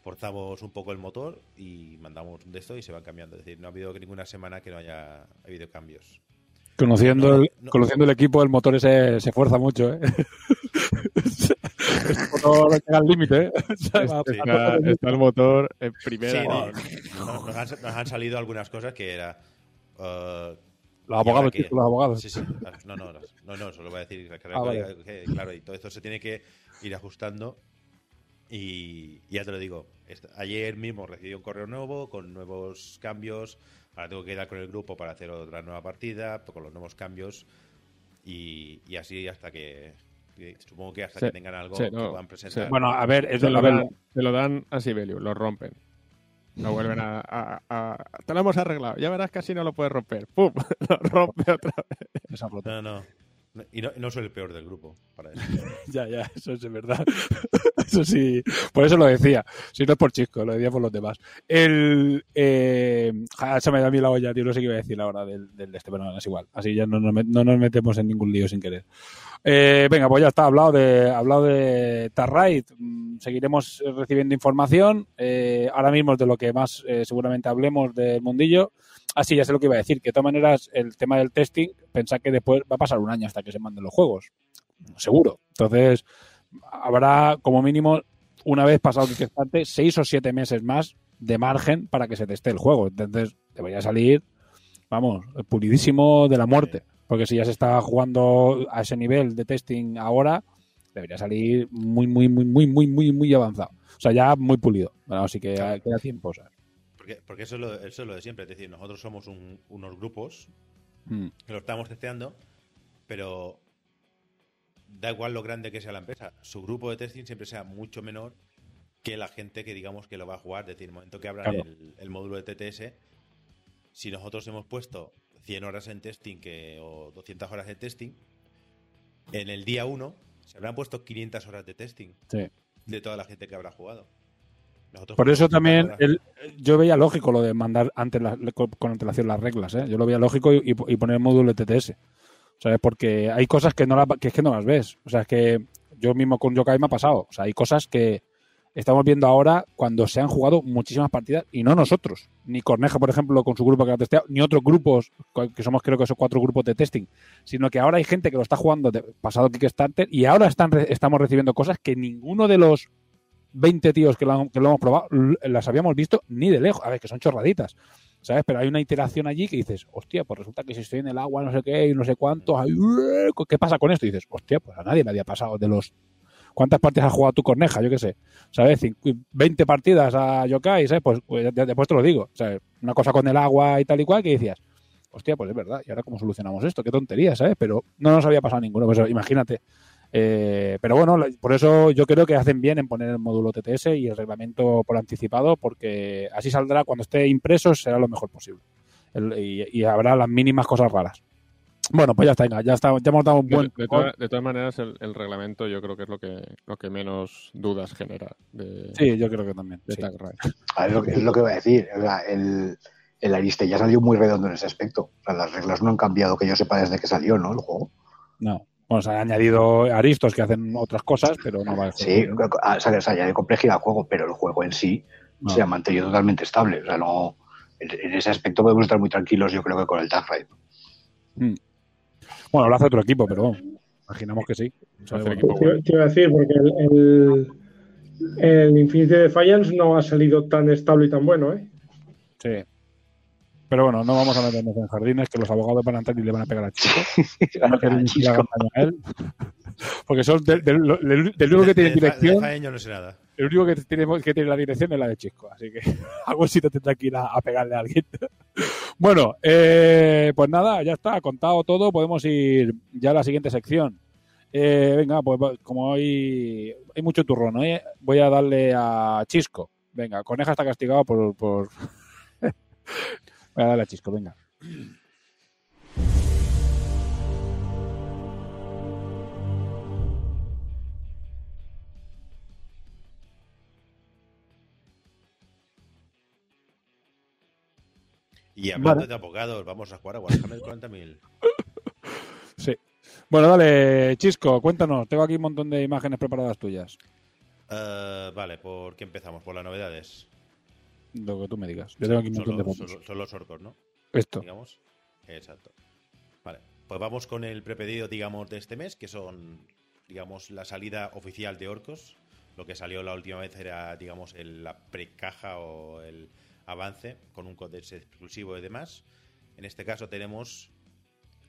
forzamos un poco el motor y mandamos de esto y se van cambiando. Es decir, no ha habido ninguna semana que no haya habido cambios. Conociendo, No, el, no. conociendo el equipo, el motor ese se esfuerza mucho, ¿eh? [laughs] Llega al límite, ¿eh? [laughs] Está, está el motor en primera. Sí, no, no, nos, han, nos han salido algunas cosas que era... eh, Los abogados, los abogados. Sí, sí. No, no, no, no, no, solo voy a decir que, Ah, vale. que, claro, y todo esto se tiene que ir ajustando. Y, ya te lo digo, ayer mismo recibí un correo nuevo con nuevos cambios. Ahora tengo que ir a con el grupo para hacer otra nueva partida con los nuevos cambios. Y, y así hasta que. Supongo que hasta Sí, que tengan algo sí, que no, puedan presentar. sí. Bueno, a ver, es Se lo, dan, se lo dan a Sibelius, lo rompen. Lo vuelven a, a- a- Te lo hemos arreglado. Ya verás que así no lo puedes romper. ¡Pum! [laughs] Lo rompe otra vez. esa flota. No, no. No, Y no, no soy el peor del grupo para eso. [laughs] Ya, ya, eso es verdad. [laughs] eso sí, por eso lo decía. Si no es por chisco, lo decía por los demás. El, eh, ja, se me da a mí la olla, tío. No sé qué iba a decir ahora del, del este, pero no, es igual. Así ya no, met- no nos metemos en ningún lío sin querer. Eh, venga, pues ya está, hablado de, hablado de Tarrait. Mm, Seguiremos recibiendo información. Eh, ahora mismo es de lo que más eh, seguramente hablemos del mundillo. Ah, sí, ya sé lo que iba a decir. Que de todas maneras, el tema del testing, pensad que después va a pasar un año hasta que se manden los juegos. Seguro. Entonces, habrá como mínimo, una vez pasado el Kickstarter, seis o siete meses más de margen para que se teste el juego. Entonces, debería salir, vamos, pulidísimo de la muerte. Porque si ya se está jugando a ese nivel de testing ahora, debería salir muy, muy, muy, muy, muy, muy, muy avanzado. O sea, ya muy pulido. Así que Claro. queda tiempo. O sea. Porque, porque eso, es lo, eso es lo de siempre. Es decir, nosotros somos un- unos grupos Mm. que lo estamos testeando, pero da igual lo grande que sea la empresa. Su grupo de testing siempre sea mucho menor que la gente que digamos que lo va a jugar. Es decir, el momento que abran Claro. el, el módulo de TTS, si nosotros hemos puesto 100 horas en testing que, o 200 horas de testing, en el día 1 se habrán puesto 500 horas de testing Sí. de toda la gente que habrá jugado. Por eso también 200 horas. el- yo veía lógico lo de mandar antes la- con, antelación las reglas. ¿eh? Yo lo veía lógico y, y poner el módulo de TTS. O ¿Sabes? Porque hay cosas que no, la- que es que no las ves. O sea, es que yo mismo con Yokai me ha pasado. O sea, hay cosas que estamos viendo ahora cuando se han jugado muchísimas partidas y no nosotros. Ni Corneja, por ejemplo, con su grupo que ha testeado, ni otros grupos, que somos creo que esos cuatro grupos de testing, sino que ahora hay gente que lo está jugando de pasado Kickstarter y ahora están estamos recibiendo cosas que ninguno de los 20 tíos que lo, que lo hemos probado las habíamos visto ni de lejos. A ver, que son chorraditas. ¿Sabes? Pero hay una iteración allí que dices, hostia, pues resulta que si estoy en el agua, no sé qué, y no sé cuántos, ay, ué, ¿qué pasa con esto? Y dices, hostia, pues a nadie le había pasado de los. ¿Cuántas partidas has jugado tu corneja? Yo qué sé. ¿Sabes? Cincu- 20 partidas a Yokai, ¿sabes? Pues, pues ya- después te lo digo. ¿sabes? Una cosa con el agua y tal y cual que decías, hostia, pues es verdad. ¿Y ahora cómo solucionamos esto? Qué tontería, ¿sabes? Pero no nos había pasado ninguno. Pues imagínate. Eh, pero bueno, por eso yo creo que hacen bien en poner el módulo TTS y el reglamento por anticipado, porque así saldrá cuando esté impreso, será lo mejor posible. El- y, y habrá las mínimas cosas raras. Bueno, pues ya está, venga, ya, está, ya hemos dado un buen. de toda- de todas maneras, el, el reglamento yo creo que es lo que, lo que menos dudas genera de, Sí, yo creo que también. de sí. Tag Ride. A ver, es lo que, es lo que voy a decir. O sea, el, el Ariste ya salió muy redondo en ese aspecto. O sea, las reglas no han cambiado, que yo sepa, desde que salió, ¿no? El juego. No. Bueno, se han añadido aristos que hacen otras cosas, pero no va a Sí, ah, o sea, se añade complejidad al juego, pero el juego en sí No. se ha mantenido totalmente estable. O sea, no. En, ese aspecto podemos estar muy tranquilos, yo creo que con el Tag Ride. Bueno, lo hace otro equipo, pero bueno, imaginamos que sí. O sea, Hace el bueno, equipo. Te, te iba a decir, porque el, el, el Infinity Defiance no ha salido tan estable y tan bueno, ¿eh? sí. Pero bueno, no vamos a meternos en jardines que los abogados van a entrar y le van a pegar a Chico. No queremos [laughs] que le hagan daño a él. Porque son del, del- del- del único que tiene De- de- de dirección, Jaén yo no sé nada. el único que tiene, que tiene la dirección es la de Chisco. Así que [laughs] algún sitio tendrá que ir a, a pegarle a alguien. [laughs] bueno, eh, pues nada, ya está, contado todo. Podemos ir ya a la siguiente sección. Eh, venga, pues va- como hoy hay mucho turrón, ¿eh? voy a darle a Chisco. Venga, Coneja está castigado por... por... voy a darle a Chisco, venga. Y hablando Vale. de abogados, vamos a jugar a Warhammer 40.000. Sí. Bueno, dale, Chisco, cuéntanos. Tengo aquí un montón de imágenes preparadas tuyas. Eh, vale, ¿por qué empezamos? Por las novedades. Lo que tú me digas. Yo tengo aquí un montón de solo- son los orcos, ¿no? Esto. digamos. Exacto. Vale, pues vamos con el prepedido, digamos, de este mes, que son, digamos, la salida oficial de Orcos. Lo que salió la última vez era, digamos, el- la precaja o el avance con un códex exclusivo y demás. En este caso tenemos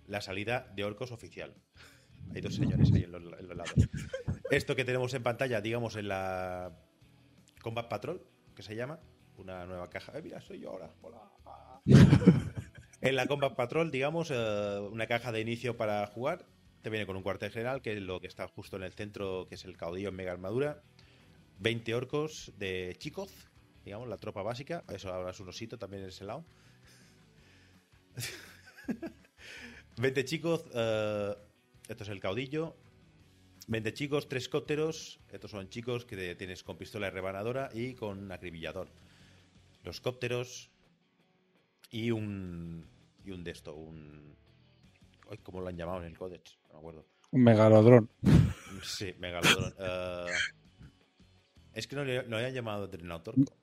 la salida de Orcos oficial. Hay dos señores ahí en los, en los lados. [laughs] Esto que tenemos en pantalla, digamos, en la Combat Patrol, que se llama, una nueva caja. Eh, mira, soy yo ahora. Hola. [laughs] En la Combat Patrol, digamos, eh, una caja de inicio para jugar. Te viene con un cuartel general, que es lo que está justo en el centro, que es el caudillo en mega armadura. 20 orcos de Chikoz, digamos, la tropa básica. Eso ahora es un osito también en ese lado. [laughs] 20 chicos, eh, esto es el caudillo. 20 chicos, tres cópteros. Estos son chicos que tienes con pistola rebanadora y con acribillador. Los cópteros y un y un de esto, un ay, ¿cómo lo han llamado en el Codex? No me acuerdo. Un megalodrón. Sí, Megalodon. [laughs] Eh, es que no le, no le han llamado Dreadnought Orco.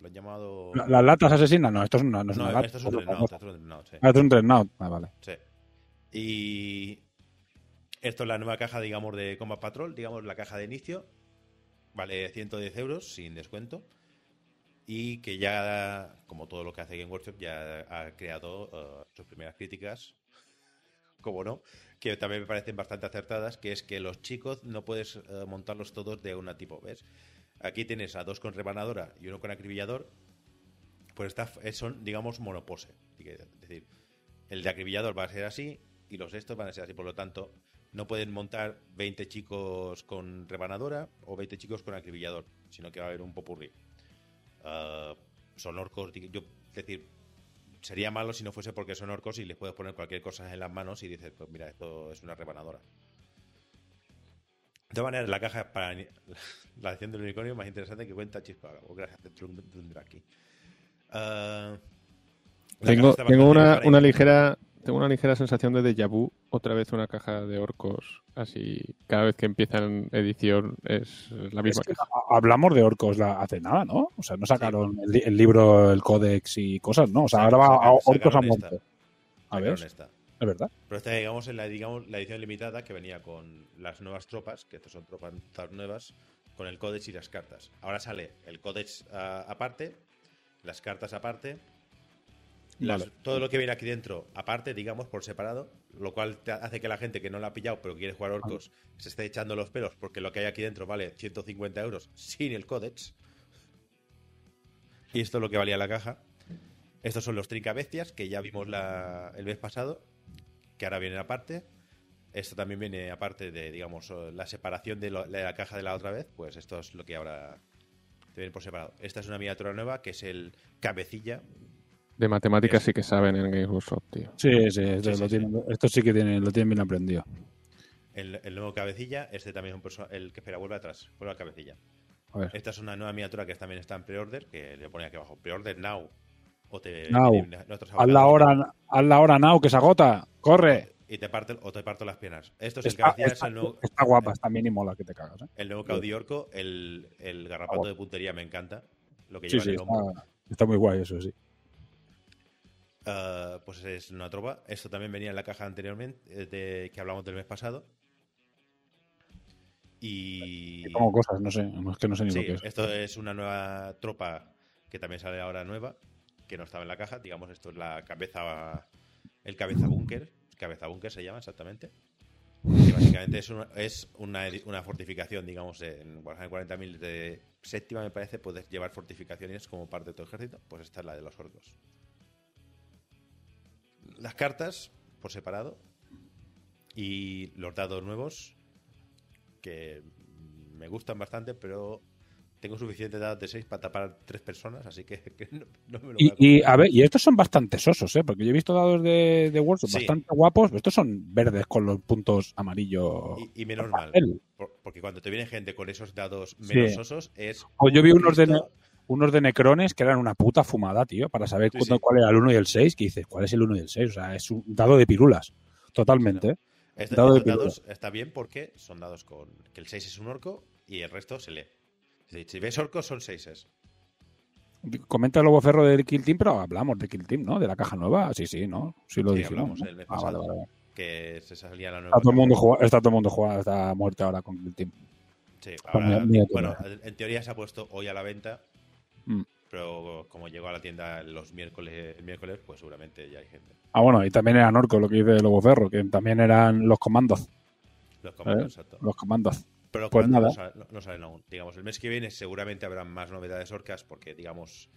Lo han llamado. La- ¿Las latas asesinas? No, esto es una, no es no, una lata. esto es un Dreadnought. Esto es un Dreadnought, sí. Ah, esto es un Dreadnought. Ah, vale. Sí. Y esto es la nueva caja, digamos, de Combat Patrol, digamos, la caja de inicio. Vale 110 euros sin descuento. Y que ya, como todo lo que hace Game Workshop, ya ha creado eh, sus primeras críticas, como no, que también me parecen bastante acertadas, que es que los chicos no puedes eh, montarlos todos de una tipo, ¿ves? Aquí tienes a dos con rebanadora y uno con acribillador, pues está, son, digamos, monopose. Es decir, el de acribillador va a ser así y los estos van a ser así. Por lo tanto, no pueden montar 20 chicos con rebanadora o 20 chicos con acribillador, sino que va a haber un popurrí. Son orcos, yo, es decir, sería malo si no fuese porque son orcos y les puedes poner cualquier cosa en las manos y dices, pues mira, esto es una rebanadora. De todas maneras, la caja para [laughs] la edición del unicornio más interesante que cuenta Chispa. Gracias, caja Tengo, tengo una, una ligera tengo una ligera sensación de déjà vu. Otra vez una caja de orcos. Así, cada vez que empiezan edición es la misma Es que caja. ha- hablamos de orcos la- hace nada, ¿no? O sea, no sacaron el, li- el libro, el códex y cosas, ¿no? O sea, ahora va a orcos a monte. A ver, es verdad. Pero esta, digamos, en la, digamos, la edición limitada que venía con las nuevas tropas, que estas son tropas nuevas, con el códex y las cartas. Ahora sale el códex ah, aparte, las cartas aparte, todo lo que viene aquí dentro aparte, digamos, por separado, lo cual te hace que la gente que no la ha pillado pero quiere jugar orcos se esté echando los pelos porque lo que hay aquí dentro vale 150 euros sin el códex. Y esto es lo que valía la caja. Estos son los trincabestias que ya vimos la- el mes pasado, que ahora vienen aparte. Esto también viene aparte de, digamos, la separación de, lo- de la caja de la otra vez. Pues esto es lo que ahora te viene por separado. Esta es una miniatura nueva que es el cabecilla. De matemáticas sí que saben en Games Workshop, tío. Sí, sí, esto, Sí, lo sí, tienen- esto sí que tienen, lo tienen bien aprendido. El, el nuevo cabecilla. Este también es un el que espera, vuelve atrás. Vuelve al cabecilla. A ver. Esta es una nueva miniatura que también está en pre-order, que le pone aquí abajo. Pre-order now. O te Now. Haz la hora, haz la hora now, que se agota. ¡Corre! Y te parte, o te parto las piernas. Esto es el Está, cabecilla, es está- el nuevo, está guapa, está bien y mola que te cagas. ¿eh? el nuevo Caudiorco. El, el garrapato de puntería me encanta. Lo que Sí, lleva sí, en el hombro. está, está muy guay eso, sí. Ah, pues es una tropa. Esto también venía en la caja anteriormente, eh, de, que hablamos del mes pasado. Y. Y pongo cosas, no sé, no, es que no sé ni Sí, lo que es. esto es una nueva tropa que también sale ahora nueva, que no estaba en la caja. Digamos, esto es la cabeza. El cabeza búnker. Cabeza búnker se llama exactamente. Que básicamente es una, es una, una fortificación, digamos, en Warhammer 40.000 de séptima, me parece, puedes llevar fortificaciones como parte de tu ejército. Pues esta es la de los orcos. Las cartas, por separado. Y los dados nuevos, que me gustan bastante, pero tengo suficiente dados de 6 para tapar tres personas, así que, [laughs] que no, no me lo voy a Y, y, comprar. a ver, y estos son bastante sosos, ¿eh? Porque yo he visto dados de, de Sí. bastante guapos, pero estos son verdes con los puntos amarillos. Y, y menos mal, por- porque cuando te viene gente con esos dados Sí. menos osos es... O yo vi unos de. Unos de Necrones que eran una puta fumada, tío, para saber Sí, cuándo- sí. cuál era el 1 y el 6, que dices, ¿cuál es el 1 y el 6? O sea, es un dado de pirulas, totalmente. ¿eh? Este- dado de pirulas. dados está bien porque son dados con... que el 6 es un orco y el resto se lee. Si ves orcos son 6 Comenta el Lobo Ferro del Kill Team, pero hablamos de Kill Team, ¿no? De la caja nueva. Sí, sí, ¿no? Sí lo Sí, dijimos. ¿no? Ah, vale, vale, vale. que se salía la nueva... Está todo el mundo jugando, está todo el mundo jugando, está muerto ahora con Kill Team. Sí, ahora, mi- mi- bueno, en teoría se ha puesto hoy a la venta, Mm. pero como llegó a la tienda los miércoles, el miércoles, pues seguramente ya hay gente. Ah, bueno, y también eran orcos, lo que dice Lobo Ferro, que también eran los comandos. Los comandos, ¿Eh? exacto. Los comandos. Pero los Pues comandos nada. no, salen, no- no salen aún. Digamos, el mes que viene seguramente habrá más novedades orcas porque, digamos,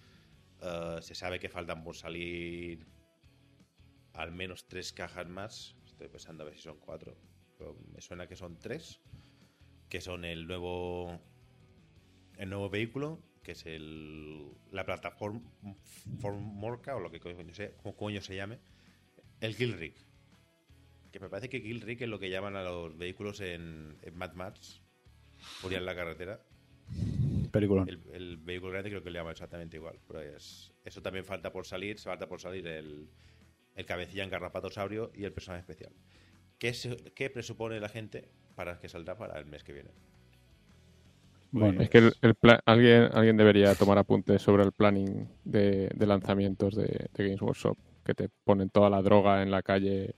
eh, se sabe que faltan por salir al menos tres cajas más. Estoy pensando a ver si son cuatro. Pero me suena que son tres. Que son el nuevo el nuevo vehículo, que es el la plataforma Formorca o lo que coño, se, como coño se llame. El Gilrig. Que me parece que Gilrig es lo que llaman a los vehículos en, en Mad Max. Por ir en la carretera. Película. El, el vehículo grande creo que le llaman exactamente igual. Pero es, eso también falta por salir. Se falta por salir el, el cabecilla engarrapatosaurio y el personaje especial. ¿Qué, se- ¿Qué presupone la gente para que saldrá para el mes que viene? Bueno, Es que el, el pla- alguien, alguien debería tomar apuntes sobre el planning de, de lanzamientos de, de Games Workshop, que te ponen toda la droga en la calle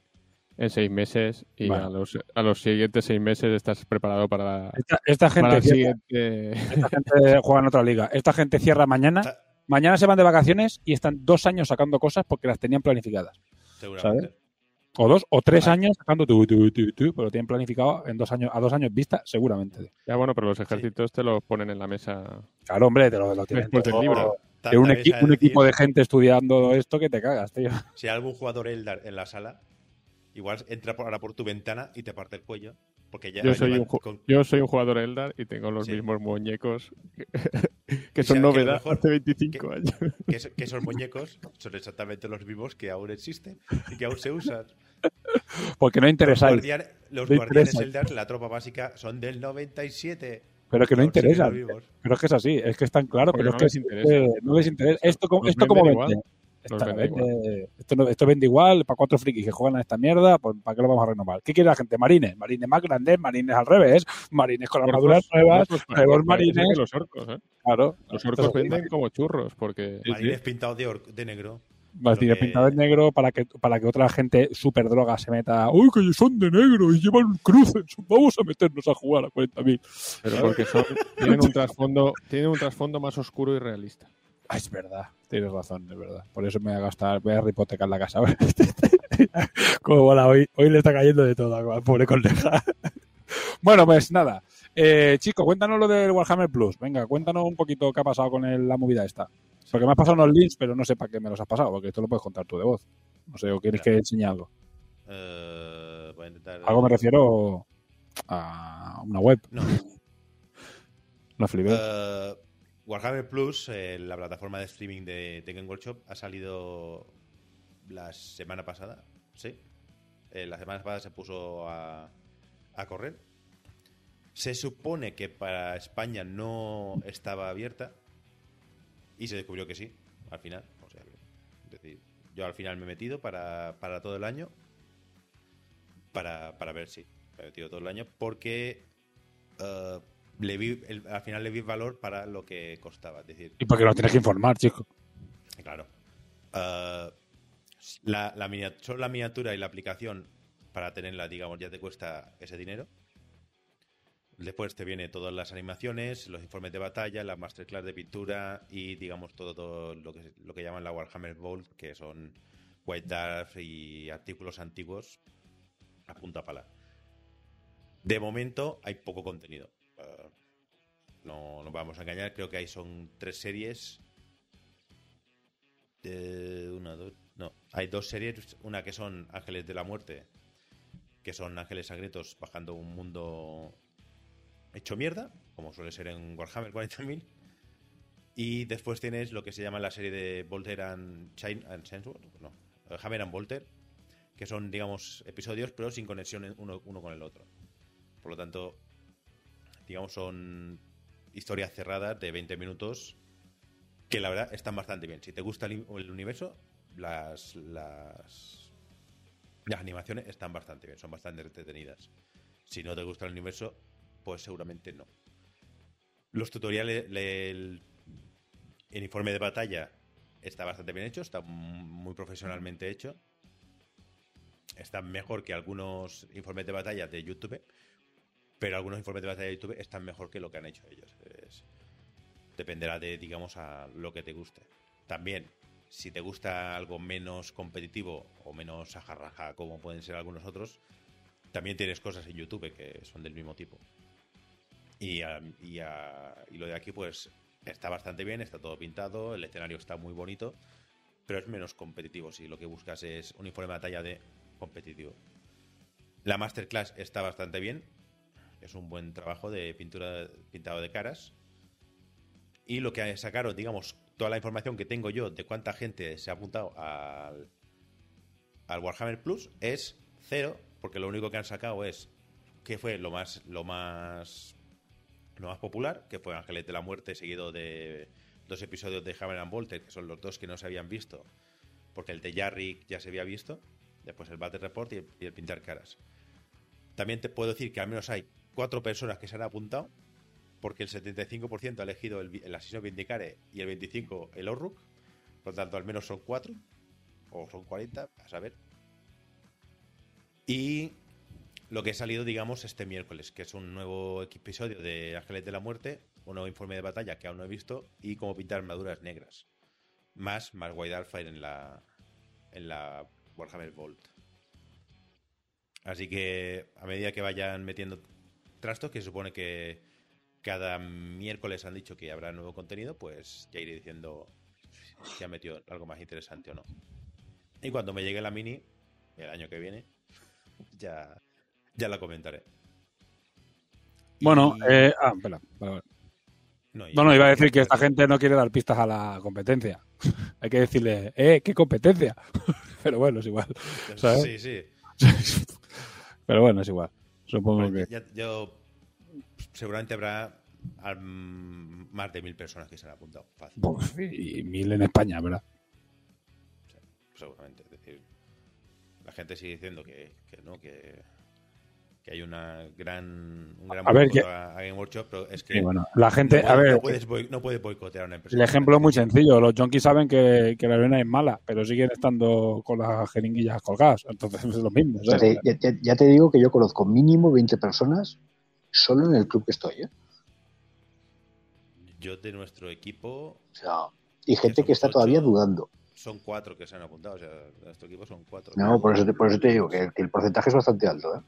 en seis meses y a, los, a los siguientes seis meses estás preparado para, la- Esta, esta para gente cierra, siguiente. esta gente juega en otra liga. Esta gente cierra mañana. Mañana se van de vacaciones y están dos años sacando cosas porque las tenían planificadas. Seguramente. O dos o tres años sacando tu, tu, tu, tu, pero lo tienen planificado en dos años, a dos años vista, seguramente. Ya bueno, pero los ejércitos te lo ponen en la mesa. Claro, hombre, te lo, lo tienen Después del todo. libro. Que un, equi- un equipo de gente estudiando esto que te cagas, tío. Si hay algún jugador Eldar en la sala, igual entra por, ahora por tu ventana y te parte el cuello. Porque ya Yo soy, un, con- yo soy un jugador Eldar y tengo los Sí. mismos muñecos que [laughs] son sabe que a lo novedad mejor- hace 25 años. que, es- que esos muñecos son exactamente los mismos que aún existen y que aún se usan. Porque no Los, interesa. guardian- los No guardianes interesa. Eldar, la tropa básica, son del 97. Pero que no interesa. Pero es que es así, es que están claro, Porque pero no es que les interesa. eh, no les interesa. Esto, esto como vende. Vende vende- esto, no- esto vende igual para cuatro frikis que juegan a esta mierda, pues ¿para qué lo vamos a renovar? ¿Qué quiere la gente? Marines, marines más grandes, marines al revés, marines con armaduras Orcos- nuevas, nuevos marines, Los orcos, ¿eh? claro. Los orcos venden como churros, porque Marines pintados de, negro. Martínez que- pintado en negro para que, para que otra gente super droga se meta. ¡Uy, que son de negro y llevan cruces! Vamos a meternos a jugar a 40.000. pero porque son, tienen un trasfondo, tienen un trasfondo más oscuro y realista. Ah, es verdad, tienes razón, es verdad. Por eso me voy a gastar, voy a hipotecar la casa. [laughs] Como bola, hoy, hoy le está cayendo de todo al pobre coneja. [laughs] bueno, pues nada. Eh, chico, cuéntanos lo del Warhammer Plus. Venga, cuéntanos un poquito qué ha pasado con el- la movida esta. Porque me has pasado unos links, pero no sé para qué me los has pasado, porque esto lo puedes contar tú de voz. No sé, o quieres que enseñe algo. Eh, voy a intentar. Algo me refiero a una web, No. [laughs] no flipé. Eh, Warhammer Plus, eh, la plataforma de streaming de Tekken Workshop, ha salido la semana pasada. Sí. Eh, la semana pasada se puso a, a correr. Se supone que para España no estaba abierta. Y se descubrió que sí, al final. O sea, es decir, yo al final me he metido para, para todo el año. Para, para ver si. Me he metido todo el año porque eh, le vi, el- al final le vi valor para lo que costaba. Es decir, Y porque lo tienes que informar, chico. Claro. Eh, la, la minia- solo la miniatura y la aplicación para tenerla, digamos, ya te cuesta ese dinero. Después te viene todas las animaciones, los informes de batalla, las masterclass de pintura y, digamos, todo, todo lo, que, lo que llaman la Warhammer Vault, que son White Dwarf y artículos antiguos a punta pala. De momento hay poco contenido. Eh, no nos vamos a engañar, creo que ahí son tres series de una, dos, no, hay dos series, una que son Ángeles de la Muerte, que son ángeles sangrientos bajando un mundo hecho mierda, como suele ser en Warhammer 40.000. Y después tienes lo que se llama la serie de Volter and, Chain and Sensor, no, eh, Hammer and Volter, que son, digamos, episodios, pero sin conexión uno, uno con el otro. Por lo tanto, digamos, son historias cerradas de 20 minutos que la verdad están bastante bien. Si te gusta el, universo, las, las, animaciones están bastante bien, son bastante entretenidas. Si no te gusta el universo, pues seguramente no. Los tutoriales, le- el, el informe de batalla está bastante bien hecho, está muy profesionalmente hecho. Está mejor que algunos informes de batalla de YouTube, pero algunos informes de batalla de YouTube están mejor que lo que han hecho ellos. Es- dependerá de, digamos, a lo que te guste. También, si te gusta algo menos competitivo o menos ajarraja como pueden ser algunos otros, también tienes cosas en YouTube que son del mismo tipo. Y, y lo de aquí, pues, está bastante bien, está todo pintado, el escenario está muy bonito, pero es menos competitivo si lo que buscas es un informe de batalla de competitivo. La masterclass está bastante bien, es un buen trabajo de pintura pintado de caras. Y lo que sacaron, digamos, toda la información que tengo yo de cuánta gente se ha apuntado al, al Warhammer Plus es cero, porque lo único que han sacado es que fue lo más, lo más, lo más popular, que fue Ángeles de la Muerte, seguido de dos episodios de Hammer and Bolter, que son los dos que no se habían visto, porque el de Jarrick ya se había visto, después el Battle Report y el Pintar Caras. También te puedo decir que al menos hay cuatro personas que se han apuntado, porque el 75% ha elegido el, el asesino Vindicare y el 25% el Orruk. Por lo tanto, al menos son cuatro. O son 40, a saber. Y lo que ha salido, digamos, este miércoles, que es un nuevo episodio de Ángeles de la Muerte, un nuevo informe de batalla que aún no he visto, y cómo pintar armaduras negras. Más, más White en la, en la Warhammer Vault. Así que a medida que vayan metiendo trastos, que se supone que cada miércoles han dicho que habrá nuevo contenido, pues ya iré diciendo si han metido algo más interesante o no. Y cuando me llegue la mini, el año que viene, ya, ya la comentaré. Bueno, Y- eh, ah, espera, no, y- No, no, iba a decir que esta gente no quiere dar pistas a la competencia. [laughs] Hay que decirle, eh, ¿qué competencia? [laughs] Pero bueno, es igual. ¿sabes? Sí, sí. [laughs] Pero bueno, es igual. Supongo que. ya- yo seguramente habrá al- más de mil personas que se han apuntado. Fácil. Uf, y mil en España, ¿verdad? seguramente. Es decir, la gente sigue diciendo que, que no, que, que hay una gran, un gran A ver, que- a, Game Workshop, pero es que Sí, bueno, la gente, no, a puedes- ver, no puedes, boi- no puedes boicotear a una empresa. el ejemplo es muy sencillo. Los junkies saben que, que la arena es mala, pero siguen estando con las jeringuillas colgadas. Entonces es lo mismo. O sea, ¿sabes? te- ya, ya- ya te digo que yo conozco mínimo 20 personas solo en el club que estoy. ¿eh? Yo de nuestro equipo O sea, y gente que está todavía dudando. son cuatro que se han apuntado. O sea, de nuestro equipo son cuatro. No, por eso te, por eso te digo que, que el porcentaje es bastante alto. ¿eh?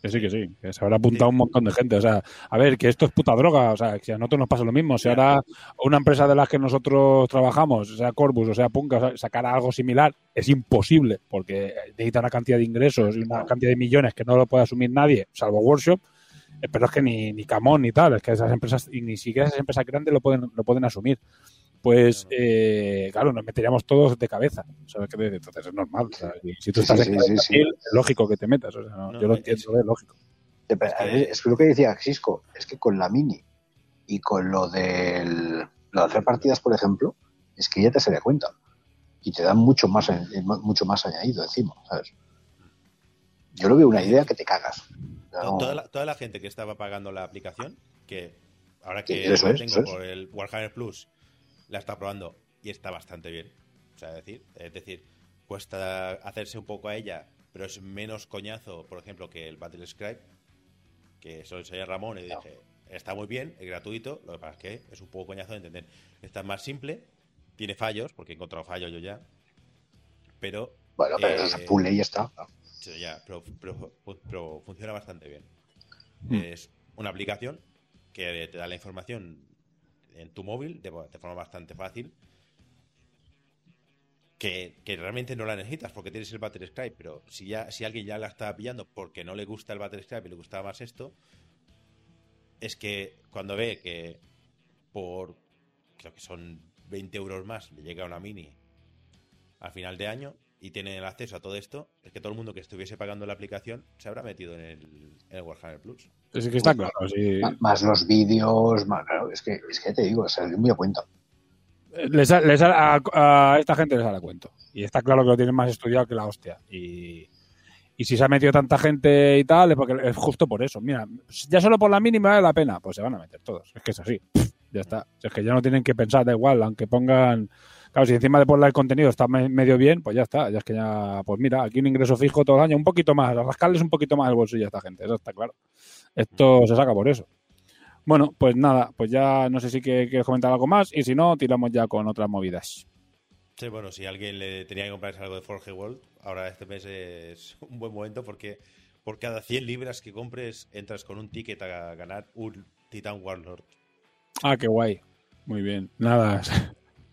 Que sí, que sí, que se habrá apuntado un montón de gente. O sea, a ver, que esto es puta droga. O sea, que a nosotros nos pasa lo mismo. Si ahora una empresa de las que nosotros trabajamos, sea Corbus o sea Punka, sacara algo similar, es imposible, porque necesita una cantidad de ingresos y una cantidad de millones que no lo puede asumir nadie, salvo Workshop. Eh, Pero es que ni, ni Camón ni tal, es que esas empresas, y ni siquiera esas empresas grandes lo pueden, lo pueden asumir. Pues, eh, claro, nos meteríamos todos de cabeza. ¿sabes? Entonces es normal. si tú estás sí, en sí, es lógico que te metas. O sea, no, No, yo lo entiendo, es lógico. Eh, pero, a ver, Es que lo que decía Xisco, es que con la mini y con lo del lo de hacer partidas, por ejemplo, es que ya te se da cuenta. Y te dan mucho más, en- mucho más añadido encima, ¿sabes? Yo lo veo una idea que te cagas. No- Toda la, toda la gente que estaba pagando la aplicación, que ahora que eso es, tengo eso es. por el Warhammer Plus, la está probando y está bastante bien. O sea, es decir, es decir, cuesta hacerse un poco a ella, pero es menos coñazo, por ejemplo, que el Battle Scribe, que eso lo enseñé a Ramón y dije, está muy bien, es gratuito, lo que pasa es que es un poco coñazo de entender. Está más simple, tiene fallos, porque he encontrado fallos yo ya, pero Bueno, pero eh, y ya está. Sí, ya, pero, pero- pero funciona bastante bien. Mm. Es una aplicación que te da la información en tu móvil de, de forma bastante fácil. Que, que realmente no la necesitas porque tienes el Battle Scribe, pero si ya si alguien ya la está pillando porque no le gusta el Battle Scribe y le gustaba más esto, es que cuando ve que por creo que son 20 euros más le llega una mini al final de año y tiene el acceso a todo esto, es que todo el mundo que estuviese pagando la aplicación se habrá metido en el, en el Warhammer Plus. Es que está claro. sí. Más los vídeos, más, claro, es que, es que te digo, se muy a cuenta. Les, sa- les sa- a, a esta gente les sale cuento. Y está claro que lo tienen más estudiado que la hostia. Y, y si se ha metido tanta gente y tal, es porque es justo por eso. Mira, ya solo por la mínima vale la pena. Pues se van a meter todos. Es que es así. Ya está. Es que ya no tienen que pensar, da igual, aunque pongan. Claro, si encima de poner el contenido está me- medio bien, pues ya está. Ya es que ya, pues mira, aquí un ingreso fijo todo el año, un poquito más, a rascarles un poquito más el bolsillo a esta gente, eso está claro. Esto se saca por eso. Bueno, pues nada, pues ya no sé si quieres comentar algo más y si no, tiramos ya con otras movidas. Sí, bueno, si alguien le tenía que comprarse algo de Forge World, ahora este mes es un buen momento porque por cada 100 libras que compres entras con un ticket a ganar un Titan Warlord. Ah, qué guay. Muy bien. Nada.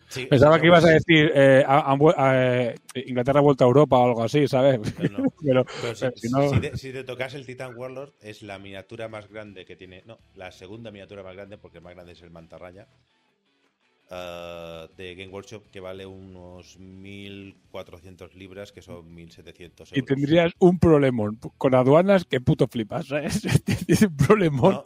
Sí, Pensaba que ibas a pues, decir eh, eh, Inglaterra ha vuelto a Europa o algo así, ¿sabes? pero no. [laughs] Pero, Pero si, pero si no- si te, si te tocas el Titan Warlord, es la miniatura más grande que tiene. No, la segunda miniatura más grande, porque el más grande es el Mantarraya. eh, de Game Workshop, que vale unos 1.400 libras, que son 1.700 euros. y tendrías un problemón con aduanas que puto flipas, ¿sabes? [laughs] Tienes un problemón. No,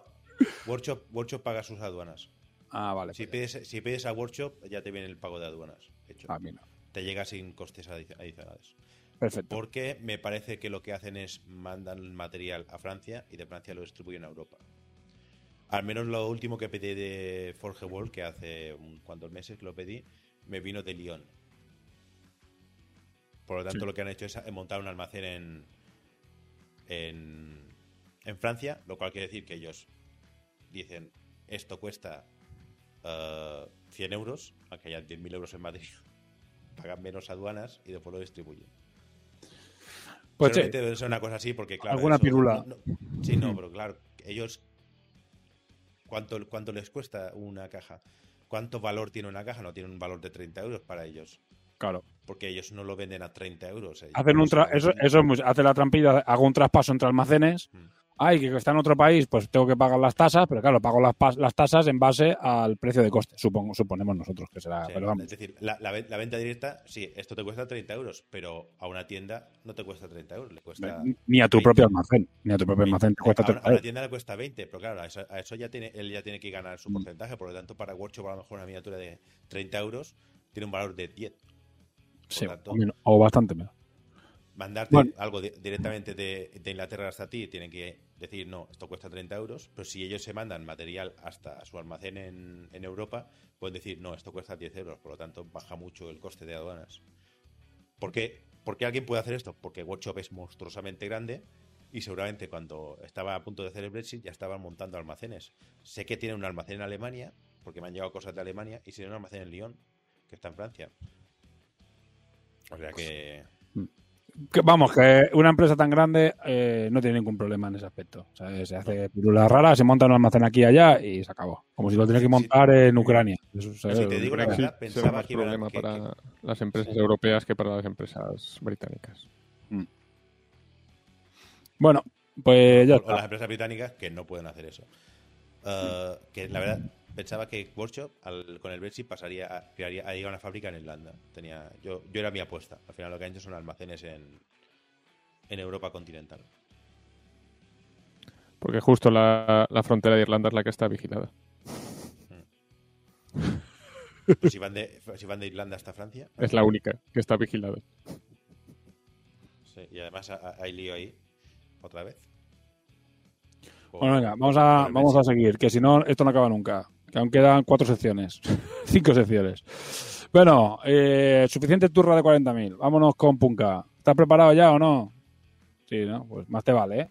Workshop, Workshop paga sus aduanas. Ah, vale. Si pues pides, si pides a Workshop, ya te viene el pago de aduanas hecho. Ah, mira. Te llega sin costes adi- adicionales. Perfecto. Porque me parece que lo que hacen es mandan el material a Francia y de Francia lo distribuyen a Europa. Al menos lo último que pedí de Forge World, que hace cuantos meses que lo pedí, me vino de Lyon. Por lo tanto, Sí. lo que han hecho es montar un almacén en, en, en Francia, lo cual quiere decir que ellos dicen, esto cuesta eh, 100 euros, aunque hayan 10.000 euros en Madrid, [laughs] pagan menos aduanas y después lo distribuyen. Pues sí, debe ser una cosa así porque, claro... Alguna eso- pirula. no- no- sí, no, pero claro, ellos... ¿cuánto, ¿Cuánto les cuesta una caja? ¿Cuánto valor tiene una caja? No tiene un valor de 30 euros para ellos. claro. Porque ellos no lo venden a 30 euros. ellos- Hacen un tra- eso, eso es muy- hace la trampilla, hago un traspaso entre almacenes. Mm. Ay, que está en otro país, pues tengo que pagar las tasas, pero claro, pago las, las tasas en base al precio de coste, supongo, suponemos nosotros que será. Sí, pero vamos. es decir, la, la ven- la venta directa, sí, esto te cuesta 30 euros, pero a una tienda no te cuesta 30 euros, le cuesta... Ni a tu 20. propio almacén, ni a tu propio almacén te cuesta a, una, 30 a una tienda le cuesta 20, pero claro, a eso, a eso ya tiene, él ya tiene que ganar Mm. su porcentaje, por lo tanto, para Workshop a lo mejor una miniatura de 30 euros tiene un valor de 10. Sí, tanto, o bastante menos. Mandarte Bueno. algo di- directamente de, de Inglaterra hasta ti, tienen que decir, no, esto cuesta 30 euros, pero si ellos se mandan material hasta su almacén en, en Europa, pueden decir, no, esto cuesta 10 euros, por lo tanto baja mucho el coste de aduanas. ¿Por qué, ¿Por qué alguien puede hacer esto? Porque Workshop es monstruosamente grande y seguramente cuando estaba a punto de hacer el Brexit ya estaban montando almacenes. Sé que tienen un almacén en Alemania, porque me han llegado cosas de Alemania, y tienen un almacén en Lyon, que está en Francia. O sea que... Que, vamos, que una empresa tan grande eh, no tiene ningún problema en ese aspecto. O sea, se hace pirulas raras, se monta un almacén aquí y allá y se acabó. Como si lo tiene que Sí, montar en Ucrania. Eso, Pero si te digo la verdad, será pensaba más que problema que- para las empresas Sí. europeas que para las empresas británicas. Bueno, pues ya o, o las está. empresas británicas que no pueden hacer eso. Eh, que la verdad pensaba que Workshop al- con el Brexit pasaría a, crearía, haría una fábrica en Irlanda. Tenía, yo, yo era mi apuesta. Al final lo que han hecho son almacenes en, en Europa continental. Porque justo la, la frontera de Irlanda es la que está vigilada. Pues si, van de, si van de Irlanda hasta Francia. Es la única que está vigilada. sí, y además ha- ha- hay lío ahí. Otra vez. Bueno, venga, vamos a, vamos a seguir, que si no, esto no acaba nunca. Que aún quedan cuatro secciones. [laughs] Cinco secciones. Bueno, eh, suficiente turra de 40.000. Vámonos con Punka. ¿Estás preparado ya o no? Sí, ¿no? Pues más te vale, ¿eh?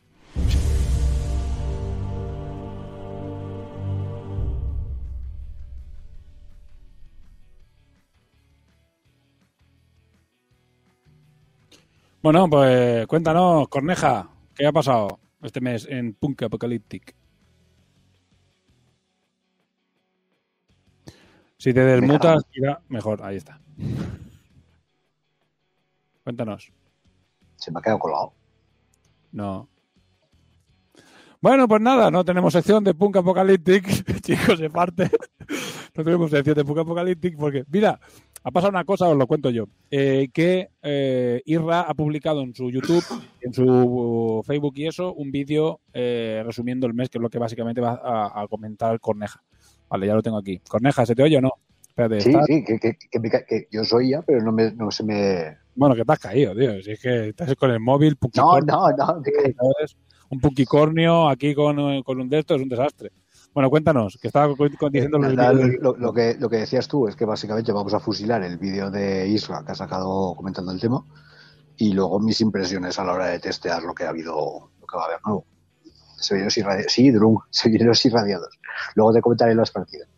Bueno, pues cuéntanos, Corneja, ¿qué ha pasado este mes en Punk Apocalyptic? Si te desmutas, irá mejor. Ahí está. [laughs] Cuéntanos. Se me ha quedado colgado. No. Bueno, pues nada, no tenemos sección de Punk Apocalyptic, [laughs] chicos, de parte. [laughs] No tenemos sección de Punk Apocalyptic porque, mira, ha pasado una cosa, os lo cuento yo, eh, que eh, Irra ha publicado en su YouTube, [coughs] en su Facebook y eso, un vídeo eh, resumiendo el mes, que es lo que básicamente va a, a comentar Corneja. Vale, ya lo tengo aquí. Corneja, ¿se te oye o no? Espérate, Sí, ¿estás? sí, que, que- que que yo soy ya, pero no, me, no se me... Bueno, que te has caído, tío. Si es que estás con el móvil, No, no, no. Un punkicornio aquí con, eh, con un de estos es un desastre. Bueno, cuéntanos, que estaba diciendo los Nada, vídeos. lo, lo que, lo que decías tú es que básicamente vamos a fusilar el vídeo de Isra que ha sacado comentando el tema y luego mis impresiones a la hora de testear lo que ha habido, lo que va a haber nuevo. Severos irradiados. Sí, Drum, [laughs] severos irradiados. Luego te comentaré las partidas.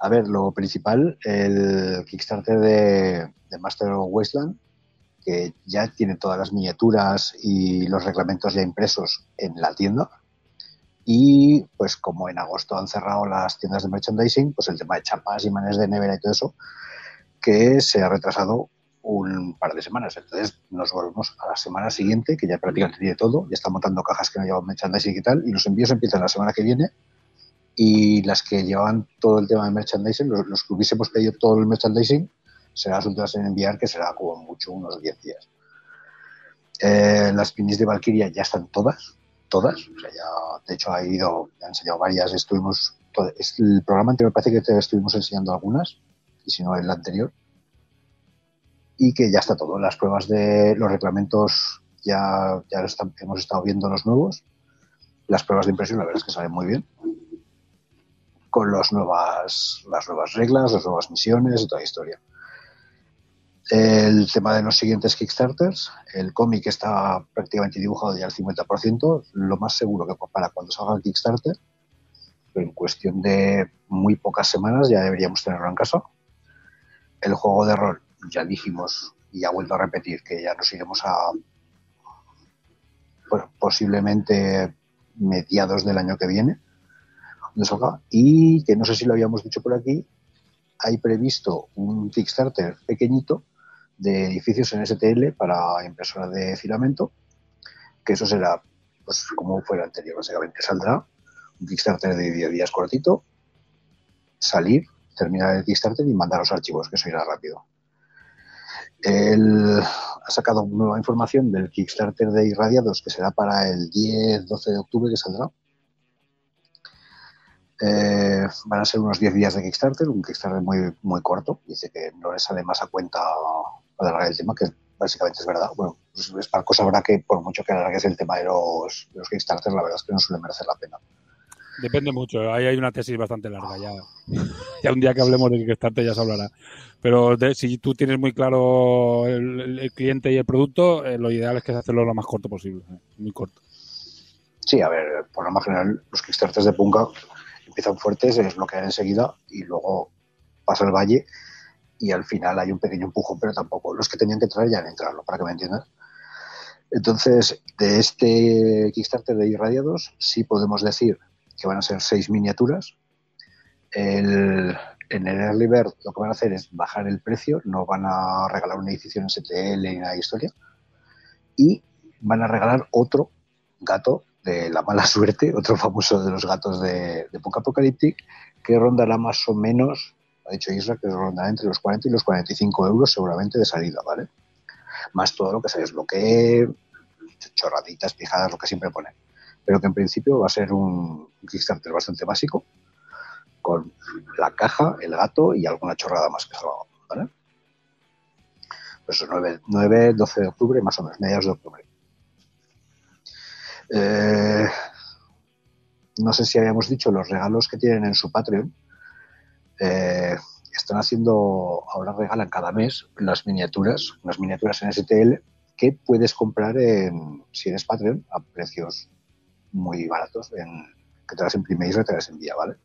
A ver, lo principal, el Kickstarter de, de Master of Wasteland, que ya tiene todas las miniaturas y los reglamentos ya impresos en la tienda. Y pues como en agosto han cerrado las tiendas de merchandising, pues el tema de chapas, imanes de nevera y todo eso, que se ha retrasado un par de semanas. Entonces nos volvemos a la semana siguiente, que ya prácticamente tiene todo, ya están montando cajas que no llevan merchandising y tal, y los envíos empiezan la semana que viene. Y las que llevaban todo el tema de merchandising, los, que hubiésemos pedido todo el merchandising, serán las últimas en enviar, que será como mucho unos 10 días. Eh, las pinis de Valkyria ya están todas, todas. O sea, ya, de hecho, ha ido, ha enseñado varias. Estuvimos, todo- el programa anterior parece que te estuvimos enseñando algunas, y si no, el anterior. Y que ya está todo. Las pruebas de los reglamentos ya, ya están- hemos estado viendo los nuevos. Las pruebas de impresión, la verdad es que salen muy bien. Con las nuevas, las nuevas reglas, las nuevas misiones toda la historia. El tema de los siguientes Kickstarters, el cómic está prácticamente dibujado ya al 50%, lo más seguro que para cuando salga el Kickstarter, pero en cuestión de muy pocas semanas ya deberíamos tenerlo en casa. El juego de rol, ya dijimos y ha vuelto a repetir que ya nos iremos a posiblemente mediados del año que viene, y que no sé si lo habíamos dicho por aquí, hay previsto un Kickstarter pequeñito de edificios en STL para impresora de filamento, que eso será pues como fue el anterior, básicamente saldrá un Kickstarter de 10 días cortito, salir, terminar el Kickstarter y mandar los archivos, que eso irá rápido. Él ha sacado nueva información del Kickstarter de Irradiados, que será para el 10-12 de octubre que saldrá. Eh, van a ser unos 10 días de Kickstarter, un Kickstarter muy, muy corto. Dice que no le sale más a cuenta para alargar el tema, que básicamente es verdad. Bueno, pues Sparco sabrá que por mucho que alargues el tema de los, de los Kickstarters, la verdad es que no suele merecer la pena. Depende mucho. Ahí hay una tesis bastante larga. Ya, ya un día que hablemos de Kickstarter ya se hablará. Pero de- si tú tienes muy claro el, cliente y el producto, eh, lo ideal es que se hacerlo lo más corto posible. eh, Muy corto. Sí, a ver, por norma general, los Kickstarters de Punka empiezan fuertes, se desbloquean enseguida y luego pasa el valle y al final hay un pequeño empujón, pero tampoco. Los que tenían que entrar ya han entrado, para que me entiendas. Entonces, de este Kickstarter de Irradiados, sí podemos decir que van a ser seis miniaturas. En el Early Bird lo que van a hacer es bajar el precio, no van a regalar una edición en STL ni nada de historia. Y van a regalar otro gato de la mala [laughs] suerte, otro famoso de los gatos de, de Punk Apocalyptic, que rondará más o menos, ha dicho Isra, que rondará entre los 40 y los 45 euros seguramente de salida, ¿vale? Más todo lo que se desbloquee, chorraditas, pijadas, lo que siempre ponen. Pero que en principio va a ser un Kickstarter bastante básico, con la caja, el gato y alguna chorrada más que salga, ¿vale? Pues 9, 9, 12 de octubre, más o menos, mediados de octubre. Eh, no sé si habíamos dicho los regalos que tienen en su Patreon. Eh, están haciendo, ahora regalan cada mes las miniaturas, unas miniaturas en STL que puedes comprar en, si eres Patreon a precios muy baratos, en, que te las impriméis y te las envía, ¿vale?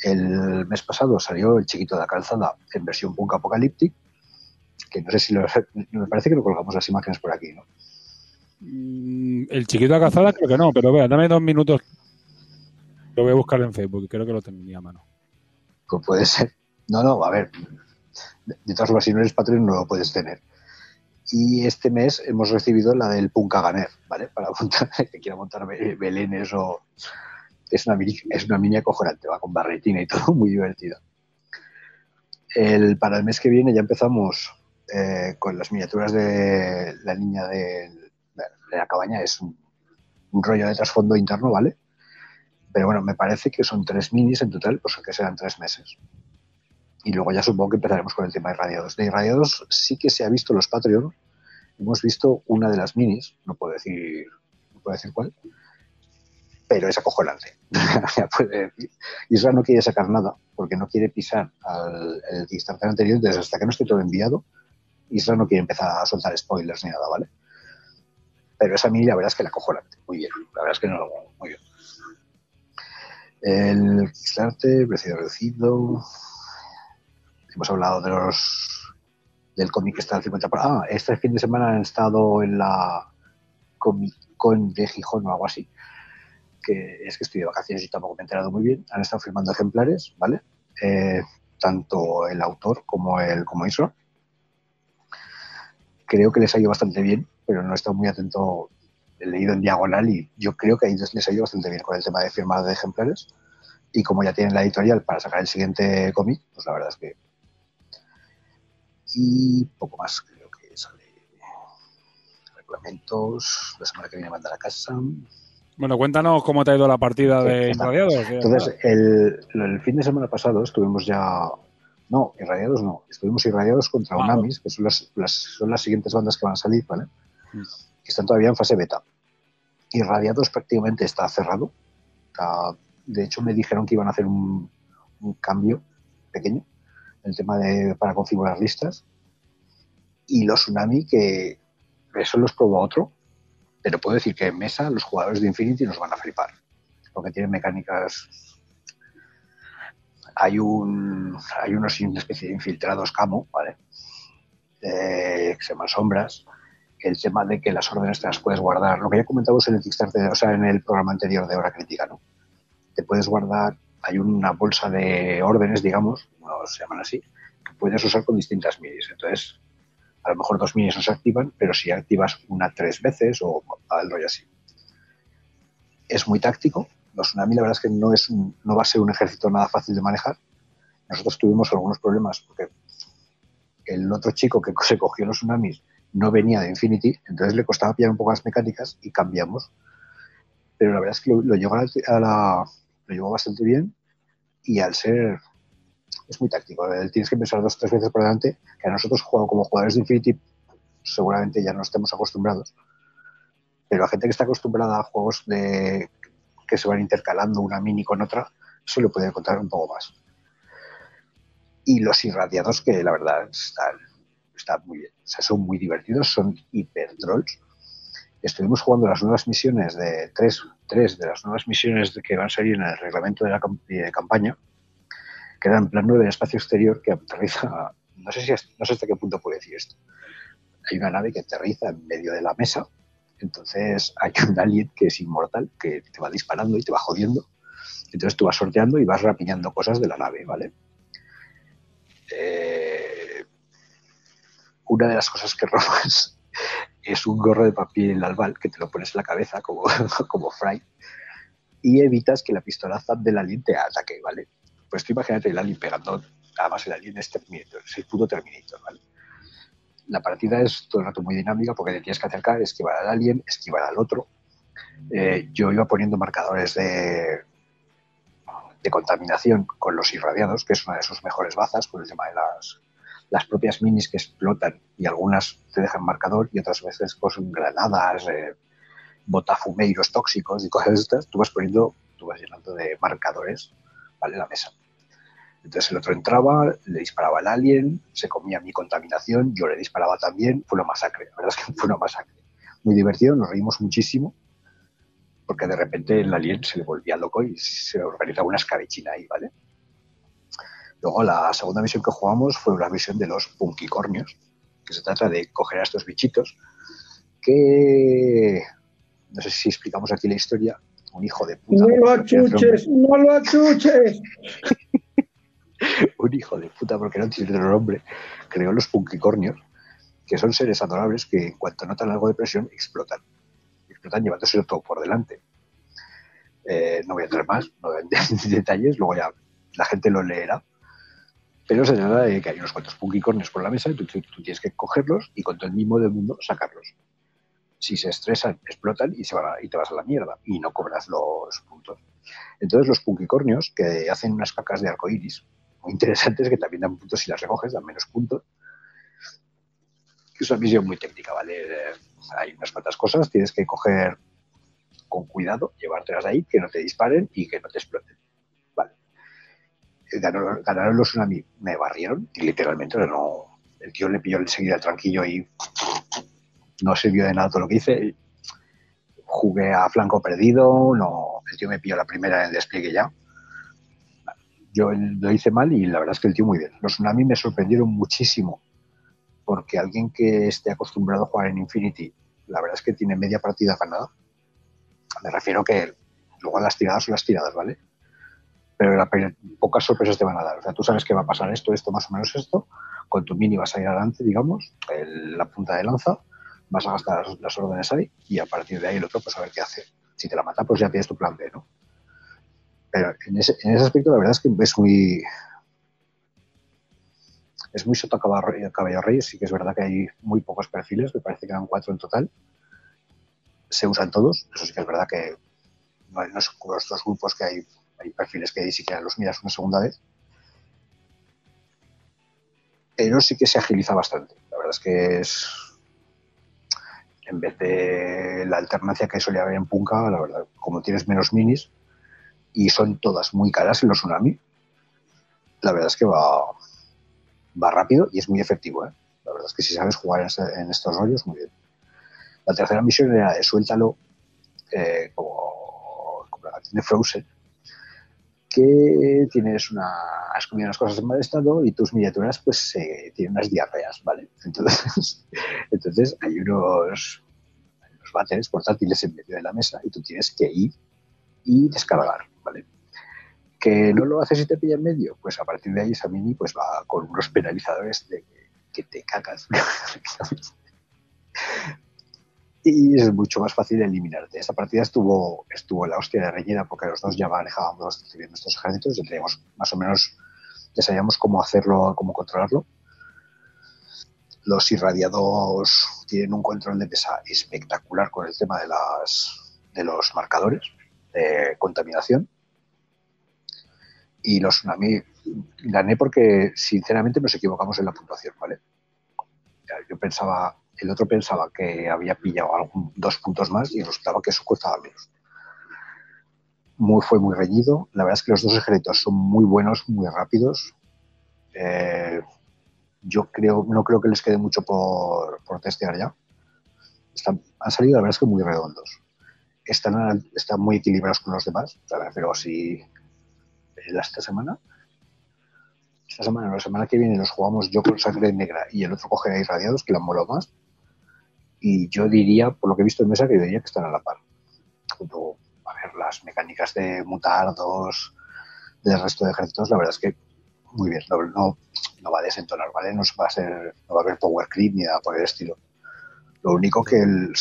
El mes pasado salió el chiquito de la calzada en versión punk apocalíptic, que no sé si lo, [laughs] me parece que lo colgamos las imágenes por aquí, ¿no? Mm, El chiquito de la calzada creo que no, pero vea, dame dos minutos. Lo voy a buscar en Facebook, creo que lo tenía a mano. Pues puede ser. No, no, a ver. De de todas formas, si no eres Patreon, no lo puedes tener. Y este mes hemos recibido la del Ganer, ¿vale? Para montar, [laughs] que quiera montar be- belenes o. Es una, mini, es una mini acojonante, va con barretina y [laughs] todo, muy divertida. El, para el mes que viene ya empezamos eh, con las miniaturas de la niña de, la cabaña. Es un, un rollo de trasfondo interno, ¿vale? Pero bueno, me parece que son tres minis en total, pues que serán tres meses. Y luego ya supongo que empezaremos con el tema de irradiados. De irradiados sí que se ha visto los Patreon. Hemos visto una de las minis, no puedo decir, no puedo decir cuál, pero es acojonante. [laughs] Ya puede decir. Isra no quiere sacar nada porque no quiere pisar al el anterior, entonces hasta que no esté todo enviado, Isra no quiere empezar a soltar spoilers ni nada, ¿vale? Pero esa mini la verdad es que la acojonante, muy bien, la verdad es que no lo muy bien. El Kickstarter, precio reducido. Hemos hablado de los del cómic que está al 50%. Ah, este fin de semana han estado en la Comic Con de Gijón o algo así. Que es que estoy de vacaciones y tampoco me he enterado muy bien. Han estado firmando ejemplares, ¿vale? Eh, tanto el autor como el como. Creo que les ha ido bastante bien, pero no he estado muy atento he leído en diagonal y yo creo que ahí les ha ido bastante bien con el tema de firmar de ejemplares. Y como ya tienen la editorial para sacar el siguiente cómic, pues la verdad es que. Y poco más, creo que sale. Reglamentos. La semana que viene mandar a casa. Bueno, cuéntanos cómo te ha ido la partida Sí, de. Irradiados. Entonces, el, el fin de semana pasado estuvimos ya. No, irradiados no. Estuvimos irradiados contra Ah, Unamis, que son las, las- son las siguientes bandas que van a salir, ¿vale? Mm. Que están todavía en fase beta. Irradiados prácticamente está cerrado. Está- de hecho, me dijeron que iban a hacer un, un cambio pequeño el tema de para configurar listas. Y los Tsunami, que eso los probó otro, pero puedo decir que en mesa los jugadores de Infinity nos van a flipar porque tienen mecánicas. Hay un hay unos especie de infiltrados camo, ¿vale? Eh, que se llaman sombras. El tema de que las órdenes te las puedes guardar, lo que ya comentamos en el Kickstarter, o sea, en el programa anterior de Hora Crítica, ¿no? Te puedes guardar, hay una bolsa de órdenes, digamos, se llaman así, que puedes usar con distintas minis. Entonces, a lo mejor dos minis no se activan, pero si activas una tres veces o al rollo así es muy táctico. Los tsunami, la verdad es que no, es un- no va a ser un ejército nada fácil de manejar. Nosotros tuvimos algunos problemas porque el otro chico que [laughs] se cogió los tsunamis no venía de Infinity, entonces le costaba pillar un poco las mecánicas y cambiamos. Pero la verdad es que lo, lo la, a la- lo llevó bastante bien y al ser es muy táctico. Tienes que pensar dos o tres veces por delante, que a nosotros como jugadores de Infinity seguramente ya no estemos acostumbrados. Pero a gente que está acostumbrada a juegos de que se van intercalando una mini con otra, eso le puede contar un poco más. Y los irradiados, que la verdad están, están muy bien. O sea, son muy divertidos, son hiper trolls. Estuvimos jugando las nuevas misiones de tres, tres de las nuevas misiones que van a salir en el reglamento de la de campaña, que era en plan 9 de espacio exterior que aterriza, no sé, si no sé hasta qué punto puedo decir esto. Hay una nave que aterriza en medio de la mesa, entonces hay un alien que es inmortal, que te va disparando y te va jodiendo. Entonces tú vas sorteando y vas rapiñando cosas de la nave, ¿vale? Eh, una de las cosas que [laughs] robas es un gorro de papel albal que te lo pones en la cabeza como, [laughs] como Fry y evitas que la pistolaza del alien te ataque, ¿vale? Pues tú imagínate el alien pegando, además el alien es Terminator, es el puto Terminator, ¿vale? La partida es todo el rato muy dinámica porque te tienes que acercar, esquivar al alien, esquivar al otro. Eh, yo iba poniendo marcadores de, de contaminación con los irradiados, que es una de sus mejores bazas por el tema de las, las propias minis que explotan y algunas te dejan marcador y otras veces pues, granadas, eh, botafumeiros tóxicos y cosas estas, tú vas poniendo, tú vas llenando de marcadores, ¿vale? La mesa. Entonces el otro entraba, le disparaba al alien, se comía mi contaminación, yo le disparaba también, fue una masacre, la verdad es que fue una masacre. Muy divertido, nos reímos muchísimo porque de repente el alien se le volvía loco y se organizaba una escabechina ahí, ¿vale? Luego la segunda misión que jugamos fue una misión de los punkicornios, que se trata de coger a estos bichitos que no sé si explicamos aquí la historia, un hijo de puta. No lo achuches, no lo achuches. [laughs] un hijo de puta, porque no tiene otro nombre, creó los punkicornios, que son seres adorables que en cuanto notan algo de presión explotan están llevándoselo todo por delante. Eh, no voy a entrar más, no voy a entrar en [laughs] detalles, luego ya la gente lo leerá. Pero se trata de que hay unos cuantos punkicornios por la mesa y tú, tienes que cogerlos y con todo el mismo del mundo sacarlos. Si se estresan, explotan y, se y te vas a la mierda y no cobras los puntos. Entonces los punkicornios, que hacen unas cacas de arcoiris muy interesantes, que también dan puntos si las recoges, dan menos puntos, es una misión muy técnica, ¿vale? Eh, hay unas cuantas cosas, tienes que coger con cuidado, llevártelas ahí, que no te disparen y que no te exploten. Vale. Ganaron, los tsunami, me barrieron, y literalmente no, el tío le pilló enseguida el tranquillo y no sirvió de nada todo lo que hice. Jugué a flanco perdido, no, el tío me pilló la primera en el despliegue ya. Yo lo hice mal y la verdad es que el tío muy bien. Los tsunami me sorprendieron muchísimo porque alguien que esté acostumbrado a jugar en Infinity, la verdad es que tiene media partida ganada. Me refiero que luego las tiradas son las tiradas, ¿vale? Pero la, pocas sorpresas te van a dar. O sea, tú sabes que va a pasar esto, esto, más o menos esto. Con tu mini vas a ir adelante, digamos, la punta de lanza, vas a gastar las, órdenes ahí y a partir de ahí el otro, pues a ver qué hace. Si te la mata, pues ya tienes tu plan B, ¿no? Pero en ese, en ese aspecto, la verdad es que es muy, es muy soto caballo rey, sí que es verdad que hay muy pocos perfiles, me parece que eran cuatro en total. Se usan todos, eso sí que es verdad que no, es como los dos grupos que hay, hay perfiles que ni siquiera los miras una segunda vez. Pero sí que se agiliza bastante. La verdad es que es, en vez de la alternancia que solía haber en Punka, la verdad, como tienes menos minis y son todas muy caras en los Tsunami, la verdad es que va, va rápido y es muy efectivo. ¿eh? La verdad es que si sabes jugar en, estos rollos, muy bien. La tercera misión era de suéltalo, eh, como, como, la tiene Frozen, que tienes una, has comido unas cosas en mal estado y tus miniaturas pues eh, tienen unas diarreas, ¿vale? [laughs] Entonces, entonces hay unos, unos váteres portátiles en medio de la mesa y tú tienes que ir y descargar, ¿vale? que no lo haces y te pilla en medio, pues a partir de ahí esa mini pues va con unos penalizadores de que te cagas. [laughs] y es mucho más fácil eliminarte. Esta partida estuvo, estuvo la hostia de rellena porque los dos ya manejábamos nuestros ejércitos, ya teníamos más o menos, ya sabíamos cómo hacerlo, cómo controlarlo. Los irradiados tienen un control de pesa espectacular con el tema de, las, de los marcadores de contaminación y los tsunami gané porque sinceramente nos equivocamos en la puntuación, ¿vale? Yo pensaba, el otro pensaba que había pillado algún, dos puntos más y resultaba que eso costaba menos. Muy, fue muy reñido. La verdad es que los dos ejércitos son muy buenos, muy rápidos. Eh, yo creo, no creo que les quede mucho por, testear ya. Han salido, la verdad es que muy redondos. Están, están muy equilibrados con los demás. O sea, pero si esta semana, esta semana, la semana que viene los jugamos yo con sangre negra y el otro coge irradiados, que la molado más. Y yo diría, por lo que he visto en mesa, que diría que están a la par. A ver, las mecánicas de mutardos del resto de ejércitos, la verdad es que muy bien. No, no, no va a desentonar, ¿vale? No va a ser, no va a haber power creep ni nada por el estilo. Lo único que el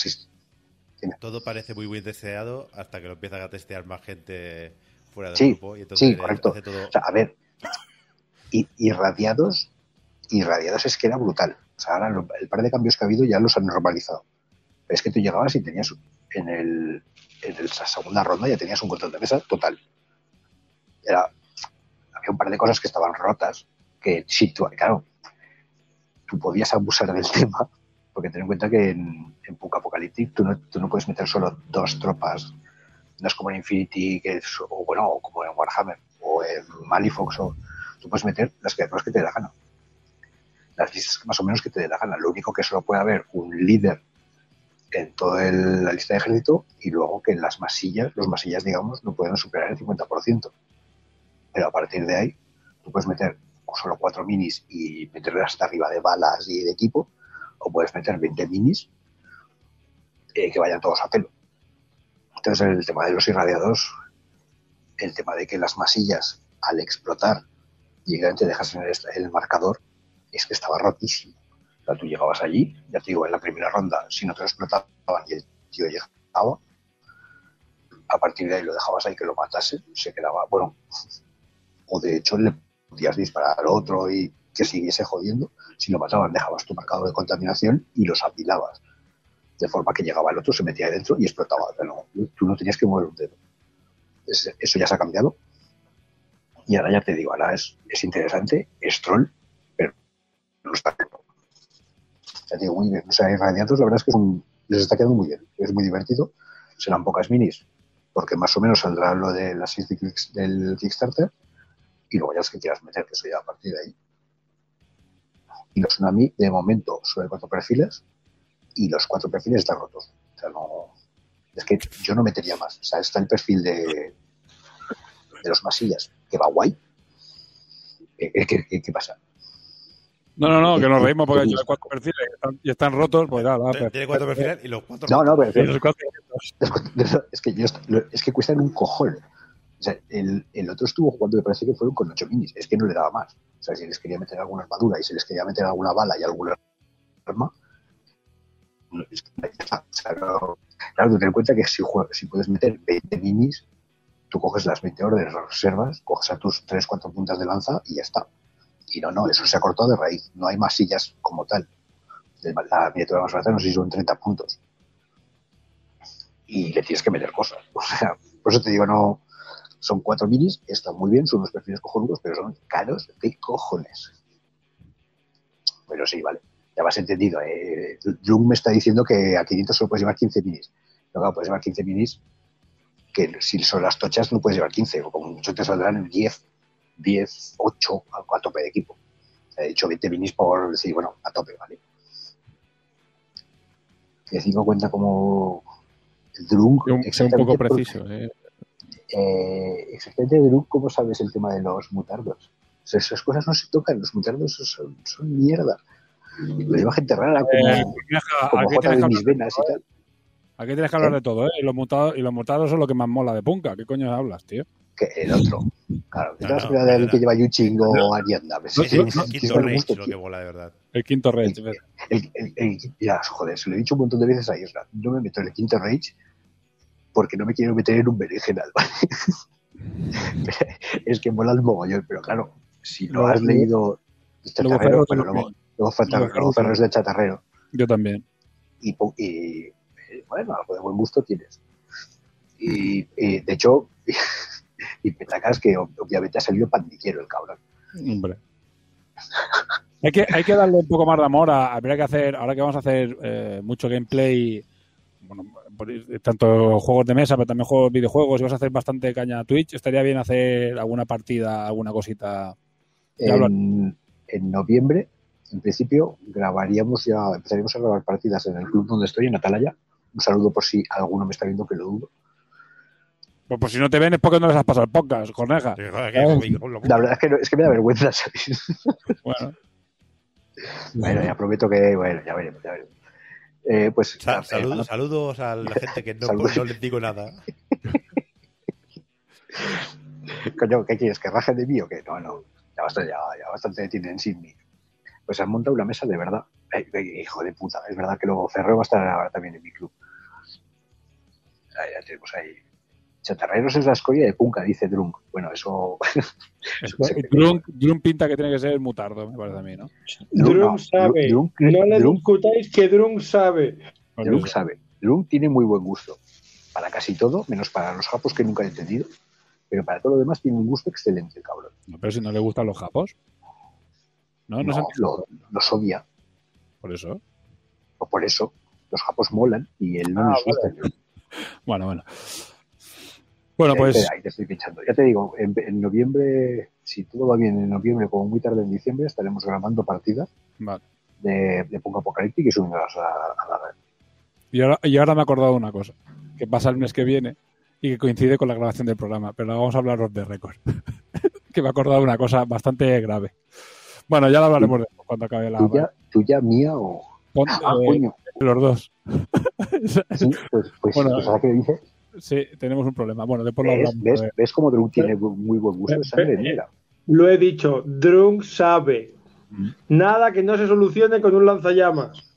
todo parece muy bien deseado hasta que lo empiezan a testear más gente fuera del sí, grupo. Y entonces sí, correcto. Todo... O sea, a ver, irradiados, irradiados es que era brutal. Ahora el par de cambios que ha habido ya los han normalizado. Es que tú llegabas y tenías en, el, en la segunda ronda ya tenías un control de mesa total. Era, había un par de cosas que estaban rotas, que si tú, claro, tú podías abusar del [laughs] tema, porque ten en cuenta que en, en Puck Apocalyptic tú no, tú no puedes meter solo dos tropas. No es como en Infinity, que es, o bueno, como en Warhammer, o en Malifox, o tú puedes meter las criaturas que te dé la gana. Las listas más o menos que te dé la gana. Lo único que solo puede haber un líder en toda el, la lista de ejército y luego que las masillas, los masillas, digamos, no pueden superar el 50%. Pero a partir de ahí, tú puedes meter solo cuatro minis y meterle hasta arriba de balas y de equipo, o puedes meter 20 minis eh, que vayan todos a pelo. Entonces, el tema de los irradiados, el tema de que las masillas, al explotar, llegamente dejas en el, el marcador, es que estaba rotísimo. O sea, tú llegabas allí, ya te digo, en la primera ronda, si no te lo explotaban y el tío llegaba, a partir de ahí lo dejabas ahí que lo matase, se quedaba, bueno, o de hecho le podías disparar al otro y que siguiese jodiendo. Si lo mataban, dejabas tu marcador de contaminación y los apilabas. De forma que llegaba el otro, se metía dentro y explotaba. Pero tú no tenías que mover un dedo. eso ya se ha cambiado. Y ahora ya te digo, ahora es, es interesante, es troll, está Ya digo, muy bien. O sea, irradiados, la verdad es que les está quedando muy bien. Es muy divertido. Serán pocas minis, porque más o menos saldrá lo de las 6 del Kickstarter y luego ya es que quieras meter, que eso ya a partir de ahí. Y los Tsunami, de momento, son cuatro perfiles y los cuatro perfiles están rotos. O sea, no. Es que yo no metería más. O sea, está el perfil de, de los masillas, que va guay. ¿Qué, qué, qué, qué pasa? No, no, no, que nos reímos porque hay [laughs] cuatro perfiles y están, y están rotos, pues nada. Tiene, tiene cuatro perfiles y los cuatro. No, no, pero, Y los cuatro es, [laughs] es que yo, es que cuestan un cojón. O sea, el, el, otro estuvo jugando, me parece que fueron con 8 minis. Es que no le daba más. O sea, si les quería meter alguna armadura y si les quería meter alguna bala y alguna arma. Es que, o sea, no, claro, ten en cuenta que si, juegas, si puedes meter 20 minis, tú coges las 20 órdenes, las reservas, coges a tus 3, 4 puntas de lanza y ya está. Y no, no, eso se ha cortado de raíz. No hay más sillas como tal. La miniatura más barata no sé si son 30 puntos. Y le tienes que meter cosas. [laughs] O sea, por eso te digo, no, son cuatro minis, están muy bien, son unos perfiles cojonudos, pero son caros de cojones. Pero sí, vale. Ya vas entendido. Eh, Jung me está diciendo que a 500 solo puedes llevar 15 minis. No, claro, puedes llevar 15 minis que si son las tochas no puedes llevar 15, o como mucho te saldrán 10, 10, 8 a, a tope de equipo. He dicho 20 minis por decir, bueno, a tope, ¿vale? Que 5 cuenta como el Drung. Sea un poco preciso, eh. Eh, exactamente, Drew, ¿cómo sabes el tema de los mutardos? O sea, esas cosas no se tocan, los mutardos son, son mierda. Lo lleva gente rara como, Eh, como aquí de mis venas y tal. Aquí tienes que hablar de todo, ¿eh? Y los mutados, y los mutados son lo que más mola de punka. ¿Qué coño hablas, tío? Que el otro. Claro, que No, no, no. que lleva Yuching o Arianda. el quinto gusto, lo que mola de verdad. El quinto el- ya, joder, se lo he dicho un montón de veces a Isra. No me meto en el quinto Rage porque no me quiero meter en un berenjenal, [laughs] ¿vale? es que mola el mogollón, pero claro, si no has leído este chatarrero, bueno, también. luego, luego falta- Luego luego Ferro Ferro es de chatarrero. Yo también. Y, po- y, eh, bueno, algo de buen gusto tienes. Y, y, de hecho, [laughs] y Petacas que ob- obviamente ha salido pandillero el cabrón. Hombre. Hay que, hay que darle un poco más de amor a, habría que hacer, ahora que vamos a hacer eh, mucho gameplay, bueno, tanto juegos de mesa, pero también juegos videojuegos, y vas a hacer bastante caña a Twitch, estaría bien hacer alguna partida, alguna cosita. En, en noviembre, en principio, grabaríamos ya, empezaríamos a grabar partidas en el club donde estoy, en Atalaya. Un saludo por si alguno me está viendo que lo dudo. Pues, pues si no te ven es porque no les has pasado el podcast, corneja. Sí, joder, que- La verdad es que, no- es que me da vergüenza, ¿sabéis? Bueno, Bueno, ya prometo que, bueno, ya veremos, ya veremos. Eh, pues, Sa- eh, saludos, a la gente que no, Saludos. no les digo nada. [laughs] coño, ¿qué quieres? ¿Que raje de mí o qué? No, no, ya bastante, ya, ya bastante tienen sin mí. Pues han montado una mesa de verdad. Eh, hijo de puta, es verdad que luego Ferreo va a estar ahora también en mi club. Ahí, ya tenemos ahí. Chatarreros es la escoria de Punca, dice Drunk. Bueno, eso. [laughs] Drunk, Drunk pinta que tiene que ser mutardo, me parece a mí, ¿no? Drunk, sabe. Drunk- no le Drunk- discutáis que Drunk sabe. Drunk sabe. Drunk tiene muy buen gusto. Para casi todo, menos para los japos que nunca he entendido. Pero para todo lo demás tiene un gusto excelente, el cabrón. No, pero si no le gustan los japos. No, no, No, lo- los odia. por eso. O por eso, los japos molan y él no Ah, les gusta. [laughs] Bueno, bueno. Bueno, Ahí pues ahí te estoy pinchando. Ya te digo, en, en noviembre, si todo va bien, en noviembre, como muy tarde en diciembre, estaremos grabando partidas vale. de, de Punk Apocalíptico y subiéndolas a, a la red. Y ahora, y ahora me he acordado de una cosa, que pasa el mes que viene y que coincide con la grabación del programa, pero vamos a hablaros de récord. [laughs] que me he acordado de una cosa bastante grave. Bueno, ya lo hablaremos de cuando acabe la... ¿Tuya, tuya, mía o...? Pon- Ah, eh, coño. los dos. Sí, pues, pues, Bueno, pues ahora que dices, Sí, tenemos un problema. Bueno, después lo ¿ves, hablamos. ves, eh. ves cómo Drew tiene muy buen gusto de sangre negra? Lo he dicho, Drunk sabe. Mm. Nada que no se solucione con un lanzallamas.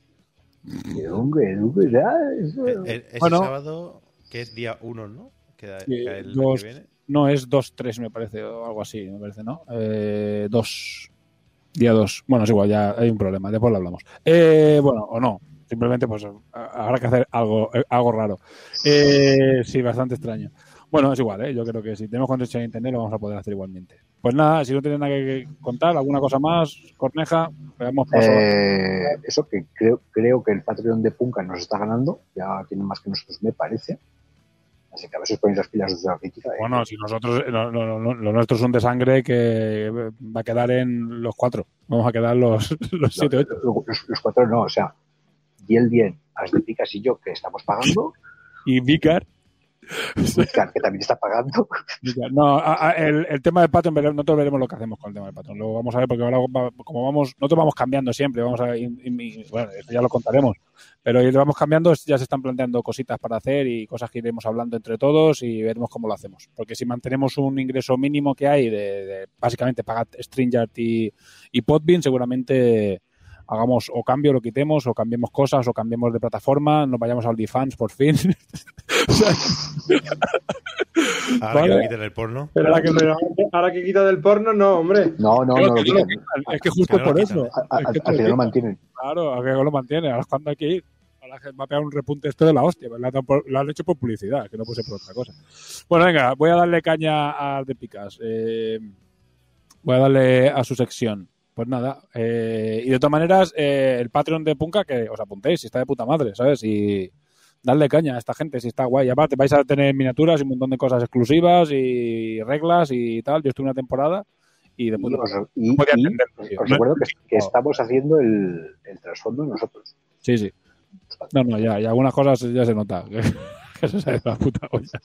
Hombre, hombre, ya, eso- Eh, eh, ese Bueno. sábado, que es día 1, ¿no? Que, Sí, cae el dos. que viene. No, es 2-3 me parece, o algo así, me parece, ¿no? Eh, 2. Día 2. Bueno, es igual, ya hay un problema, después lo hablamos. Eh, bueno, o no. Simplemente, pues habrá que hacer algo, eh, algo raro. Eh, sí, bastante extraño. Bueno, es igual, ¿eh? Yo creo que si tenemos conexión a internet lo vamos a poder hacer igualmente. Pues nada, si no tienes nada que contar, alguna cosa más, Corneja, le damos paso. Eh, eso que creo, creo que el Patreon de Punka nos está ganando, ya tiene más que nosotros, me parece. Así que a os ponéis las pilas desde la crítica. eh. Bueno, si nosotros, no, no, no, no, lo nuestro es un de sangre que va a quedar en los cuatro. Vamos a quedar los, [laughs] los siete, ocho. Los- los cuatro no, o sea, y el bien, As de Picas y yo que estamos pagando, Y Vicar, Vicar, que también está pagando. No, a- a- el, el tema del veremos- nosotros veremos lo que hacemos con el tema del Patreon. Lo vamos a ver porque ahora, como vamos, nosotros vamos cambiando siempre, vamos a, y- y- bueno, eso ya lo contaremos. Pero lo vamos cambiando, ya se están planteando cositas para hacer y cosas que iremos hablando entre todos y veremos cómo lo hacemos. Porque si mantenemos un ingreso mínimo que hay de, de básicamente pagar StreamYard y, y Podbean, seguramente hagamos o cambio, lo quitemos, o cambiemos cosas, o cambiemos de plataforma, nos vayamos a OnlyFans por fin. [laughs] Ahora Vale. que quiten el porno. Pero ahora que, ahora que quita del porno, no, hombre. No, no, no lo lo quitan. quitan. Es que justo por quitan. eso. A- a- Es Al que final lo quitan. mantienen. Claro, a que lo mantiene. Ahora es cuando hay que ir. Ahora que va a pegar un repunte esto de la hostia. Lo han, por- lo han hecho por publicidad, que no puede ser por otra cosa. Bueno, venga, voy a darle caña al de Picas. Eh, voy a darle a su sección. Pues nada. eh, y de todas maneras, eh, el Patreon de Punka, que os apuntéis, si está de puta madre, ¿sabes? Y darle caña a esta gente, si está guay. Aparte, vais a tener miniaturas y un montón de cosas exclusivas y reglas y tal. Yo estuve una temporada y de puta os, madre. y- No podía y entenderlo, tío. os No- recuerdo que, que estamos haciendo el, el trasfondo nosotros. Sí, sí. No, no, ya, y algunas cosas ya se nota [laughs] [laughs] que, se sale de la puta olla.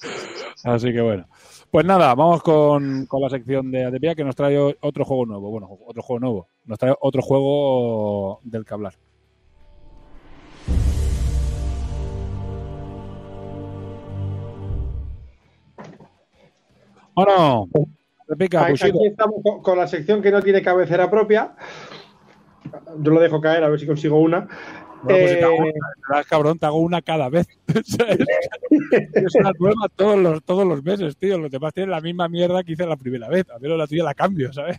Así que bueno. Pues nada, vamos con, con la sección de Adepia que nos trae otro juego nuevo. Bueno, otro juego nuevo. Nos trae otro juego del que hablar. Bueno, Adepica, Aquí aquí estamos con, con la sección que no tiene cabecera propia. Yo lo dejo caer a ver si consigo una. Bueno, pues si te hago Eh, una, cabrón, te hago una cada vez. [laughs] es una nueva todos los, todos los meses, tío. Los demás tienen la misma mierda que hice la primera vez. A menos la tuya la cambio, ¿sabes?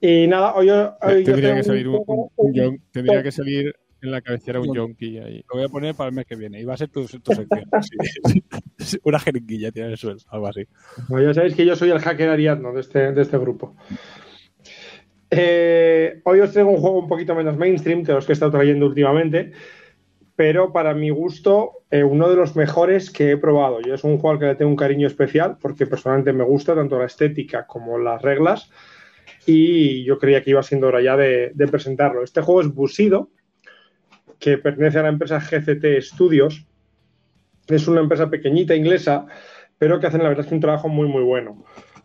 y nada, hoy, yo- hoy yo Tendría que salir un, un tendría que salir En la cabecera un yonki ahí. Lo voy a poner para el mes que viene y va a ser tu, tu sección. [laughs] Sí. [laughs] Una jeringuilla tiene el suelo, algo así. Bueno, ya sabéis que yo soy el hacker ariadno de este, de este grupo. Eh, hoy os traigo un juego un poquito menos mainstream que los que he estado trayendo últimamente, pero para mi gusto, eh, uno de los mejores que he probado. Yo es un juego al que le tengo un cariño especial porque personalmente me gusta tanto la estética como las reglas y yo creía que iba siendo hora ya de, de presentarlo. Este juego es Busido, que pertenece a la empresa GCT Studios. Es una empresa pequeñita inglesa, pero que hacen la verdad es que un trabajo muy muy bueno.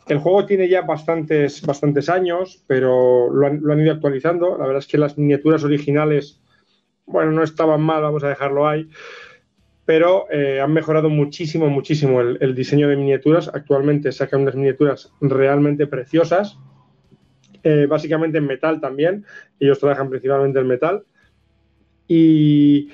El juego tiene ya bastantes, bastantes años, pero lo han, ido actualizando. La verdad es que las miniaturas originales, bueno, no estaban mal, vamos a dejarlo ahí, pero eh, han mejorado muchísimo, muchísimo el, diseño de miniaturas. Actualmente sacan unas miniaturas realmente preciosas, eh, básicamente en metal también. Ellos trabajan principalmente en metal. Y,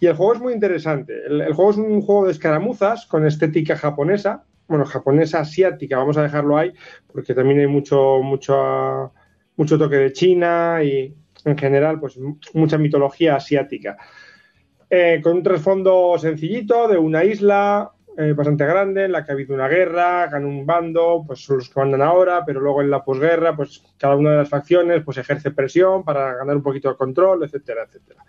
el juego es muy interesante. El, juego es un juego de escaramuzas con estética japonesa, bueno, japonesa asiática, vamos a dejarlo ahí, porque también hay mucho, mucho, mucho toque de China y en general, pues mucha mitología asiática. Eh, con un trasfondo sencillito de una isla eh, bastante grande en la que ha habido una guerra, gana un bando, pues son los que mandan ahora, pero luego en la posguerra, pues cada una de las facciones pues ejerce presión para ganar un poquito de control, etcétera, etcétera.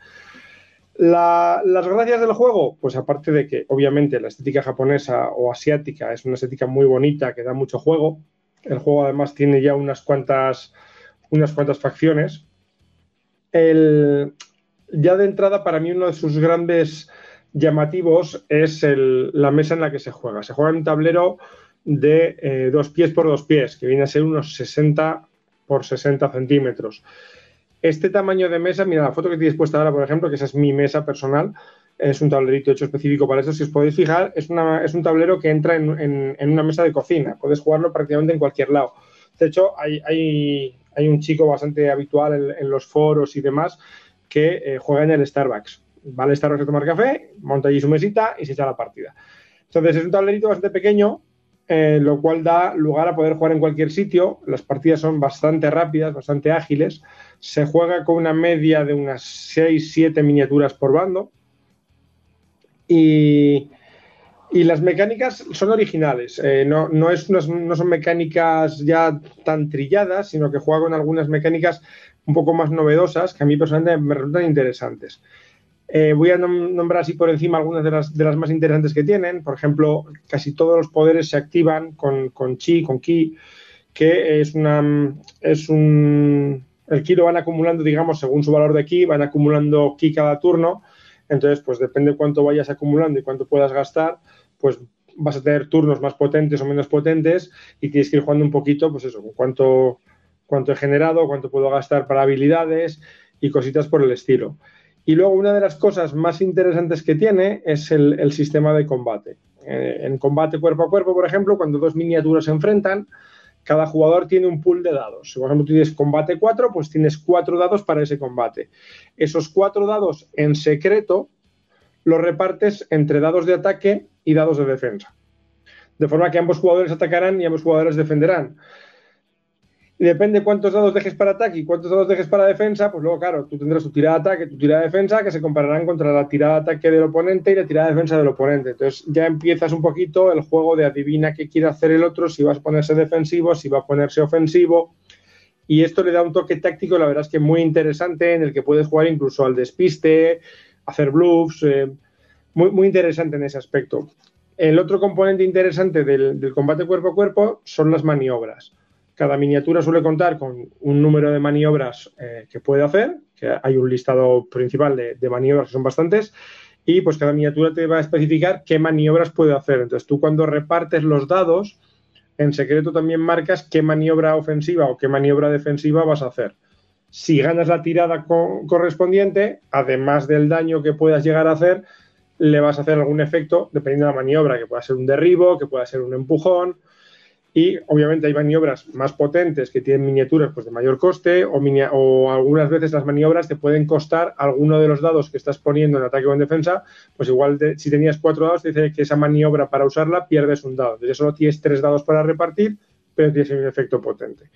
La, las gracias del juego, pues aparte de que obviamente la estética japonesa o asiática es una estética muy bonita que da mucho juego, el juego además tiene ya unas cuantas, unas cuantas facciones. El, ya de entrada, para mí uno de sus grandes llamativos es la mesa en la que se juega. Se juega en un tablero de eh, dos pies por dos pies, que viene a ser unos 60 por 60 centímetros. Este tamaño de mesa, mira la foto que tienes puesta ahora, por ejemplo, que esa es mi mesa personal, es un tablerito hecho específico para eso. Si os podéis fijar, es, un tablero que entra en, una mesa de cocina. Puedes jugarlo prácticamente en cualquier lado. De hecho, hay, un chico bastante habitual en, en, los foros y demás que eh, juega en el Starbucks. Va al Starbucks a tomar café, monta allí su mesita y se echa la partida. Entonces, es un tablerito bastante pequeño, eh, lo cual da lugar a poder jugar en cualquier sitio. Las partidas son bastante rápidas, bastante ágiles. Se juega con una media de unas 6-7 miniaturas por bando. Y, y, las mecánicas son originales. Eh, no, no, es unas, no, son mecánicas ya tan trilladas, sino que juega con algunas mecánicas un poco más novedosas que a mí personalmente me resultan interesantes. Eh, voy a nom nombrar así por encima algunas de las, de las, más interesantes que tienen. Por ejemplo, casi todos los poderes se activan con, con chi, con ki, que es una es un el ki lo van acumulando, digamos, según su valor de ki, van acumulando ki cada turno. Entonces, pues depende cuánto vayas acumulando y cuánto puedas gastar, pues vas a tener turnos más potentes o menos potentes y tienes que ir jugando un poquito, pues eso, cuánto, cuánto he generado, cuánto puedo gastar para habilidades y cositas por el estilo. Y luego una de las cosas más interesantes que tiene es el, sistema de combate. Eh, en combate cuerpo a cuerpo, por ejemplo, cuando dos miniaturas se enfrentan, cada jugador tiene un pool de dados. Si por ejemplo tienes combate 4, pues tienes cuatro dados para ese combate. Esos cuatro dados en secreto los repartes entre dados de ataque y dados de defensa. De forma que ambos jugadores atacarán y ambos jugadores defenderán. Depende cuántos dados dejes para ataque y cuántos dados dejes para defensa, pues luego, claro, tú tendrás tu tirada de ataque, tu tirada de defensa, que se compararán contra la tirada de ataque del oponente y la tirada de defensa del oponente. Entonces ya empiezas un poquito el juego de adivina qué quiere hacer el otro, si va a ponerse defensivo, si va a ponerse ofensivo. Y esto le da un toque táctico, la verdad es que muy interesante, en el que puedes jugar incluso al despiste, hacer bluffs, eh, muy, muy interesante en ese aspecto. El otro componente interesante del combate cuerpo a cuerpo son las maniobras. Cada miniatura suele contar con un número de maniobras eh, que puede hacer, que hay un listado principal de, maniobras que son bastantes, y pues cada miniatura te va a especificar qué maniobras puede hacer. Entonces tú cuando repartes los dados, en secreto también marcas qué maniobra ofensiva o qué maniobra defensiva vas a hacer. Si ganas la tirada co correspondiente, además del daño que puedas llegar a hacer, le vas a hacer algún efecto dependiendo de la maniobra, que pueda ser un derribo, que pueda ser un empujón, y obviamente hay maniobras más potentes que tienen miniaturas pues, de mayor coste o, o, algunas veces las maniobras te pueden costar alguno de los dados que estás poniendo en ataque o en defensa, pues igual si tenías cuatro dados te dice que esa maniobra para usarla pierdes un dado. Entonces solo tienes tres dados para repartir, pero tienes un efecto potente.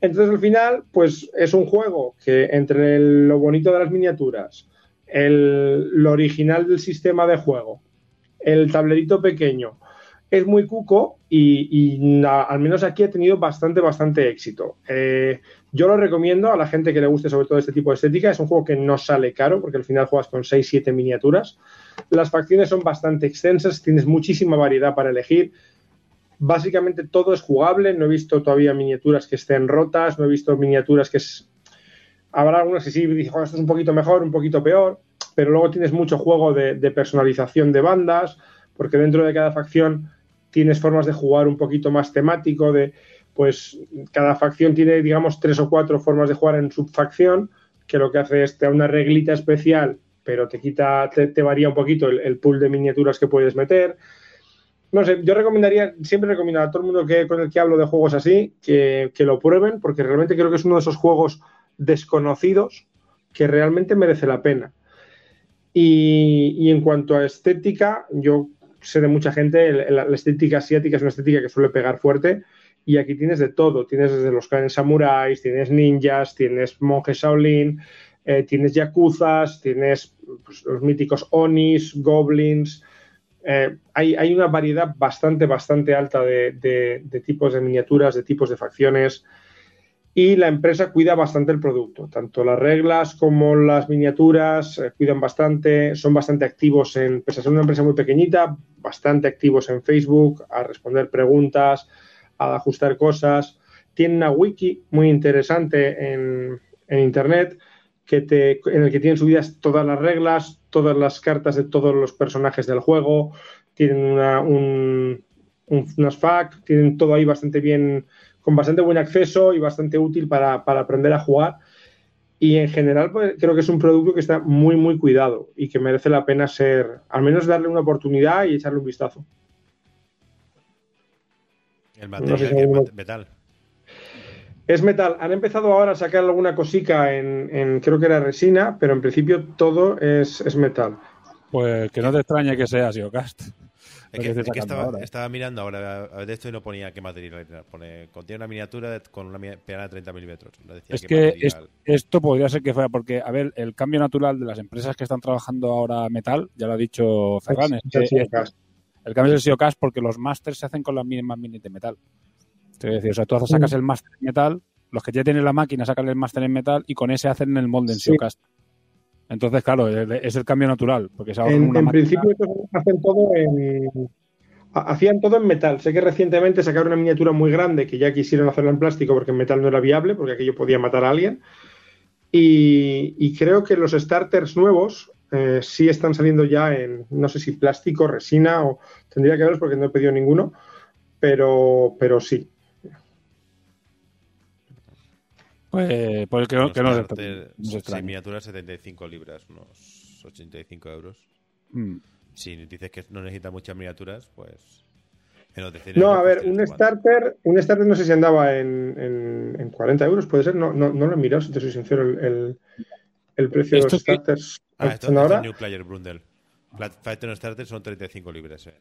Entonces al final pues es un juego que entre lo bonito de las miniaturas, el, lo original del sistema de juego, el tablerito pequeño, es muy cuco y, al menos aquí ha tenido bastante, bastante éxito. Eh, yo lo recomiendo a la gente que le guste sobre todo este tipo de estética. Es un juego que no sale caro porque al final juegas con 6-7 miniaturas. Las facciones son bastante extensas, tienes muchísima variedad para elegir. Básicamente todo es jugable. No he visto todavía miniaturas que estén rotas, no he visto miniaturas que es... Habrá algunas que sí, esto es un poquito mejor, un poquito peor, pero luego tienes mucho juego de personalización de bandas, porque dentro de cada facción tienes formas de jugar un poquito más temático, de pues cada facción tiene, digamos, tres o cuatro formas de jugar en subfacción, que lo que hace es te da una reglita especial, pero te quita, te, varía un poquito el, pool de miniaturas que puedes meter. No sé, yo recomendaría, siempre recomiendo a todo el mundo que con el que hablo de juegos así, que, que lo prueben, porque realmente creo que es uno de esos juegos desconocidos que realmente merece la pena. Y, y, en cuanto a estética, yo sé de mucha gente, la, estética asiática es una estética que suele pegar fuerte y aquí tienes de todo, tienes desde los clanes samuráis, tienes ninjas, tienes monjes Shaolin, eh, tienes yakuzas, tienes pues, los míticos onis, goblins, eh, hay, una variedad bastante, bastante alta de, tipos de miniaturas, de tipos de facciones y la empresa cuida bastante el producto. Tanto las reglas como las miniaturas eh, cuidan bastante, son bastante activos en, pese a ser una empresa muy pequeñita, bastante activos en Facebook, a responder preguntas, a ajustar cosas. Tienen una wiki muy interesante en, Internet que te, en el que tienen subidas todas las reglas, todas las cartas de todos los personajes del juego, tienen una, un, unas FAQ, tienen todo ahí bastante bien con bastante buen acceso y bastante útil para, aprender a jugar. Y en general, pues, creo que es un producto que está muy, muy cuidado y que merece la pena ser, al menos darle una oportunidad y echarle un vistazo. El material es metal. Es metal. Han empezado ahora a sacar alguna cosica en, creo que era resina, pero en principio todo es, es metal. Pues que no te extrañe que sea Siocast. Es que, estaba, mirando ahora de esto y no ponía qué material Pone, contiene una miniatura con una pegada de 30 milímetros. es que esto podría ser que fuera, porque, a ver, el cambio natural de las empresas que están trabajando ahora metal, ya lo ha dicho Ferran, el cambio es el SEOcast porque los masters se hacen con las mismas minis de metal. Es decir, o sea, tú sacas mm. el master en metal, los que ya tienen la máquina sacan el master en metal y con ese hacen el molde en SEOcast. Entonces, claro, es el cambio natural. Porque en, en principio, hacen todo en. Hacían todo en metal. Sé que recientemente sacaron una miniatura muy grande que ya quisieron hacerla en plástico porque en metal no era viable, porque aquello podía matar a alguien. Y, creo que los starters nuevos eh, sí están saliendo ya en, no sé si plástico, resina o tendría que verlos porque no he pedido ninguno, pero, pero sí. Pues, pues que, que no se miniaturas 75 libras, unos 85 euros. Mm. Si dices que no necesita muchas miniaturas, pues. No, a ver, un starter, un starter no sé si andaba en, en, 40 euros, puede ser, no, no, no lo he mirado, si te soy sincero, el, el, precio de los starters. Ah, esto, es el New Player Brundle. Fighter Starter son 35 libras, eh,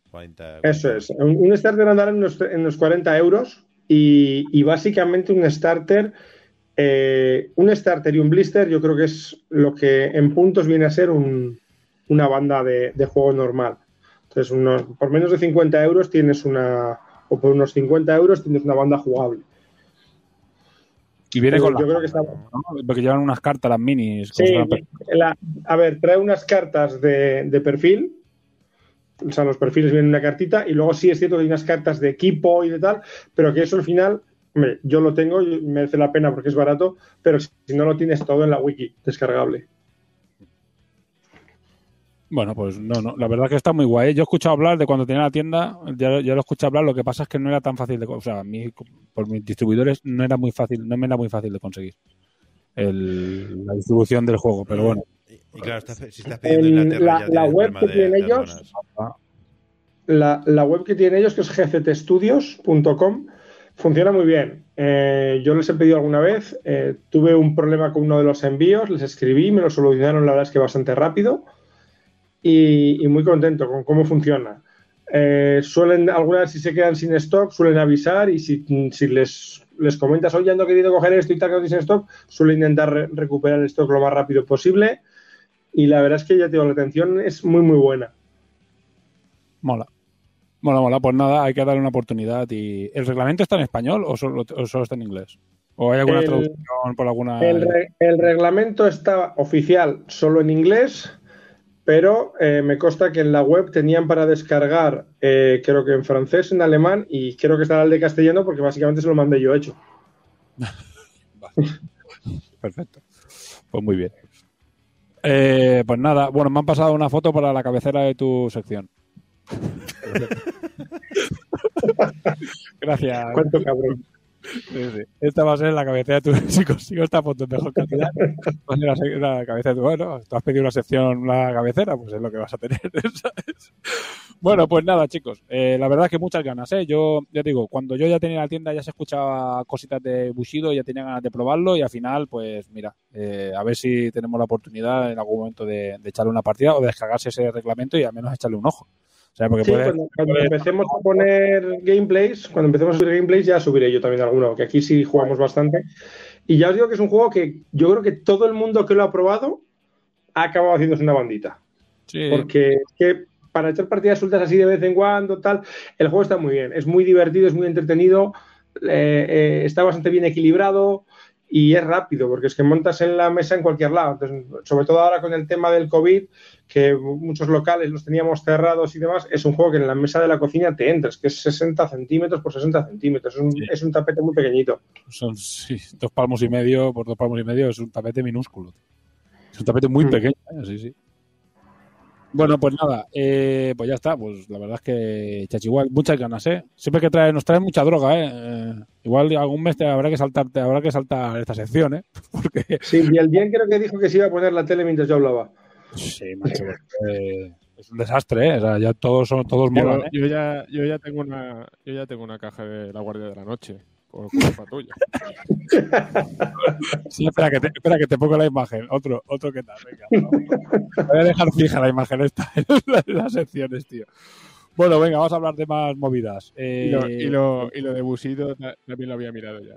Eso es. Un, starter andará en unos, en unos 40 euros y, y, básicamente un starter eh, un starter y un blister yo creo que es lo que en puntos viene a ser una banda de, juego normal. Entonces, por menos de 50 euros tienes una, o por unos 50 euros tienes una banda jugable. Y viene con yo creo que Porque llevan unas cartas las minis. Sí, a ver, trae unas cartas de, de, perfil. O sea, los perfiles vienen una cartita. Y luego sí es cierto que hay unas cartas de equipo y de tal. Pero que eso al final yo lo tengo y merece la pena porque es barato, pero si no lo tienes todo en la wiki descargable. Bueno, pues no, no, la verdad que está muy guay. Yo he escuchado hablar de cuando tenía la tienda, ya, lo he escuchado hablar, lo que pasa es que no era tan fácil de, o sea, a mí, por mis distribuidores no era muy fácil, no me era muy fácil de conseguir la distribución del juego, pero bueno. Y, claro, si estás pidiendo en la, web que tienen ellos, la, la, web que tienen ellos, que es gctstudios.com, Funciona muy bien. Eh, yo les he pedido alguna vez, eh, tuve un problema con uno de los envíos, les escribí, me lo solucionaron la verdad es que bastante rápido y, muy contento con cómo funciona. Eh, suelen, algunas si se quedan sin stock, suelen avisar y si, les, les comentas, oye, ando querido coger esto y tal que no tienes stock, suelen intentar recuperar el stock lo más rápido posible. y la verdad es que ya te digo, la atención es muy, muy buena. Mola. Mola, mola. Pues nada, hay que darle una oportunidad. y ¿El reglamento está en español o solo, o solo está en inglés? ¿O hay alguna El- traducción por alguna...? El, re- el reglamento está oficial solo en inglés, pero eh, me consta que en la web tenían para descargar, eh, creo que en francés, en alemán y creo que estará el de castellano porque básicamente se lo mandé yo hecho. [laughs] Perfecto. Pues muy bien. Eh, pues nada, bueno, me han pasado una foto para la cabecera de tu sección. Gracias. ¿Cuánto cabrón? Sí, sí. Esta va a ser la cabecera de tu. [laughs] Si consigo esta foto en mejor calidad, la, la cabecera de tu. Bueno, tú has pedido una sección, una cabecera, pues es lo que vas a tener. [laughs] ¿sabes? Bueno, pues nada, chicos. eh, la verdad es que muchas ganas, ¿eh? Yo, ya digo, cuando yo ya tenía la tienda, ya se escuchaba cositas de Bushido, ya tenía ganas de probarlo y al final, pues mira, eh, a ver si tenemos la oportunidad en algún momento de, de echarle una partida o de descargarse ese reglamento y al menos echarle un ojo. O sea, porque Sí, puede- cuando, cuando empecemos a poner gameplays, cuando empecemos a subir gameplays, ya subiré yo también alguno, que aquí sí jugamos bastante. Y ya os digo que es un juego que yo creo que todo el mundo que lo ha probado ha acabado haciéndose una bandita. sí, Porque es que para echar partidas sueltas así de vez en cuando, tal, el juego está muy bien. Es muy divertido, es muy entretenido, eh, eh, está bastante bien equilibrado y es rápido, porque es que montas en la mesa en cualquier lado. Entonces, sobre todo ahora con el tema del COVID, que muchos locales los teníamos cerrados y demás, es un juego que en la mesa de la cocina te entras, que es 60 centímetros por 60 centímetros. Es un, Sí. es un tapete muy pequeñito. son sí, dos palmos y medio por dos palmos y medio es un tapete minúsculo. Es un tapete muy Mm. pequeño, ¿eh? sí, sí. Bueno, pues nada, eh, pues ya está. Pues la verdad es que Chachigual, muchas ganas, ¿eh? Siempre que trae, nos trae mucha droga, ¿eh? Eh, Igual algún mes te habrá que saltarte, habrá que saltar esta sección, ¿eh? [laughs] Porque Sí, y el bien creo que dijo que se iba a poner la tele mientras yo hablaba. sí, macho, eh, es un desastre, ¿eh? O sea, ya todos son, todos Yo, molan, ¿eh? yo ya, yo ya tengo una, yo ya tengo una caja de la Guardia de la Noche por culpa tuya. Sí, espera que, te, espera que te pongo la imagen. Otro, otro que tal. Venga. Voy a dejar fija la imagen esta [laughs] en las, secciones, tío. Bueno, venga, vamos a hablar de más movidas. Eh, Y lo, y lo, y lo de Busido ta- también lo había mirado ya.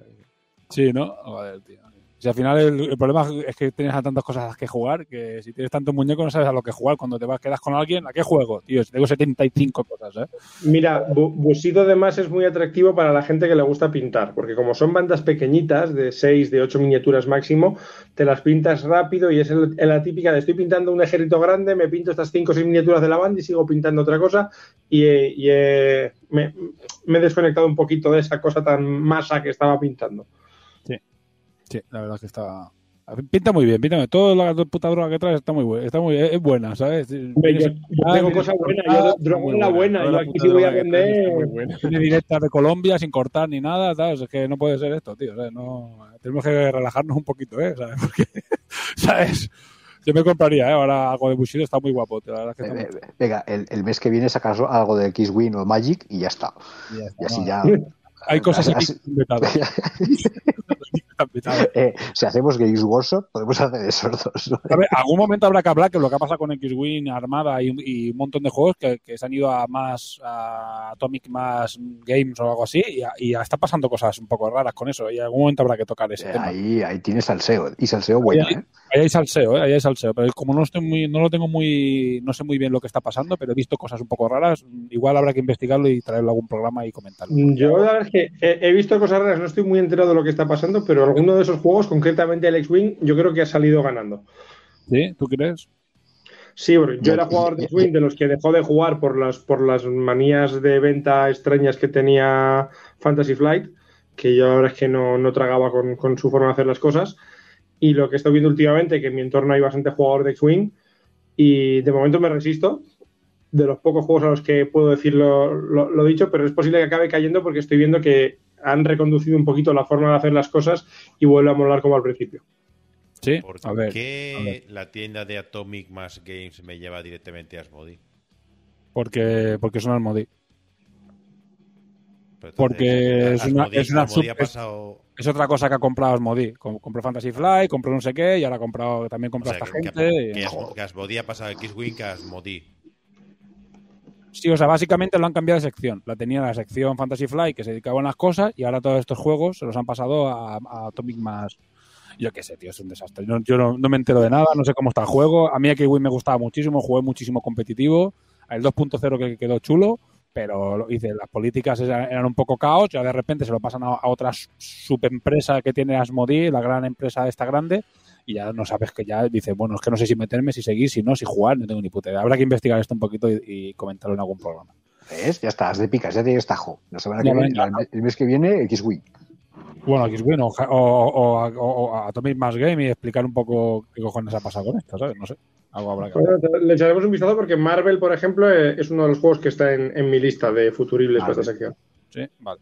Sí, ¿no? Joder, tío. Si al final el, el problema es que tienes a tantas cosas a las que jugar que si tienes tantos muñecos no sabes a lo que jugar. Cuando te vas, quedas con alguien, ¿a qué juego? Tío, tengo 75 cosas, ¿eh? Mira, Bu- Bushido además es muy atractivo para la gente que le gusta pintar, porque como son bandas pequeñitas, de 6, de 8 miniaturas máximo, te las pintas rápido y es el- la típica de estoy pintando un ejército grande, me pinto estas 5 o 6 miniaturas de la banda y sigo pintando otra cosa y, eh, y, eh, me, me he desconectado un poquito de esa cosa tan masa que estaba pintando. Sí, la verdad es que está... Pinta muy bien, pinta muy bien. Toda la puta droga que traes está muy buena, está muy, es buena, ¿sabes? Hombre, yo, yo tengo cosas buenas, yo droga en la buena, yo aquí sí voy a vender... Tiene directas de Colombia sin cortar ni nada, ¿sabes? Es que no puede ser esto, tío. ¿sabes? No, tenemos que relajarnos un poquito, ¿eh? ¿Sabes? [laughs] Porque, ¿sabes? Yo me compraría, ¿eh? Ahora algo de Bushido está muy guapo, tío. La verdad es que está muy- eh, Venga, el, el mes que viene sacas algo de X-Wing o Magic y ya está. y ya está, Y así ¿no? ya. Hay cosas aquí Así- vetadas. [laughs] [laughs] [laughs] Eh, si hacemos Games Workshop, podemos hacer esos dos. ¿no? A ver, algún momento habrá que hablar que lo que ha pasado con X-Wing, Armada y, y un montón de juegos que, que se han ido a más a Atomic más Games o algo así y, a- y está pasando cosas un poco raras con eso y en algún momento habrá que tocar ese Eh, tema. ahí, ahí tienes salseo. Y salseo bueno, Ahí- ¿eh? Ahí hay salseo, ¿eh? ahí hay salseo, pero como no estoy muy, no lo tengo muy, no sé muy bien lo que está pasando, pero he visto cosas un poco raras, igual habrá que investigarlo y traerlo a algún programa y comentarlo. Yo la verdad es que he, he visto cosas raras, no estoy muy enterado de lo que está pasando, pero alguno de esos juegos, concretamente el X-Wing, yo creo que ha salido ganando. ¿Sí? ¿Tú crees? Sí, yo era jugador de X-Wing de los que dejó de jugar por las, por las manías de venta extrañas que tenía Fantasy Flight, que yo ahora es que no, no tragaba con, con su forma de hacer las cosas. Y lo que estoy viendo últimamente, que en mi entorno hay bastante jugador de X-Wing, y de momento me resisto. De los pocos juegos a los que puedo decir lo, lo- lo dicho, pero es posible que acabe cayendo porque estoy viendo que han reconducido un poquito la forma de hacer las cosas y vuelve a molar como al principio. Sí. ¿Por A ver, qué a ver. la tienda de Atomic más Games me lleva directamente a Asmodi? porque, porque son entonces, Porque es una- Asmodi- es una Asmodi sub- ha pasado... Es otra cosa que ha comprado Asmodi. Com- Compró Fantasy Fly, compró no sé qué, y ahora ha comprado, también o compró sea, esta que, gente. que, y- que Asmodi ha pasado X-Wing a Asmodi. Sí, o sea, básicamente lo han cambiado de sección. La tenía la sección Fantasy Fly que se dedicaba a unas cosas y ahora todos estos juegos se los han pasado a, a más. Yo qué sé, tío, es un desastre. No- yo no, no me entero de nada, no sé cómo está el juego. A mí a Kiwi me gustaba muchísimo, jugué muchísimo competitivo. El 2.0 que quedó chulo, pero hice, las políticas eran, un poco caos, ya de repente se lo pasan a, a otra su- subempresa que tiene Asmodee, la gran empresa esta grande, y ya no sabes que ya dice, bueno, es que no sé si meterme, si seguir, si no, si jugar, no tengo ni puta idea. Habrá que investigar esto un poquito y, y comentarlo en algún programa. ¿Ves? Ya estás de picas, ya tienes tajo. La semana que viene, el, mes que viene, XWI. Bueno, aquí es bueno, o, o, o- o a Atomic Mass Game y explicar un poco qué cojones ha pasado con esto, ¿sabes? No sé. Algo habrá que Bueno, le echaremos un vistazo porque Marvel, por ejemplo, eh, es uno de los juegos que está en, en mi lista de futuribles Vale. para esta sección. Sí, vale.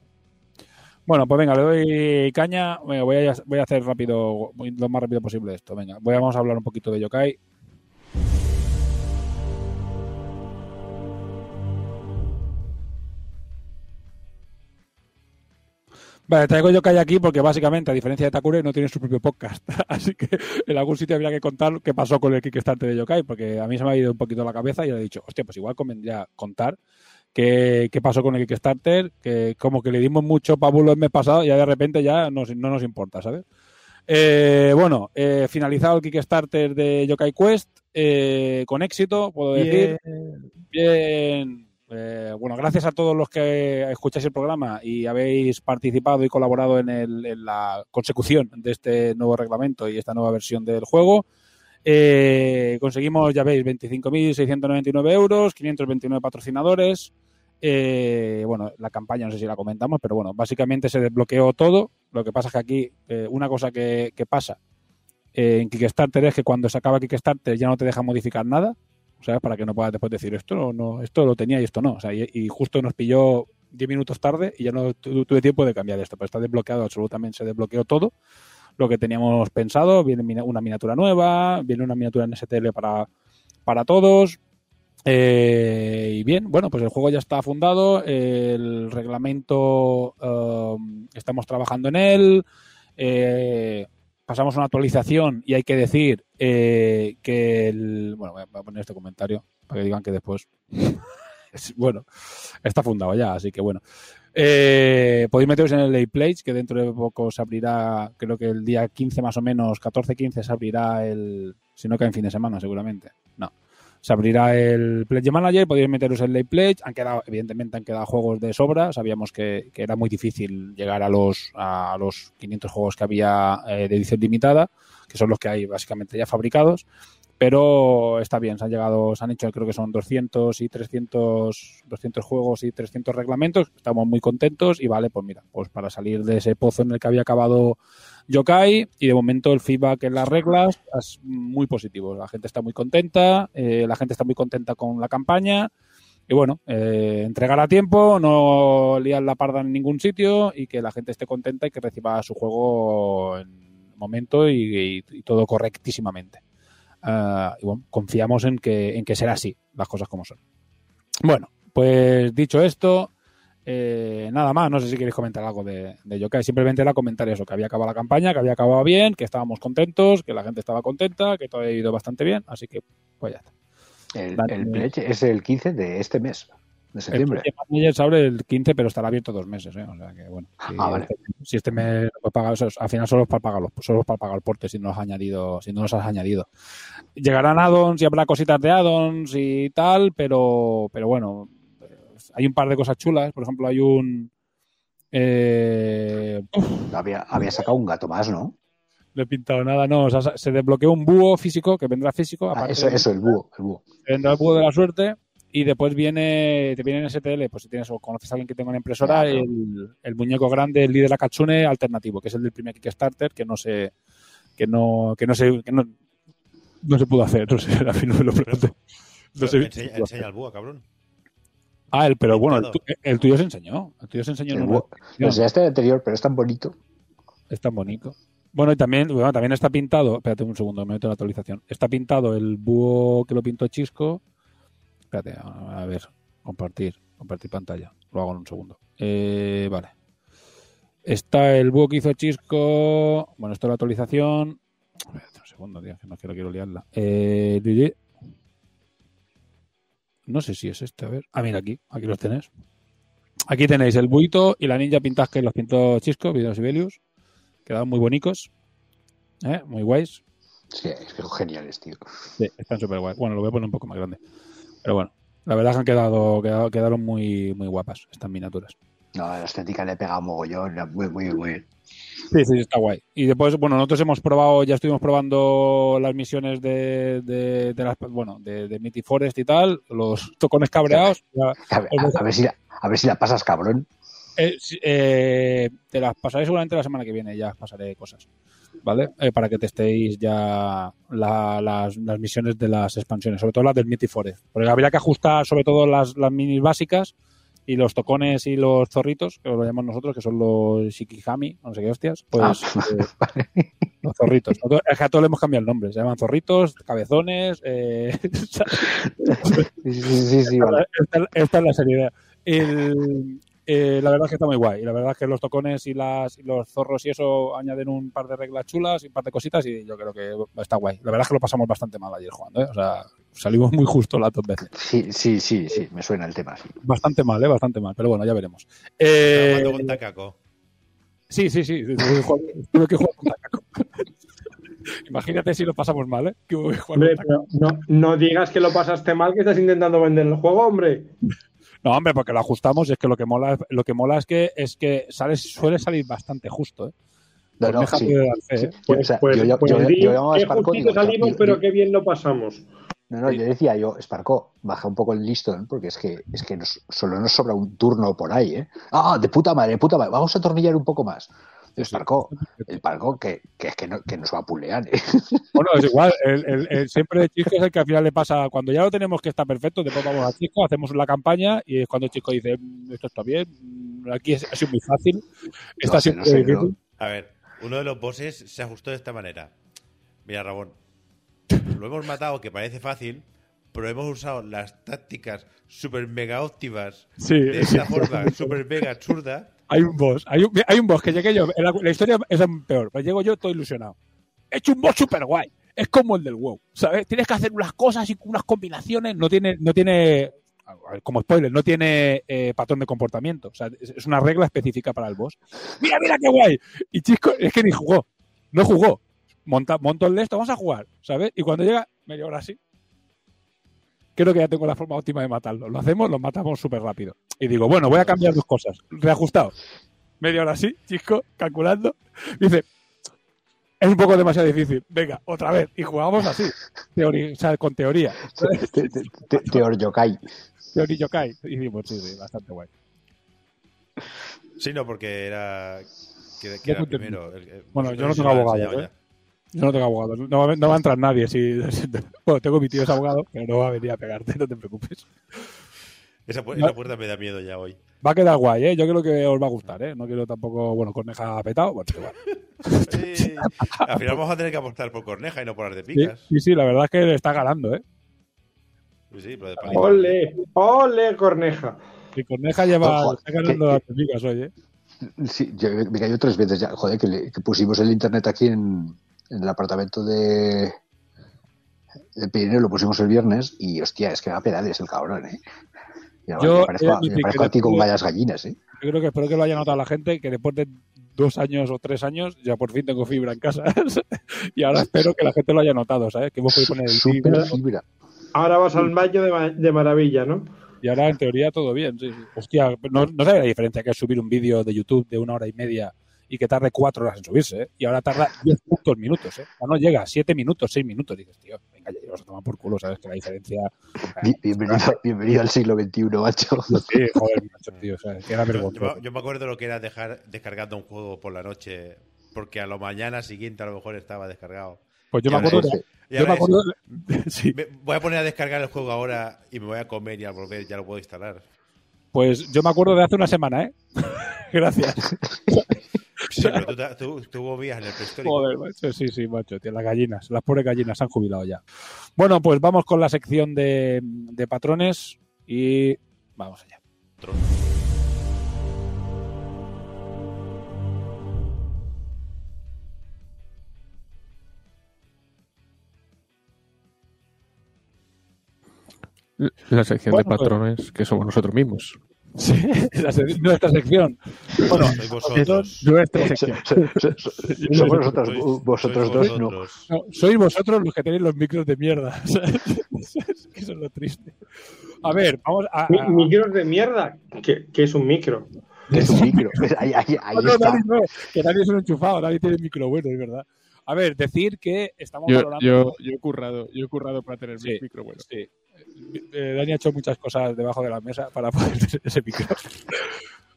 Bueno, pues venga, le doy caña. Voy, a, hacer rápido, lo más rápido posible esto. Venga, voy vamos a hablar un poquito de Yokai. Vale, traigo Yokai aquí porque básicamente, a diferencia de Takure, no tiene su propio podcast. [laughs] Así que en algún sitio habría que contar qué pasó con el Kickstarter de Yokai, porque a mí se me ha ido un poquito la cabeza y le he dicho, hostia, pues igual convendría contar qué, qué pasó con el Kickstarter, que como que le dimos mucho pabulo el mes pasado y ya de repente ya nos- no nos importa, ¿sabes? Eh, bueno, eh, finalizado el Kickstarter de Yokai Quest eh, con éxito, puedo decir. Bien. Eh, bueno, gracias a todos los que escucháis el programa y habéis participado y colaborado en, el- en la consecución de este nuevo reglamento y esta nueva versión del juego. Conseguimos, ya veis, 25.699 euros, 529 patrocinadores. Eh, bueno, la campaña no sé si la comentamos, pero bueno, básicamente se desbloqueó todo. Lo que pasa es que aquí, eh, una cosa que, pasa eh, en Kickstarter es que cuando se acaba Kickstarter ya no te deja modificar nada. ¿sabes? Para que no puedas después decir esto no, esto lo tenía y esto no. O sea, y, justo nos pilló 10 minutos tarde y ya no tu- tuve tiempo de cambiar esto, pero está desbloqueado absolutamente, se desbloqueó todo lo que teníamos pensado, viene una miniatura nueva, viene una miniatura en STL para, para todos. Eh, y bien, bueno, pues el juego ya está fundado, el reglamento um, estamos trabajando en él, eh, pasamos una actualización y hay que decir eh, que el... Bueno, voy a- poner este comentario para que digan que después... [laughs] es- bueno, está fundado ya, así que bueno. Eh, podéis meteros en el Late Plays, que dentro de poco se abrirá, creo que el día 15 más o menos, 14-15 se abrirá el... Si no cae en fin de semana, seguramente. No. Se abrirá el Pledge Manager, podéis meteros en Late Pledge. Han quedado, evidentemente, han quedado juegos de sobra. Sabíamos que, que era muy difícil llegar a los, a los 500 juegos que había eh, de edición limitada, que son los que hay básicamente ya fabricados. Pero está bien, se han llegado, se han hecho, creo que son 200 y 300, 200 juegos y 300 reglamentos. Estamos muy contentos y vale, pues mira, pues para salir de ese pozo en el que había acabado Yokai y de momento el feedback en las reglas es muy positivo. La gente está muy contenta, eh, la gente está muy contenta con la campaña y bueno, eh, entregar a tiempo, no liar la parda en ningún sitio y que la gente esté contenta y que reciba su juego en momento y, todo correctísimamente. Ah, y bueno, confiamos en que, en que será así, las cosas como son. Bueno, pues dicho esto, eh, nada más, no sé si queréis comentar algo de, de Yokai. Simplemente era comentar eso, que había acabado la campaña, que había acabado bien, que estábamos contentos, que la gente estaba contenta, que todo había ido bastante bien, así que pues ya está. El, el pledge es el 15 de este mes, de El septiembre. Project Manager se abre el 15, pero estará abierto dos meses, ¿eh? O sea que bueno. Si, Ah, vale. si este mes pagar, al final solo es para pagar los, solo es para pagar el porte si no los has añadido, si no los has añadido. Llegarán addons y habrá cositas de addons y tal, pero, pero bueno, eh, hay un par de cosas chulas. Por ejemplo, hay un eh, Había, había sacado un gato más, ¿no? no he pintado nada, no. o sea, se desbloqueó un búho físico que vendrá físico. Ah, eso, de- eso, el búho, el búho. vendrá el búho de la suerte y después viene te viene en STL pues si tienes o conoces a alguien que tenga una impresora Claro. el, el muñeco grande el líder Akatsune alternativo que es el del primer Kickstarter que no se que no que no se que no, no se pudo hacer no sé al fin no me lo pregunté no sé enseña, enseña al búho, cabrón. ah el pero bueno el, tu- el tuyo se enseñó el tuyo se enseñó en El búho. exposición. O sea, este anterior, pero es tan bonito. Es tan bonito. Bueno, y también, bueno, también está pintado. Espérate un segundo, me meto en la actualización. Está pintado el búho que lo pintó Chisco. Espérate, a ver, compartir, compartir pantalla. Lo hago en un segundo. Eh, vale. Está el búho que hizo Chisco. Bueno, esto es la actualización. Espérate un segundo, tío, que no quiero, quiero liarla. Eh, no sé si es este, a ver. Ah, mira aquí, aquí los tenéis. Aquí tenéis el buito y la ninja pintas que los pintó Chisco, Videos Sibelius. Quedaban muy bonitos. ¿eh? Muy guays. Sí, es que son geniales, tío. Sí, están súper guays. Bueno, lo voy a poner un poco más grande. Pero bueno, la verdad es que han quedado, quedado- quedaron muy, muy guapas estas miniaturas. No, la estética le pega mogollón. Muy, muy, muy. Sí, sí, está guay. Y después, bueno, nosotros hemos probado, ya estuvimos probando las misiones de, de, de las, bueno, de, de Mitty Forest y tal, los tocones cabreados. A ver, a- a ver si la, a ver si la pasas, cabrón. Eh, eh, te las pasaré seguramente la semana que viene, ya pasaré cosas. ¿Vale? Eh, para que testéis ya la- las, las misiones de las expansiones, sobre todo las del Mitty Forest. Porque habría que ajustar sobre todo las, las minis básicas y los tocones y los zorritos, que lo llamamos nosotros, que son los Shikihami, no sé qué hostias, pues Ah. eh, [laughs] los zorritos. Nosotros- Es que a todos le hemos cambiado el nombre, se llaman zorritos, cabezones, eh, [laughs] Sí, sí, sí, sí, vale. esta, esta es la seriedad. El- eh, la verdad es que está muy guay. Y la verdad es que los tocones y, las, y los zorros y eso añaden un par de reglas chulas y un par de cositas y yo creo que está guay. La verdad es que lo pasamos bastante mal ayer jugando. ¿eh? O sea, salimos muy justo las dos veces. Sí, sí, sí, sí, me suena el tema, sí. Bastante mal, ¿eh? Bastante mal. Pero bueno, ya veremos. Eh, Jugando con Takako. sí, sí, sí. Tuve que jugar, con Takako. [laughs] Imagínate si lo pasamos mal, ¿eh? Que Hombre, no, no digas que lo pasaste mal, que estás intentando vender el juego, hombre. No, hombre, porque lo ajustamos y es que lo que mola, lo que mola es que es que sale, suele salir bastante justo, ¿eh? No, no, sí. dar fe, ¿eh? Pues, O sea, pues, yo- yo- pues yo- di yo llamaba a qué Sparco digo, salimos, yo- pero qué bien lo pasamos. No, no, yo decía, yo, Sparco, baja un poco el listón, porque es que, es que nos- solo nos sobra un turno por ahí, ¿eh? Ah, de puta madre, de puta madre, vamos a atornillar un poco más. El Sparco, el Sparco que, que es que, no- que nos va a pulear, ¿eh? [laughs] Bueno, es igual. El, el- el- siempre el Chisco es el que al final le pasa. Cuando ya lo tenemos que está perfecto, después vamos a Chisco, hacemos la campaña y es cuando el Chisco dice: "Mm, Esto está bien, mm, aquí es- ha sido muy fácil. Está No sé, siendo no sé, difícil. no. A ver, uno de los bosses se ajustó de esta manera. Mira, Rabón. Lo hemos matado, que parece fácil, pero hemos usado las tácticas super mega óptimas Sí, de esta forma super mega absurda. hay un boss. Hay un, hay un boss que llegué yo. La, la historia es peor, pero llego yo todo ilusionado. He hecho un boss super guay. Es como el del WoW, ¿sabes? Tienes que hacer unas cosas y unas combinaciones. No tiene, no tiene como spoiler, no tiene eh, patrón de comportamiento. O sea, es, una regla específica para el boss. ¡Mira, mira qué guay! Y Chisco, es que ni jugó. No jugó. Monta, monto el de esto, vamos a jugar, ¿sabes? Y cuando llega, media hora así. Creo que ya tengo la forma óptima de matarlo. Lo hacemos, lo matamos súper rápido. Y digo, bueno, voy a cambiar dos cosas. Reajustado. Media hora así, Chisco, calculando. Dice, es un poco demasiado difícil. Venga, otra vez. Y jugamos así. Teoría, o sea, con teoría. Te- te- te- Teor Yokai. Teoría Yokai. Y decimos, sí, sí, bastante guay. Sí, no, porque era. Que, era el primero. El- el- Bueno, yo no han abogado, ¿eh? Yo no tengo abogado. No, va- no va a entrar nadie. Si, [laughs] bueno, tengo mi tío es abogado, pero no va a venir a pegarte, no te preocupes. Esa, pu- No. esa puerta me da miedo ya hoy. Va a quedar guay, ¿eh? Yo creo que os va a gustar, ¿eh? No quiero tampoco, bueno, Corneja petado, bueno, igual. Sí. Al final vamos a tener que apostar por Corneja y no por las de Sí, picas. sí, sí, la verdad es que le está ganando, ¿eh? Sí, pero de palito. Ole, ole, Corneja. Y Corneja lleva, Ojo, está ganando que- las picas hoy, ¿eh? Sí, yo- me cayó tres veces ya. Joder, que, le- que pusimos el internet aquí en, en el apartamento de, de Pirineo, lo pusimos el viernes y hostia, es que va a pedales el cabrón, ¿eh? Yo me parezco, me que a ti con gallas gallinas, ¿eh? Yo creo que espero que lo haya notado la gente, que después de dos años o tres años ya por fin tengo fibra en casa. [laughs] y ahora espero que la gente lo haya notado, ¿sabes? Que hemos podido poner el fibra fibra. Ahora vas al baño de, ma- de maravilla, ¿no? y ahora en teoría todo bien. Sí, sí. Hostia, no, no sabe la diferencia que es subir un vídeo de YouTube de una hora y media y que tarde cuatro horas en subirse, ¿eh? Y ahora tarda diez puntos minutos, ¿eh? O no llega, siete minutos, seis minutos. Y dices, tío, venga, ya vas a tomar por culo, ¿sabes? Que la diferencia... Bi- Bienvenido, bienvenido al siglo XXI, macho. Sí, joder, macho, tío, o sea, que era Yo, yo me- yo me acuerdo lo que era dejar descargando un juego por la noche, porque a lo mañana siguiente a lo mejor estaba descargado. Pues yo Y me acuerdo... Yo me acuerdo... [laughs] Sí, me- voy a poner a descargar el juego ahora y me voy a comer y al volver ya lo puedo instalar. pues yo me acuerdo de hace una semana, ¿eh? [laughs] Gracias. [laughs] Sí, pero tú, tú, tú en el prehistórico. Joder, macho, sí, sí, macho, tío, las gallinas, las pobres gallinas se han jubilado ya. Bueno, pues vamos con la sección de, de patrones y vamos allá. La sección Bueno, de pues- patrones que somos nosotros mismos. Sí, la se- nuestra sección. Bueno, vosotros. Nuestra sección. Somos nosotros, Sois- vosotros dos no. no, sois vosotros los que tenéis los micros de mierda. [laughs] Eso es lo triste. A ver, vamos a. Mi- a- ¿Micros de mierda? ¿Qué, qué es un micro? Es un micro. [laughs] Ahí, ahí- ahí No, no, está. Dani, no, que nadie es un enchufado, nadie tiene micro bueno, es verdad. A ver, decir que estamos Yo, valorando. yo, yo he currado, yo he currado para tener Sí. mi micro bueno. Sí. Eh, Dani ha hecho muchas cosas debajo de la mesa para poder tener ese micro.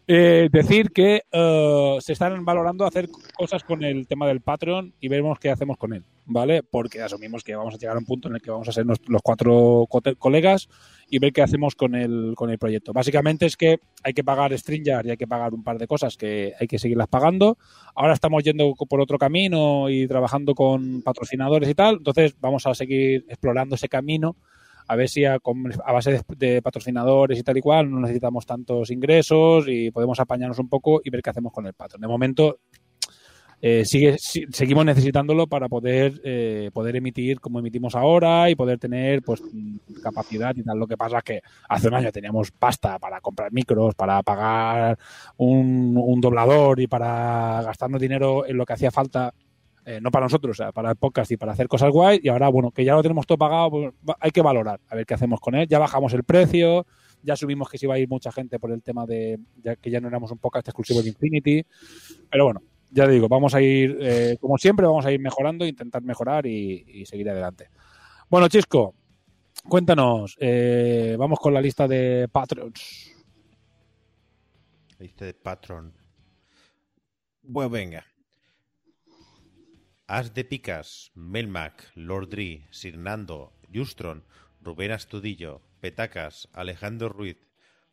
Eh, decir que eh, se están valorando hacer cosas con el tema del Patreon y veremos qué hacemos con él, ¿vale? Porque asumimos que vamos a llegar a un punto en el que vamos a ser los cuatro cote- colegas y ver qué hacemos con el, con el proyecto. Básicamente es que hay que pagar Stringer y hay que pagar un par de cosas que hay que seguirlas pagando. Ahora estamos yendo por otro camino y trabajando con patrocinadores y tal, entonces vamos a seguir explorando ese camino a ver si a, base de, patrocinadores y tal y cual no necesitamos tantos ingresos y podemos apañarnos un poco y ver qué hacemos con el patrón. De momento eh, sigue, si- seguimos necesitándolo para poder eh, poder emitir como emitimos ahora y poder tener pues capacidad y tal. Lo que pasa es que hace un año teníamos pasta para comprar micros, para pagar un doblador y para gastarnos dinero en lo que hacía falta eh, no para nosotros, o sea, para el podcast y para hacer cosas guay. Y ahora, bueno, que ya lo tenemos todo pagado, pues, hay que valorar, a ver qué hacemos con él. Ya bajamos el precio, ya subimos que se iba a ir mucha gente por el tema de ya que ya no éramos un podcast exclusivo de Infinity. Pero bueno, ya digo, vamos a ir, eh, como siempre, vamos a ir mejorando, intentar mejorar y, seguir adelante. Bueno, Chisco, cuéntanos, eh, vamos con la lista de Patreons. Lista de patrón. Bueno, venga. As de Picas, Melmac, Lordri, Sirnando, Justron, Rubén Astudillo, Petacas, Alejandro Ruiz,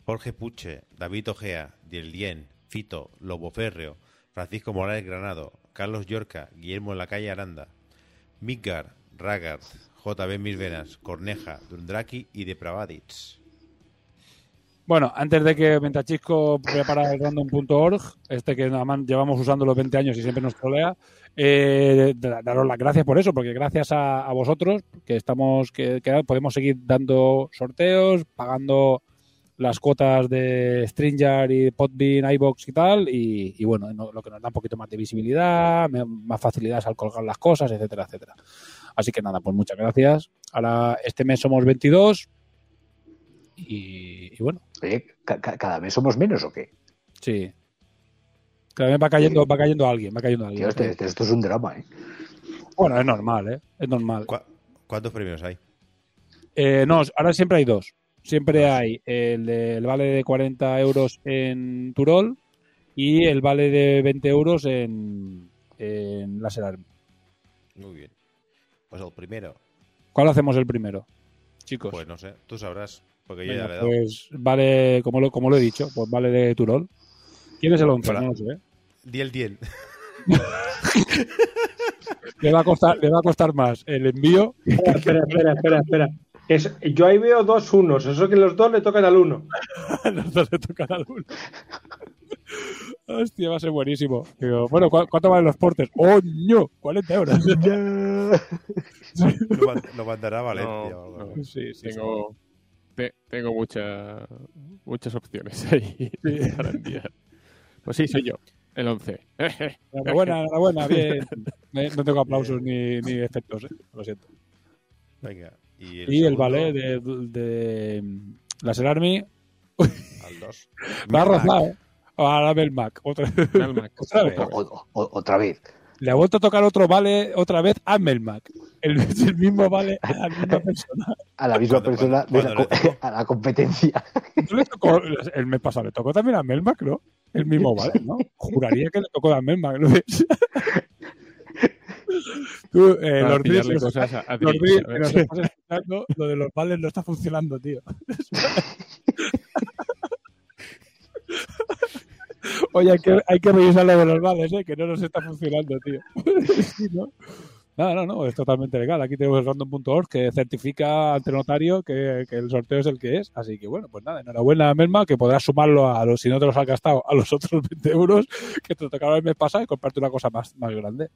Jorge Puche, David Ojea, Dielien, Fito, Lobo Férreo, Francisco Morales Granado, Carlos Yorca, Guillermo en la calle Aranda, Midgar, Ragard, JB Misvenas, Corneja, Dundraki y Depravadits. Bueno, antes de que mientras Chisco prepara el random.org, este que nada más llevamos usando los 20 años y siempre nos trolea, eh, da- daros las gracias por eso, porque gracias a, a vosotros que estamos que, que podemos seguir dando sorteos, pagando las cuotas de Stringer y Podbean, iBox y tal, y, y bueno, no- lo que nos da un poquito más de visibilidad, más facilidades al colgar las cosas, etcétera, etcétera. Así que nada, pues muchas gracias. Ahora este mes somos 22 y, y bueno, Oye, ca- ca- ¿cada vez somos menos o qué? Sí. Vez va cayendo, va cayendo alguien, va cayendo alguien. Tío, este- este- esto es un drama, ¿eh? Bueno, es normal, ¿eh? Es normal. ¿Cu- ¿Cuántos premios hay? Eh, no, ahora siempre hay dos. Siempre hay el, de- el vale de 40 euros en Turol y el vale de 20 euros en, en Laser Army. Muy bien. Pues el primero, ¿Cuál hacemos el primero? Chicos. pues no sé, tú sabrás, porque yo Venga, ya le he dado. pues vale, como lo, como lo he dicho, pues vale de Turol. ¿Quién es el 11? Para- No lo sé. 10. [laughs] Le va a costar, le va a costar más el envío. Espera, espera, espera, espera. espera. Es, yo ahí veo dos unos, eso que los dos le tocan al uno. [laughs] Los dos le tocan al uno. Hostia, va a ser buenísimo. Digo, bueno, ¿cu- ¿cuánto valen los portes? ¡Oño! 40 euros. [laughs] Lo, man- lo mandará a Valencia. No, o algo no. así. Sí, sí, Tengo, te- tengo mucha- muchas opciones ahí para enviar. Pues sí, soy yo, el 11. [laughs] Enhorabuena, enhorabuena, bien. [laughs] No tengo aplausos ni, ni efectos, eh. lo siento. Venga. Y el, Y el ballet de, de Laser Army Al 2. va a rozar, ¿eh? Ahora Melmac, otra, Melmac. [laughs] otra vez. O- o- o- otra vez. Le ha vuelto a tocar otro vale otra vez a Melmac. El, mismo vale a la misma persona. A la misma ¿Cuándo- persona de la a la competencia. ¿No le tocó- el mes pasado le tocó también a Melmac, ¿no? El mismo [laughs] vale, ¿no? Juraría que le tocó a Melmac, ¿no ves? [laughs] Tú, eh, los días, cosas a, a los días que nos estás escuchando, lo de los vales no está funcionando, tío. [laughs] Oye, hay que, hay que revisar lo de los vales, ¿eh? que no nos está funcionando, tío. Sí, ¿no? No, no, no, es totalmente legal. Aquí tenemos el random.org que certifica ante notario que, el sorteo es el que es. Así que bueno, pues nada, enhorabuena, Melma, que podrás sumarlo a los, si no te los has gastado, a los otros [laughs] 20 euros que te tocaron el mes pasado y comprarte una cosa más, más grande.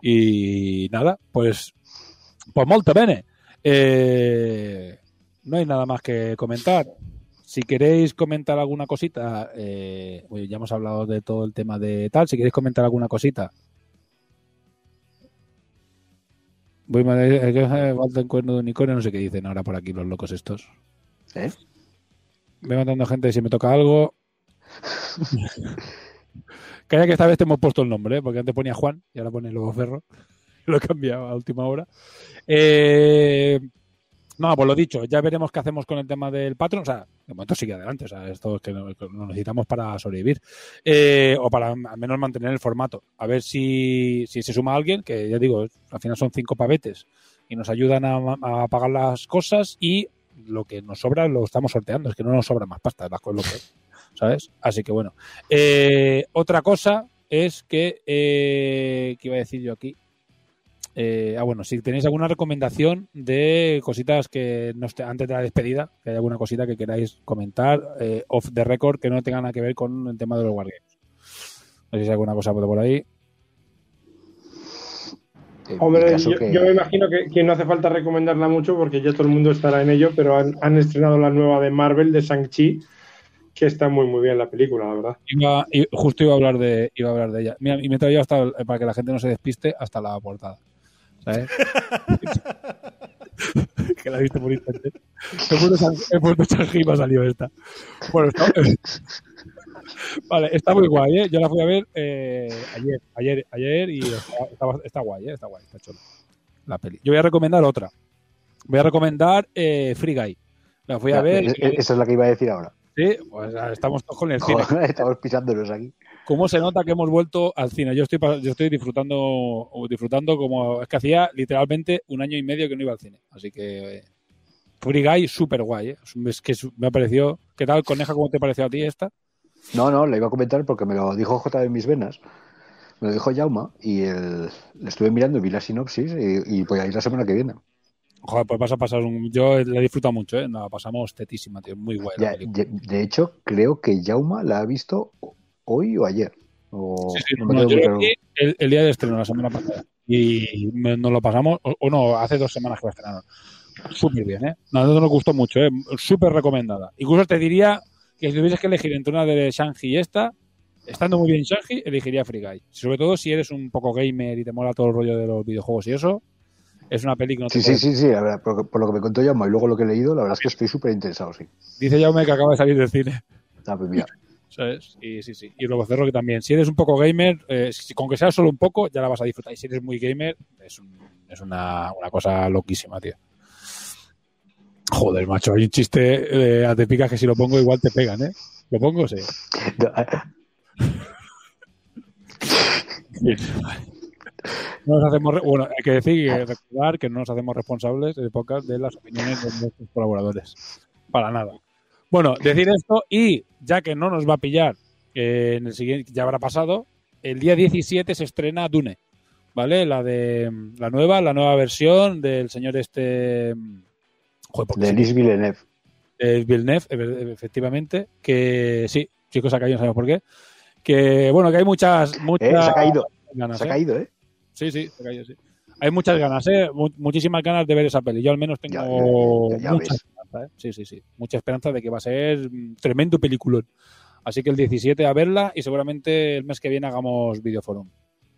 Y nada, pues, pues molto bene. Eh, no hay nada más que comentar. Si queréis comentar alguna cosita, eh, ya hemos hablado de todo el tema de tal. Si queréis comentar alguna cosita, voy a eh, falta en cuerno de unicornio, no sé qué dicen ahora por aquí los locos estos. ¿Eh? Voy matando gente si me toca algo. [laughs] Calla que esta vez te hemos puesto el nombre, ¿eh? porque antes ponía Juan y ahora pone Lobo Ferro. [laughs] Lo he cambiado a última hora. Eh, no, pues lo dicho, ya veremos qué hacemos con el tema del patrón. O sea, de momento sigue adelante. O sea, esto es que lo necesitamos para sobrevivir. Eh, o para al menos mantener el formato. A ver si, si se suma alguien, que ya digo, al final son cinco pavetes y nos ayudan a, a pagar las cosas y lo que nos sobra lo estamos sorteando. Es que no nos sobra más pasta, las cosas. ¿sabes? Así que bueno. Eh, otra cosa es que, eh, ¿qué iba a decir yo aquí? Eh, ah, bueno, si tenéis alguna recomendación de cositas que antes de la despedida, que hay alguna cosita que queráis comentar, eh, off the record, que no tenga nada que ver con el tema de los Wargames. No sé si hay alguna cosa por ahí. Mi Hombre, yo, que- yo me imagino que, que no hace falta recomendarla mucho porque ya todo el mundo estará en ello, pero han, han estrenado la nueva de Marvel, de Shang-Chi, que está muy, muy bien la película, la verdad. Iba, y justo iba a hablar de, iba a hablar de ella. Mira, y me he traído hasta, para que la gente no se despiste, hasta la portada. ¿Sabes? [laughs] que la he visto por internet. He puesto Shang- He puesto Shang-Chi y me ha salido esta. Bueno, está, [laughs] vale, está muy guay, ¿eh? Yo la fui a ver eh, ayer, ayer, ayer y está, está, está guay, ¿eh? Está guay, está chula. La peli. Yo voy a recomendar otra. Voy a recomendar eh, Free Guy. La fui a ver. e- e- Esa es la que iba a decir ahora. Sí, pues estamos todos con el cine. Joder, [laughs] estamos pisándonos aquí. ¿Cómo se nota que hemos vuelto al cine? Yo estoy, yo estoy disfrutando, disfrutando como es que hacía literalmente un año y medio que no iba al cine. Así que eh, Free Guy, súper guay. ¿eh? Es que me ha parecido. ¿Qué tal, Coneja? ¿Cómo te pareció a ti esta? No, no, le iba a comentar porque me lo dijo J en mis venas. Me lo dijo Jauma y el, le estuve mirando y vi la sinopsis y, y voy a ir la semana que viene. Joder, pues vas a pasar un. Yo la he disfrutado mucho, ¿eh? La pasamos tetísima, tío. Muy guay. la Ya, de, de hecho, creo que Jauma la ha visto hoy o ayer. O, Sí, sí, no yo lo vi el, el día de estreno, la semana pasada. Y me- nos lo pasamos, o, o no, hace dos semanas que la estrenaron. Súper bien, ¿eh? No, no nos gustó mucho, ¿eh? Súper recomendada. Incluso te diría que si tuvieses que elegir entre una de Shang-Chi y esta, estando muy bien Shang-Chi, elegiría Free Guy. Sobre todo si eres un poco gamer y te mola todo el rollo de los videojuegos y eso, es una no te Sí, sí, sí, sí, por, por lo que me contó Jauma y luego lo que he leído, la verdad es que estoy súper interesado, sí. Dice Jaume que acaba de salir del cine. Ah, pues mira, ¿sabes? Y sí, sí. Y luego Cerro que también. Si eres un poco gamer, eh, si- con que sea solo un poco, ya la vas a disfrutar. Y si eres muy gamer, es, un- es una, una cosa loquísima, tío. Joder, macho, hay un chiste eh, a te picas que si lo pongo igual te pegan, ¿eh? ¿Lo pongo? Sí. No [laughs] nos hacemos, bueno, hay que decir y recordar que no nos hacemos responsables de podcast de las opiniones de nuestros colaboradores. Para nada. Bueno, decir esto y ya que no nos va a pillar, eh, en el siguiente, ya habrá pasado, el día 17 se estrena Dune, ¿vale? La de la nueva, la nueva versión del señor este joder, ¿por qué de Denis Villeneuve. el Villeneuve, efectivamente, que sí, chicos, ha caído, no sabemos por qué. Que bueno, que hay muchas, muchas Eh, se ha caído, ganas, se ha ¿eh? caído, ¿eh? Sí, sí, se ha caído, sí. Hay muchas ganas, ¿eh? Mu- muchísimas ganas de ver esa peli. Yo al menos tengo Ya, ya, ya mucha Sí, sí, sí. Mucha esperanza de que va a ser mm, tremendo peliculón. Así que el 17 a verla y seguramente el mes que viene hagamos videoforum.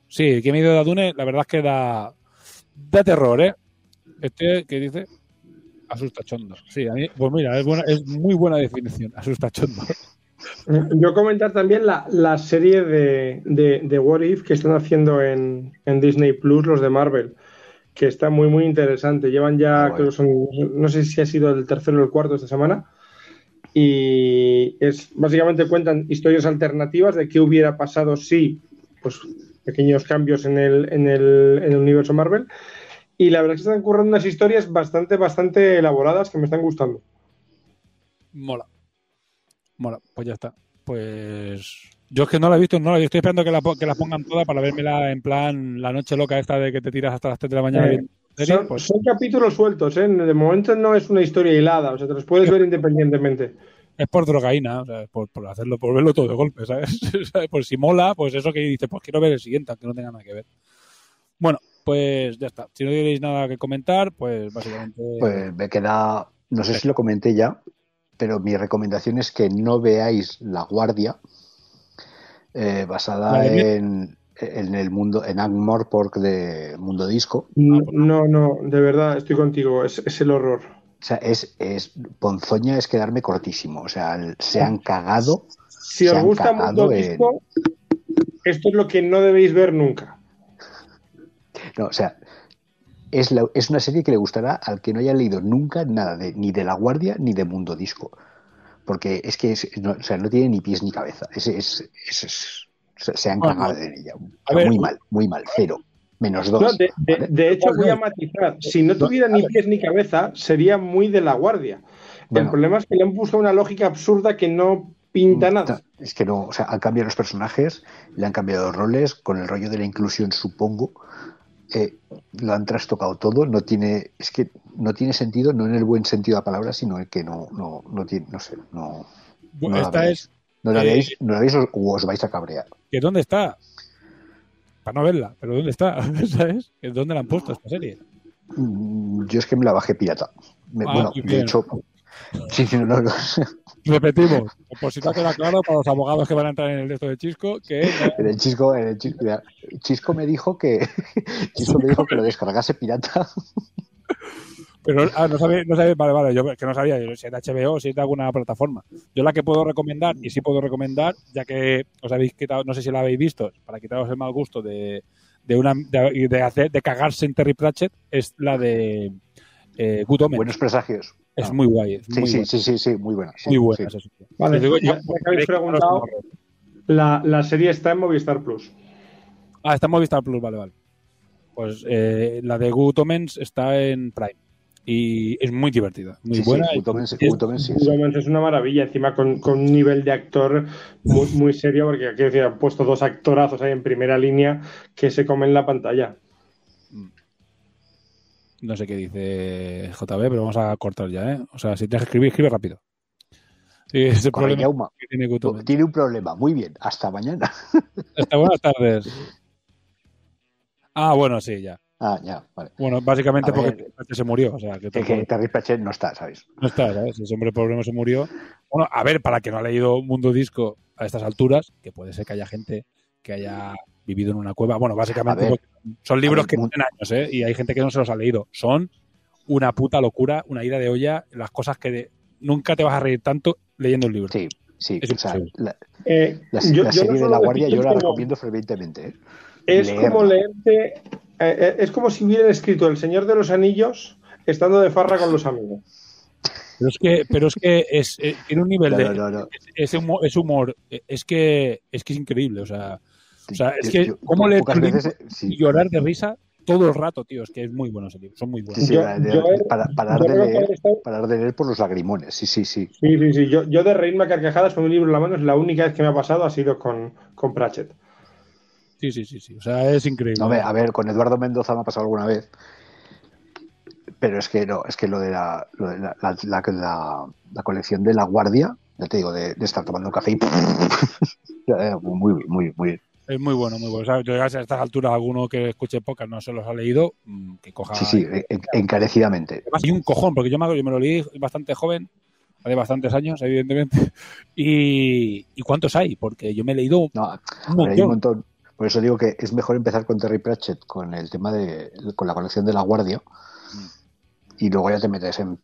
Sí, que miedo de Dune, la verdad es que da, da terror, ¿eh? Este, ¿qué dice? Asustachondo. Sí, a mí, pues mira, es, buena, es muy buena definición, asustachondo. [laughs] Yo comentar también la, la serie de, de, de What If que están haciendo en, en Disney Plus los de Marvel, que está muy, muy interesante. Llevan ya, Ah, bueno. creo que son, no sé si ha sido el tercero o el cuarto esta semana. Y es básicamente cuentan historias alternativas de qué hubiera pasado si, pues, pequeños cambios en el, en el, en el universo Marvel. Y la verdad es que están ocurriendo unas historias bastante, bastante elaboradas que me están gustando. Mola. Mola, pues ya está. Pues yo es que no la he visto, no la he visto. Estoy esperando que la, po- que la pongan toda para vérmela en plan la noche loca esta de que te tiras hasta las 3 de la mañana. Eh, serie, Son, pues, son capítulos sueltos, ¿eh? De momento no es una historia hilada, o sea, te los puedes ver independientemente. es por drogaína, o sea, por, por hacerlo, por verlo todo de golpe, ¿sabes? [laughs] ¿Sabes? Por si mola, pues eso que dice, pues quiero ver el siguiente, aunque no tenga nada que ver. Bueno, pues ya está. Si no tenéis nada que comentar, pues básicamente. Pues me queda, no sé si lo comenté ya, pero mi recomendación es que no veáis La Guardia, eh, basada Vale. en, en el mundo, en Morpork de Mundo Disco. No, no, de verdad, estoy contigo, es, es el horror. O sea, es, es Ponzoña es quedarme cortísimo. O sea, el- se han cagado. Si se os han gusta cagado Mundo en- Disco, esto es lo que no debéis ver nunca. No, o sea, es, la- es una serie que le gustará al que no haya leído nunca nada de, ni de La Guardia ni de Mundo Disco. Porque es que es- no, o sea, no tiene ni pies ni cabeza. Es, es- es- es- se han cagado en ella. a ver, muy mal, muy mal. Cero. Menos dos. No, de, de- ¿vale? de hecho, voy a matizar. Si no tuviera ni pies ni cabeza, sería muy de la guardia. El problema es que le han puesto una lógica absurda que no pinta nada. Es que no, o sea, han cambiado los personajes, le han cambiado los roles, con el rollo de la inclusión, supongo. Eh, lo han trastocado todo, no tiene, es que no tiene sentido, no en el buen sentido de la palabra, sino en que no, no, no tiene, no sé, no, no la Esta veáis. es. No la eh, veáis, no la veáis o o os vais a cabrear. ¿Que dónde está? Para no verla, pero ¿dónde está? [laughs] ¿Sabes? ¿Que ¿Dónde la han puesto esta serie? Mm, Yo es que me la bajé pirata. Me- Ah, bueno, de hecho, sí, [laughs] sí, no, no, Repetimos, [laughs] por si no queda claro para los abogados que van a entrar en el texto de Chisco, que [laughs] en el Chisco, en el Chisco, mira, Chisco me dijo que [laughs] Chisco me dijo que lo descargase pirata. Pero ah, no sabía, no sabía, vale, vale, yo que no sabía yo, si es de HBO o si es de alguna plataforma. Yo la que puedo recomendar, y sí puedo recomendar, ya que os habéis quitado, no sé si la habéis visto, para quitaros el mal gusto de, de una de, de hacer de cagarse en Terry Pratchett, es la de eh, Good Omens. Buenos presagios. Es muy guay, es Sí, muy sí, buena. sí, sí, sí, muy buena. sí, Muy buena sí. Vale, digo, ya- ya que habéis preguntado, la, la serie está en Movistar Plus. Ah, está en Movistar Plus, vale, vale. Pues eh, la de Good Omens está en Prime. Y es muy divertida, muy buena. Good Omens- es- Good Omens sí, Good sí. Omens es una maravilla, encima con, con un nivel de actor muy, muy serio, porque aquí decir, han puesto dos actorazos ahí en primera línea que se comen la pantalla. No sé qué dice JB, pero vamos a cortar ya, ¿eh? O sea, si tienes que escribir, escribe rápido. Sí, ese problema que tiene un problema. Muy bien. Hasta mañana. [laughs] Hasta buenas tardes. [laughs] Ah, bueno, sí, ya. Ah, ya, vale. Bueno, básicamente A porque ver. Se murió, o sea, que, Que, que Terry Pratchett no está, ¿sabes? no está, ¿sabes? Ese hombre pobre no se murió. Bueno, a ver, para que no ha leído Mundo Disco a estas alturas, que puede ser que haya gente que haya vivido en una cueva. Bueno, básicamente ver. son libros ver, que tienen años, ¿eh? Y hay gente que no se los ha leído. Son una puta locura, una ida de olla, las cosas que de- nunca te vas a reír tanto leyendo un libro. Sí, sí. Es o sea, imposible. la, Eh, la- yo- la yo serie no de La Guardia yo la recomiendo fervientemente. ¿eh? Es Leerla. como leerte. eh, es como si hubieran escrito El Señor de los Anillos estando de farra con los amigos. Pero es que, pero es que es, eh, tiene un nivel No, de no, no, no. ese humor, ese humor, es que es que es increíble, o sea, o sea, es que yo cómo un libro veces, sí. llorar de risa todo el rato, tío, es que es muy bueno ese libro, son muy buenos. Sí, sí, Yo- la- de- yo he- para, parar, yo de leer, haber estado- parar de leer por los lagrimones. Sí, sí, sí. Sí, sí, sí. Yo, yo de reírme a carcajadas con un libro en la mano es la única vez que me ha pasado ha sido con, con Pratchett. Sí, sí, sí, sí, o sea, es increíble. No, a ver, con Eduardo Mendoza me ha pasado alguna vez. Pero es que no, es que lo de la, lo de la, la- la- la- la colección de La Guardia, ya te digo, de, de estar tomando café y. [laughs] Eh, muy, muy, muy. Es muy bueno, muy bueno. O sea, yo a estas alturas alguno que escuche pocas no se los ha leído, mm, que coja. Sí, sí, en- encarecidamente. Además, hay un cojón, porque yo me, yo me lo leí bastante joven, hace bastantes años, evidentemente. [laughs] Y, ¿y cuántos hay? Porque yo me he leído No, un Pero hay montón. un montón. Por eso digo que es mejor empezar con Terry Pratchett, con el tema de. con la colección de La Guardia. Y luego ya te metes en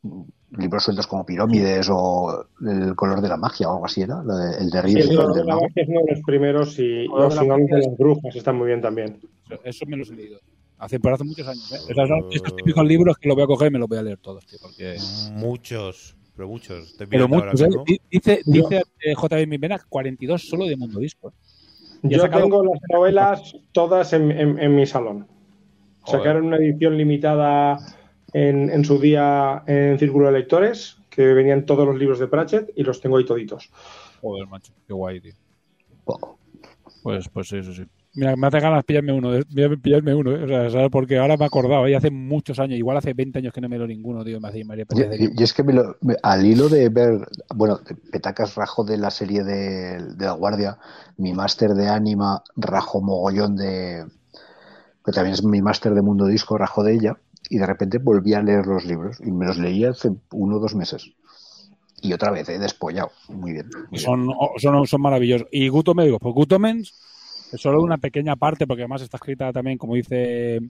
libros sueltos como Pirámides o El color de la magia o algo así, ¿era? Lo de- el de Sí, el el color de la magia es uno de los primeros y, de los de magia las brujas están muy bien también. Eso me los he leído. Hace, pero hace muchos años, ¿eh? Esos son estos típicos libros que los voy a coger y me los voy a leer todos, tío, porque... Muchos, pero muchos. Estoy Pero muchos, ahora ¿eh? Dice, dice JB Mimena 42 solo de Mundo Disco. ¿eh? Yo sacado- tengo las novelas todas en, en- en mi salón. Joder. Sacaron una edición limitada en, en su día en Círculo de Lectores, que venían todos los libros de Pratchett y los tengo ahí toditos. Joder, macho, qué guay, tío. Pues, pues sí, eso sí. Mira, me hace ganas pillarme uno, ¿eh? Pillarme uno, ¿eh? O sea, ¿sabes? Porque ahora me he acordado, y hace muchos años, igual hace 20 años que no me lo ninguno, tío, me hacía María Y, Pérez. y- y es que me lo- me- al hilo de ver, bueno, Petacas rajo de la serie de, de La Guardia, mi máster de Anima rajo mogollón de, que también es mi máster de Mundo Disco, rajo de ella, y de repente volví a leer los libros y me los leí hace uno o dos meses. Y otra vez, he despollado. Muy bien. muy bien. Son, son, son maravillosos. Y Guto me digo, pues Gutomens es solo una pequeña parte, porque además está escrita también, como dice,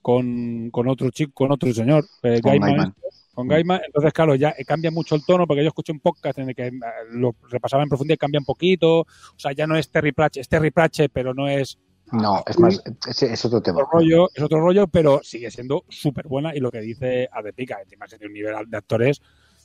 con, con otro chico, con otro señor, eh, Con Gaiman, Gaiman. con Gaiman. Entonces, claro, ya cambia mucho el tono, porque yo escuché un podcast en el que eh, lo repasaba en profundidad y cambia un poquito. O sea, ya no es Terry Pratchett, es Terry Pratchett, pero no es No, es más, es, es otro tema. otro rollo, es otro rollo, pero sigue siendo súper buena. Y lo que dice Adepica, encima que tiene un nivel de actores,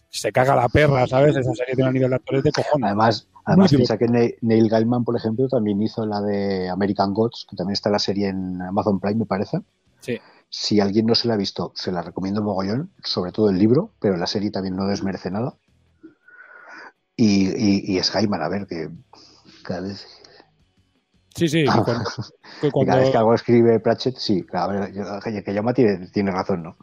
se caga la perra, ¿sabes? Esa serie tiene un nivel de actores de cojones. Además, además Muy piensa que Ne- Neil Gaiman, por ejemplo, también hizo la de American Gods, que también está la serie en Amazon Prime, me parece. Sí. Si alguien no se la ha visto, se la recomiendo mogollón, sobre todo el libro, pero la serie también no desmerece nada. Y, y, y es Gaiman, a ver, que cada vez, Sí, sí. Cuando, [laughs] que y cuando- cada vez que algo escribe Pratchett, sí, yo- que que llama tiene, tiene razón, ¿no?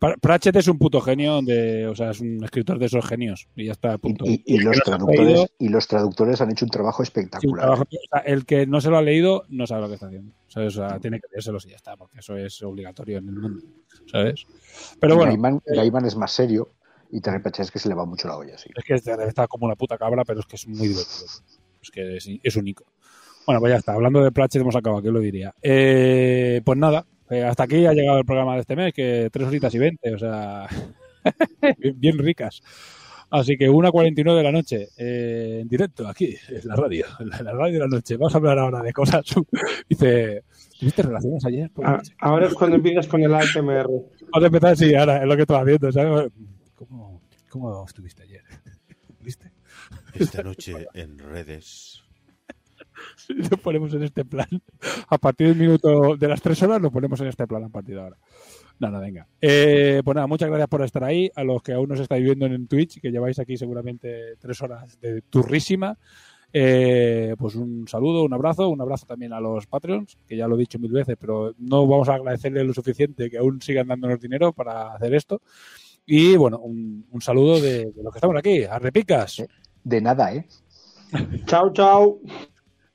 Pra- Pratchett es un puto genio, de, o sea, es un escritor de esos genios. Y ya está, Y, punto. y- y los traductores, leído, y los traductores han hecho un trabajo sí, un espectacular. trabajo- o sea, el que no se lo ha leído no sabe lo que está haciendo. ¿sabes? O sea, tiene que leérselo y ya está, porque eso es obligatorio en el mundo. ¿Sabes? Pero bueno, Gaiman, Gaiman es más serio y Terry Pratchett es que se le va mucho la olla, sí. es que está como una puta cabra, pero es que es muy divertido. Es que es, es único. Bueno, pues ya está. Hablando de Pratchett hemos acabado, ¿qué lo diría? Eh, pues nada, eh, hasta aquí ha llegado el programa de este mes, que tres horitas y veinte, o sea, [laughs] bien, bien ricas. Así que 1.49 de la noche, eh, en directo, aquí, en la radio, en la, en la radio de la noche. Vamos a hablar ahora de cosas. [laughs] Dice, ¿tuviste relaciones ayer? por la Ah, noche? ahora es cuando empiezas con el ASMR. Vamos a empezar, sí, ahora, es lo que estaba haciendo, ¿sabes? ¿Cómo, cómo estuviste ayer? [laughs] ¿Viste? Esta noche en redes. [laughs] lo ponemos en este plan. A partir del minuto de las tres horas lo ponemos en este plan a partir de ahora. Nada, venga. Eh, pues nada, muchas gracias por estar ahí. A los que aún nos estáis viendo en Twitch, que lleváis aquí seguramente tres horas de turrísima. Eh, pues un saludo, un abrazo, un abrazo también a los Patreons, que ya lo he dicho mil veces, pero no vamos a agradecerle lo suficiente que aún sigan dándonos dinero para hacer esto. Y bueno, un, un saludo de, de los que estamos aquí, a Repicas, De nada, ¿eh? Chao, chao.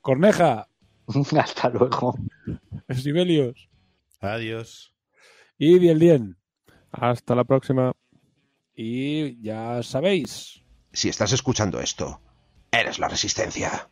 Corneja, [laughs] Hasta luego. Sibelius Adiós. y Bielien. Hasta la próxima. Y ya sabéis, Si estás escuchando esto, eres la resistencia.